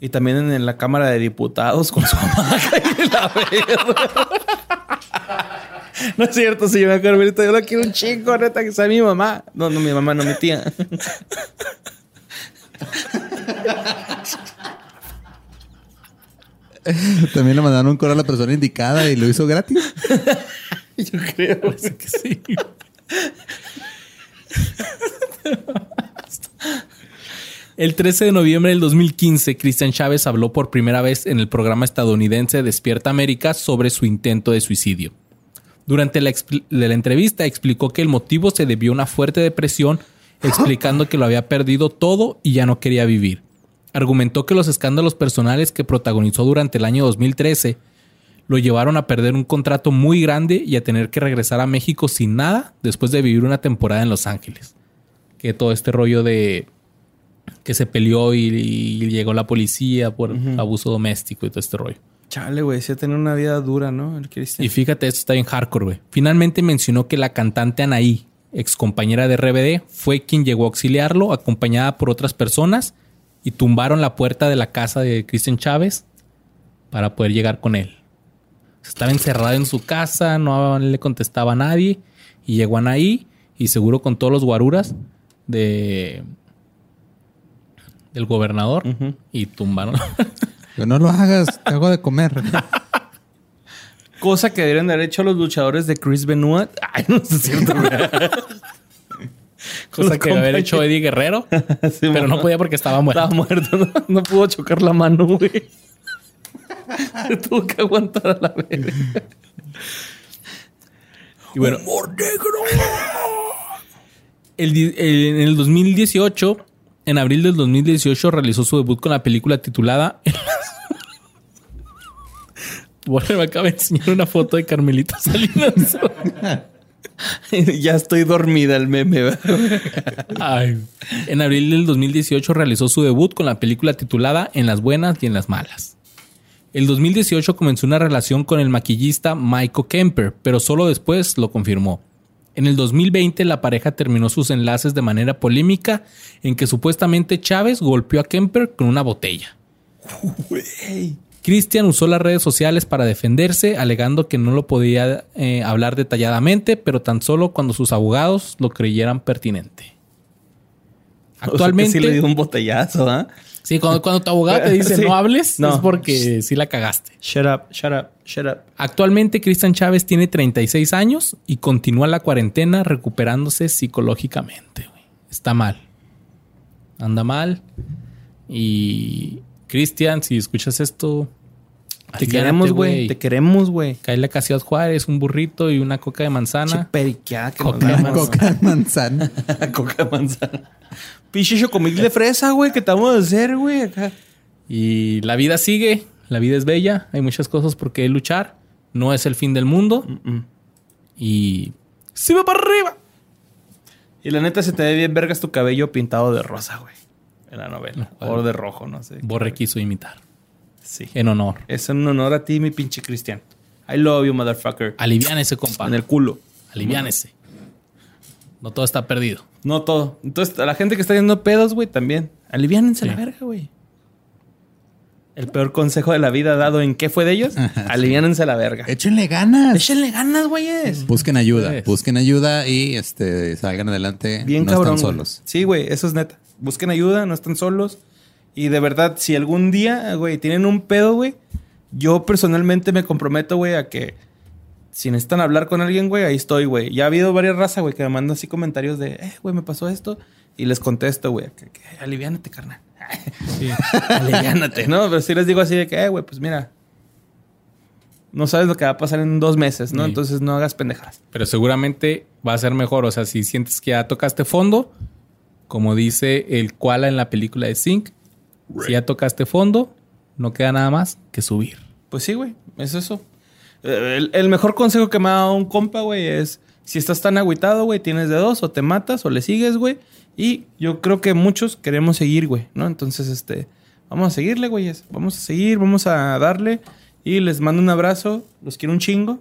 Y también en, la Cámara de Diputados con su mamá y la verga. No es cierto, señora Carmelita. Yo la quiero un chingo, neta, que sea mi mamá. No, no, mi mamá, no mi tía. También le mandaron un correo a la persona indicada y lo hizo gratis. Yo creo. Parece que sí. El 13 de noviembre del 2015, Cristian Chávez habló por primera vez en el programa estadounidense Despierta América sobre su intento de suicidio. Durante la, la entrevista explicó que el motivo se debió a una fuerte depresión explicando que lo había perdido todo y ya no quería vivir. Argumentó que los escándalos personales que protagonizó durante el año 2013 lo llevaron a perder un contrato muy grande y a tener que regresar a México sin nada después de vivir una temporada en Los Ángeles. Que todo este rollo de que se peleó y, y llegó la policía por abuso doméstico y todo este rollo. Chale, güey, sí tenido una vida dura, ¿no? El Cristian. Y fíjate, esto está en hardcore, güey. Finalmente mencionó que la cantante Anaí, ex compañera de RBD, fue quien llegó a auxiliarlo, acompañada por otras personas, y tumbaron la puerta de la casa de Cristian Chávez para poder llegar con él. Estaba encerrado en su casa, no le contestaba a nadie, y llegó Anaí, y seguro con todos los guaruras de del gobernador, y tumbaron. Que no lo hagas, te hago de comer. Cosa que deberían de haber hecho los luchadores de Chris Benoit. Ay, no sé si es cierto. Cosa que haber hecho Eddie Guerrero, Sí, pero no podía porque estaba muerto. Estaba muerto, ¿no? No pudo chocar la mano, güey. Se tuvo que aguantar a la verga. Y bueno, el di- el- en el 2018, en abril del 2018, realizó su debut con la película titulada. Bueno, me acaba de enseñar una foto de Carmelita Salinas. ya estoy dormida el meme. Ay. En abril del 2018 realizó su debut con la película titulada En las buenas y en las malas. El 2018 comenzó una relación con el maquillista Michael Kemper, pero solo después lo confirmó. En el 2020 la pareja terminó sus enlaces de manera polémica en que supuestamente Chávez golpeó a Kemper con una botella. Christian usó las redes sociales para defenderse, alegando que no lo podía eh, hablar detalladamente, pero tan solo cuando sus abogados lo creyeran pertinente. Actualmente, sí le dio un botellazo, ¿ah? Sí, cuando, cuando tu abogado te dice Sí. no hables, No. es porque sí la cagaste. Shut up, shut up, shut up. Actualmente, Cristian Chávez tiene 36 años y continúa la cuarentena recuperándose psicológicamente. güey. Está mal. Anda mal. Y Cristian, si escuchas esto, Te queremos, güey. Te queremos, güey. Cae a Ciudad Juárez, un burrito y una coca de Che manzana. periqueada que Coca coca de manzana. Coca de manzana. Pinche chocomil de fresa, güey, que te vamos a hacer, güey, acá. Y la vida sigue, la vida es bella, hay muchas cosas por qué luchar. No es el fin del mundo. Y ¡sí va para arriba! Y la neta se te ve bien vergas tu cabello pintado de rosa, güey. En la novela. O de rojo, no sé. Borre quiso imitar. Sí. En honor. Es un honor a ti, mi pinche Cristian. I love you, motherfucker. Aliviánese, compa. En el culo. Aliviánese. No todo está perdido. No todo. Entonces, a la gente que está yendo pedos, güey, también. Aliviánense Sí. la verga, güey. El peor consejo de la vida dado en qué fue de ellos. Aliviánense la verga. Échenle ganas. Échenle ganas, güeyes. Busquen ayuda. Busquen ayuda y este salgan adelante. Bien no cabrón. están solos. Sí, güey, eso es neta. Busquen ayuda, no están solos. Y de verdad, si algún día, güey, tienen un pedo, güey, yo personalmente me comprometo, güey, a que si necesitan hablar con alguien, güey, ahí estoy, güey. Ya ha habido varias razas, güey, que me mandan así comentarios de, eh, güey, me pasó esto. Y les contesto, güey, que, que aliviánate, carnal. Sí. aliviánate, ¿no? Pero sí les digo así de que, eh, güey, pues mira, no sabes lo que va a pasar en dos meses, ¿no? Sí. Entonces no hagas pendejadas. Pero seguramente va a ser mejor. O sea, si sientes que ya tocaste fondo, como dice el Koala en la película de Sync, si ya tocaste fondo, no queda nada más que subir. Pues sí, güey, es eso. Eh, El, el mejor consejo que me ha dado un compa, güey, es si estás tan agüitado, güey, tienes de dos, o te matas o le sigues, güey. Y yo creo que muchos queremos seguir, güey, ¿no? Entonces, este, vamos a seguirle, güeyes. Vamos a seguir, vamos a darle. Y les mando un abrazo. Los quiero un chingo.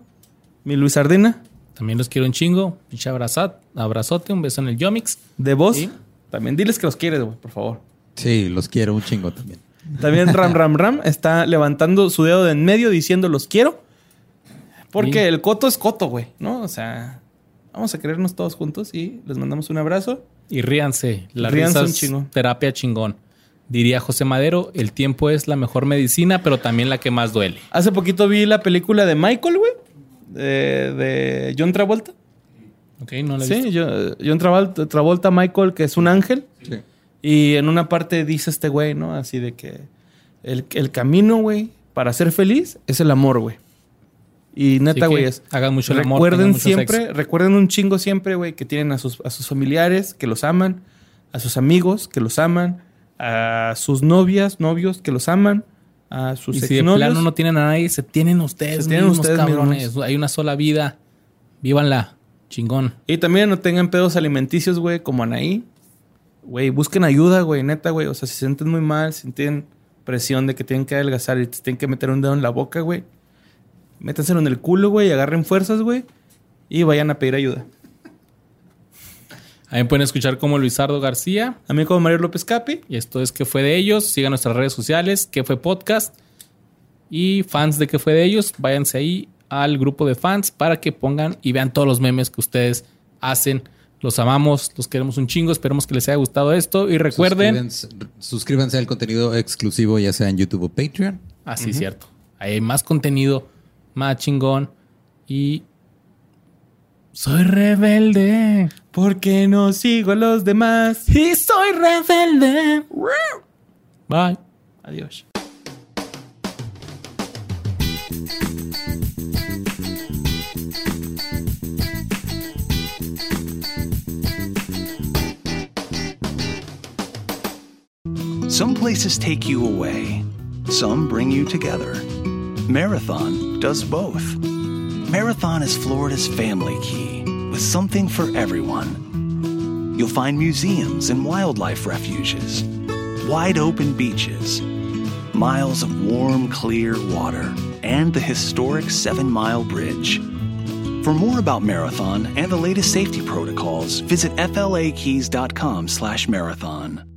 Mi Luis Ardina, También los quiero un chingo. Pinche abrazote, un beso en el Yomix. de voz. Sí. También diles que los quieres, güey, por favor. Sí, los quiero un chingo también. También Ram Ram Ram está levantando su dedo de en medio diciendo los quiero. Porque el coto es coto, güey, ¿no? O sea, vamos a querernos todos juntos y les mandamos un abrazo. Y ríanse. La Ríanse risa un es chingo. terapia chingón. Diría José Madero, el tiempo es la mejor medicina, pero también la que más duele. Hace poquito vi la película de Michael, güey, de, de John Travolta. Ok, no la he Sí, visto. yo- John Travolta, Travolta, Michael, que es un ángel. Sí. Y en una parte dice este güey, ¿no? Así de que el, el camino, güey, para ser feliz es el amor, güey. Y neta, güey, es- hagan mucho el amor, recuerden mucho siempre, sexo. recuerden un chingo siempre, güey, que tienen a sus, a sus familiares que los aman, a sus amigos que los aman, a sus novias, novios que los aman, a sus Y si de plano no tienen a nadie, se tienen ustedes Se tienen mismos, ustedes cabrones. mismos. Hay una sola vida. Vívanla. Chingón. Y también no tengan pedos alimenticios, güey, como Anaí. Güey, busquen ayuda, güey, neta, güey. O sea, si se sienten muy mal, si tienen presión de que tienen que adelgazar y se tienen que meter un dedo en la boca, güey. Métanselo en el culo, güey, agarren fuerzas, güey. Y vayan a pedir ayuda. Ahí pueden escuchar como Luisardo García. A mí como Mario López Capi. Y esto es ¿Qué fue de ellos? Sigan nuestras redes sociales, ¿Qué fue podcast? Y fans de ¿Qué fue de ellos? Váyanse ahí al grupo de fans para que pongan y vean todos los memes que ustedes hacen. Los amamos, los queremos un chingo. Esperemos que les haya gustado esto. Y recuerden, Suscríbanse, suscríbanse al contenido exclusivo, ya sea en YouTube o Patreon. así es cierto. Ahí hay más contenido, más chingón. Y soy rebelde. Porque no sigo a los demás. Y soy rebelde. Bye. Adiós. Some places take you away, some bring you together. Marathon does both. Marathon is Florida's family key with something for everyone. You'll find museums and wildlife refuges, wide open beaches, miles of warm, clear water, and the historic Seven Mile Bridge. For more about Marathon and the latest safety protocols, visit flakeys.com/marathon.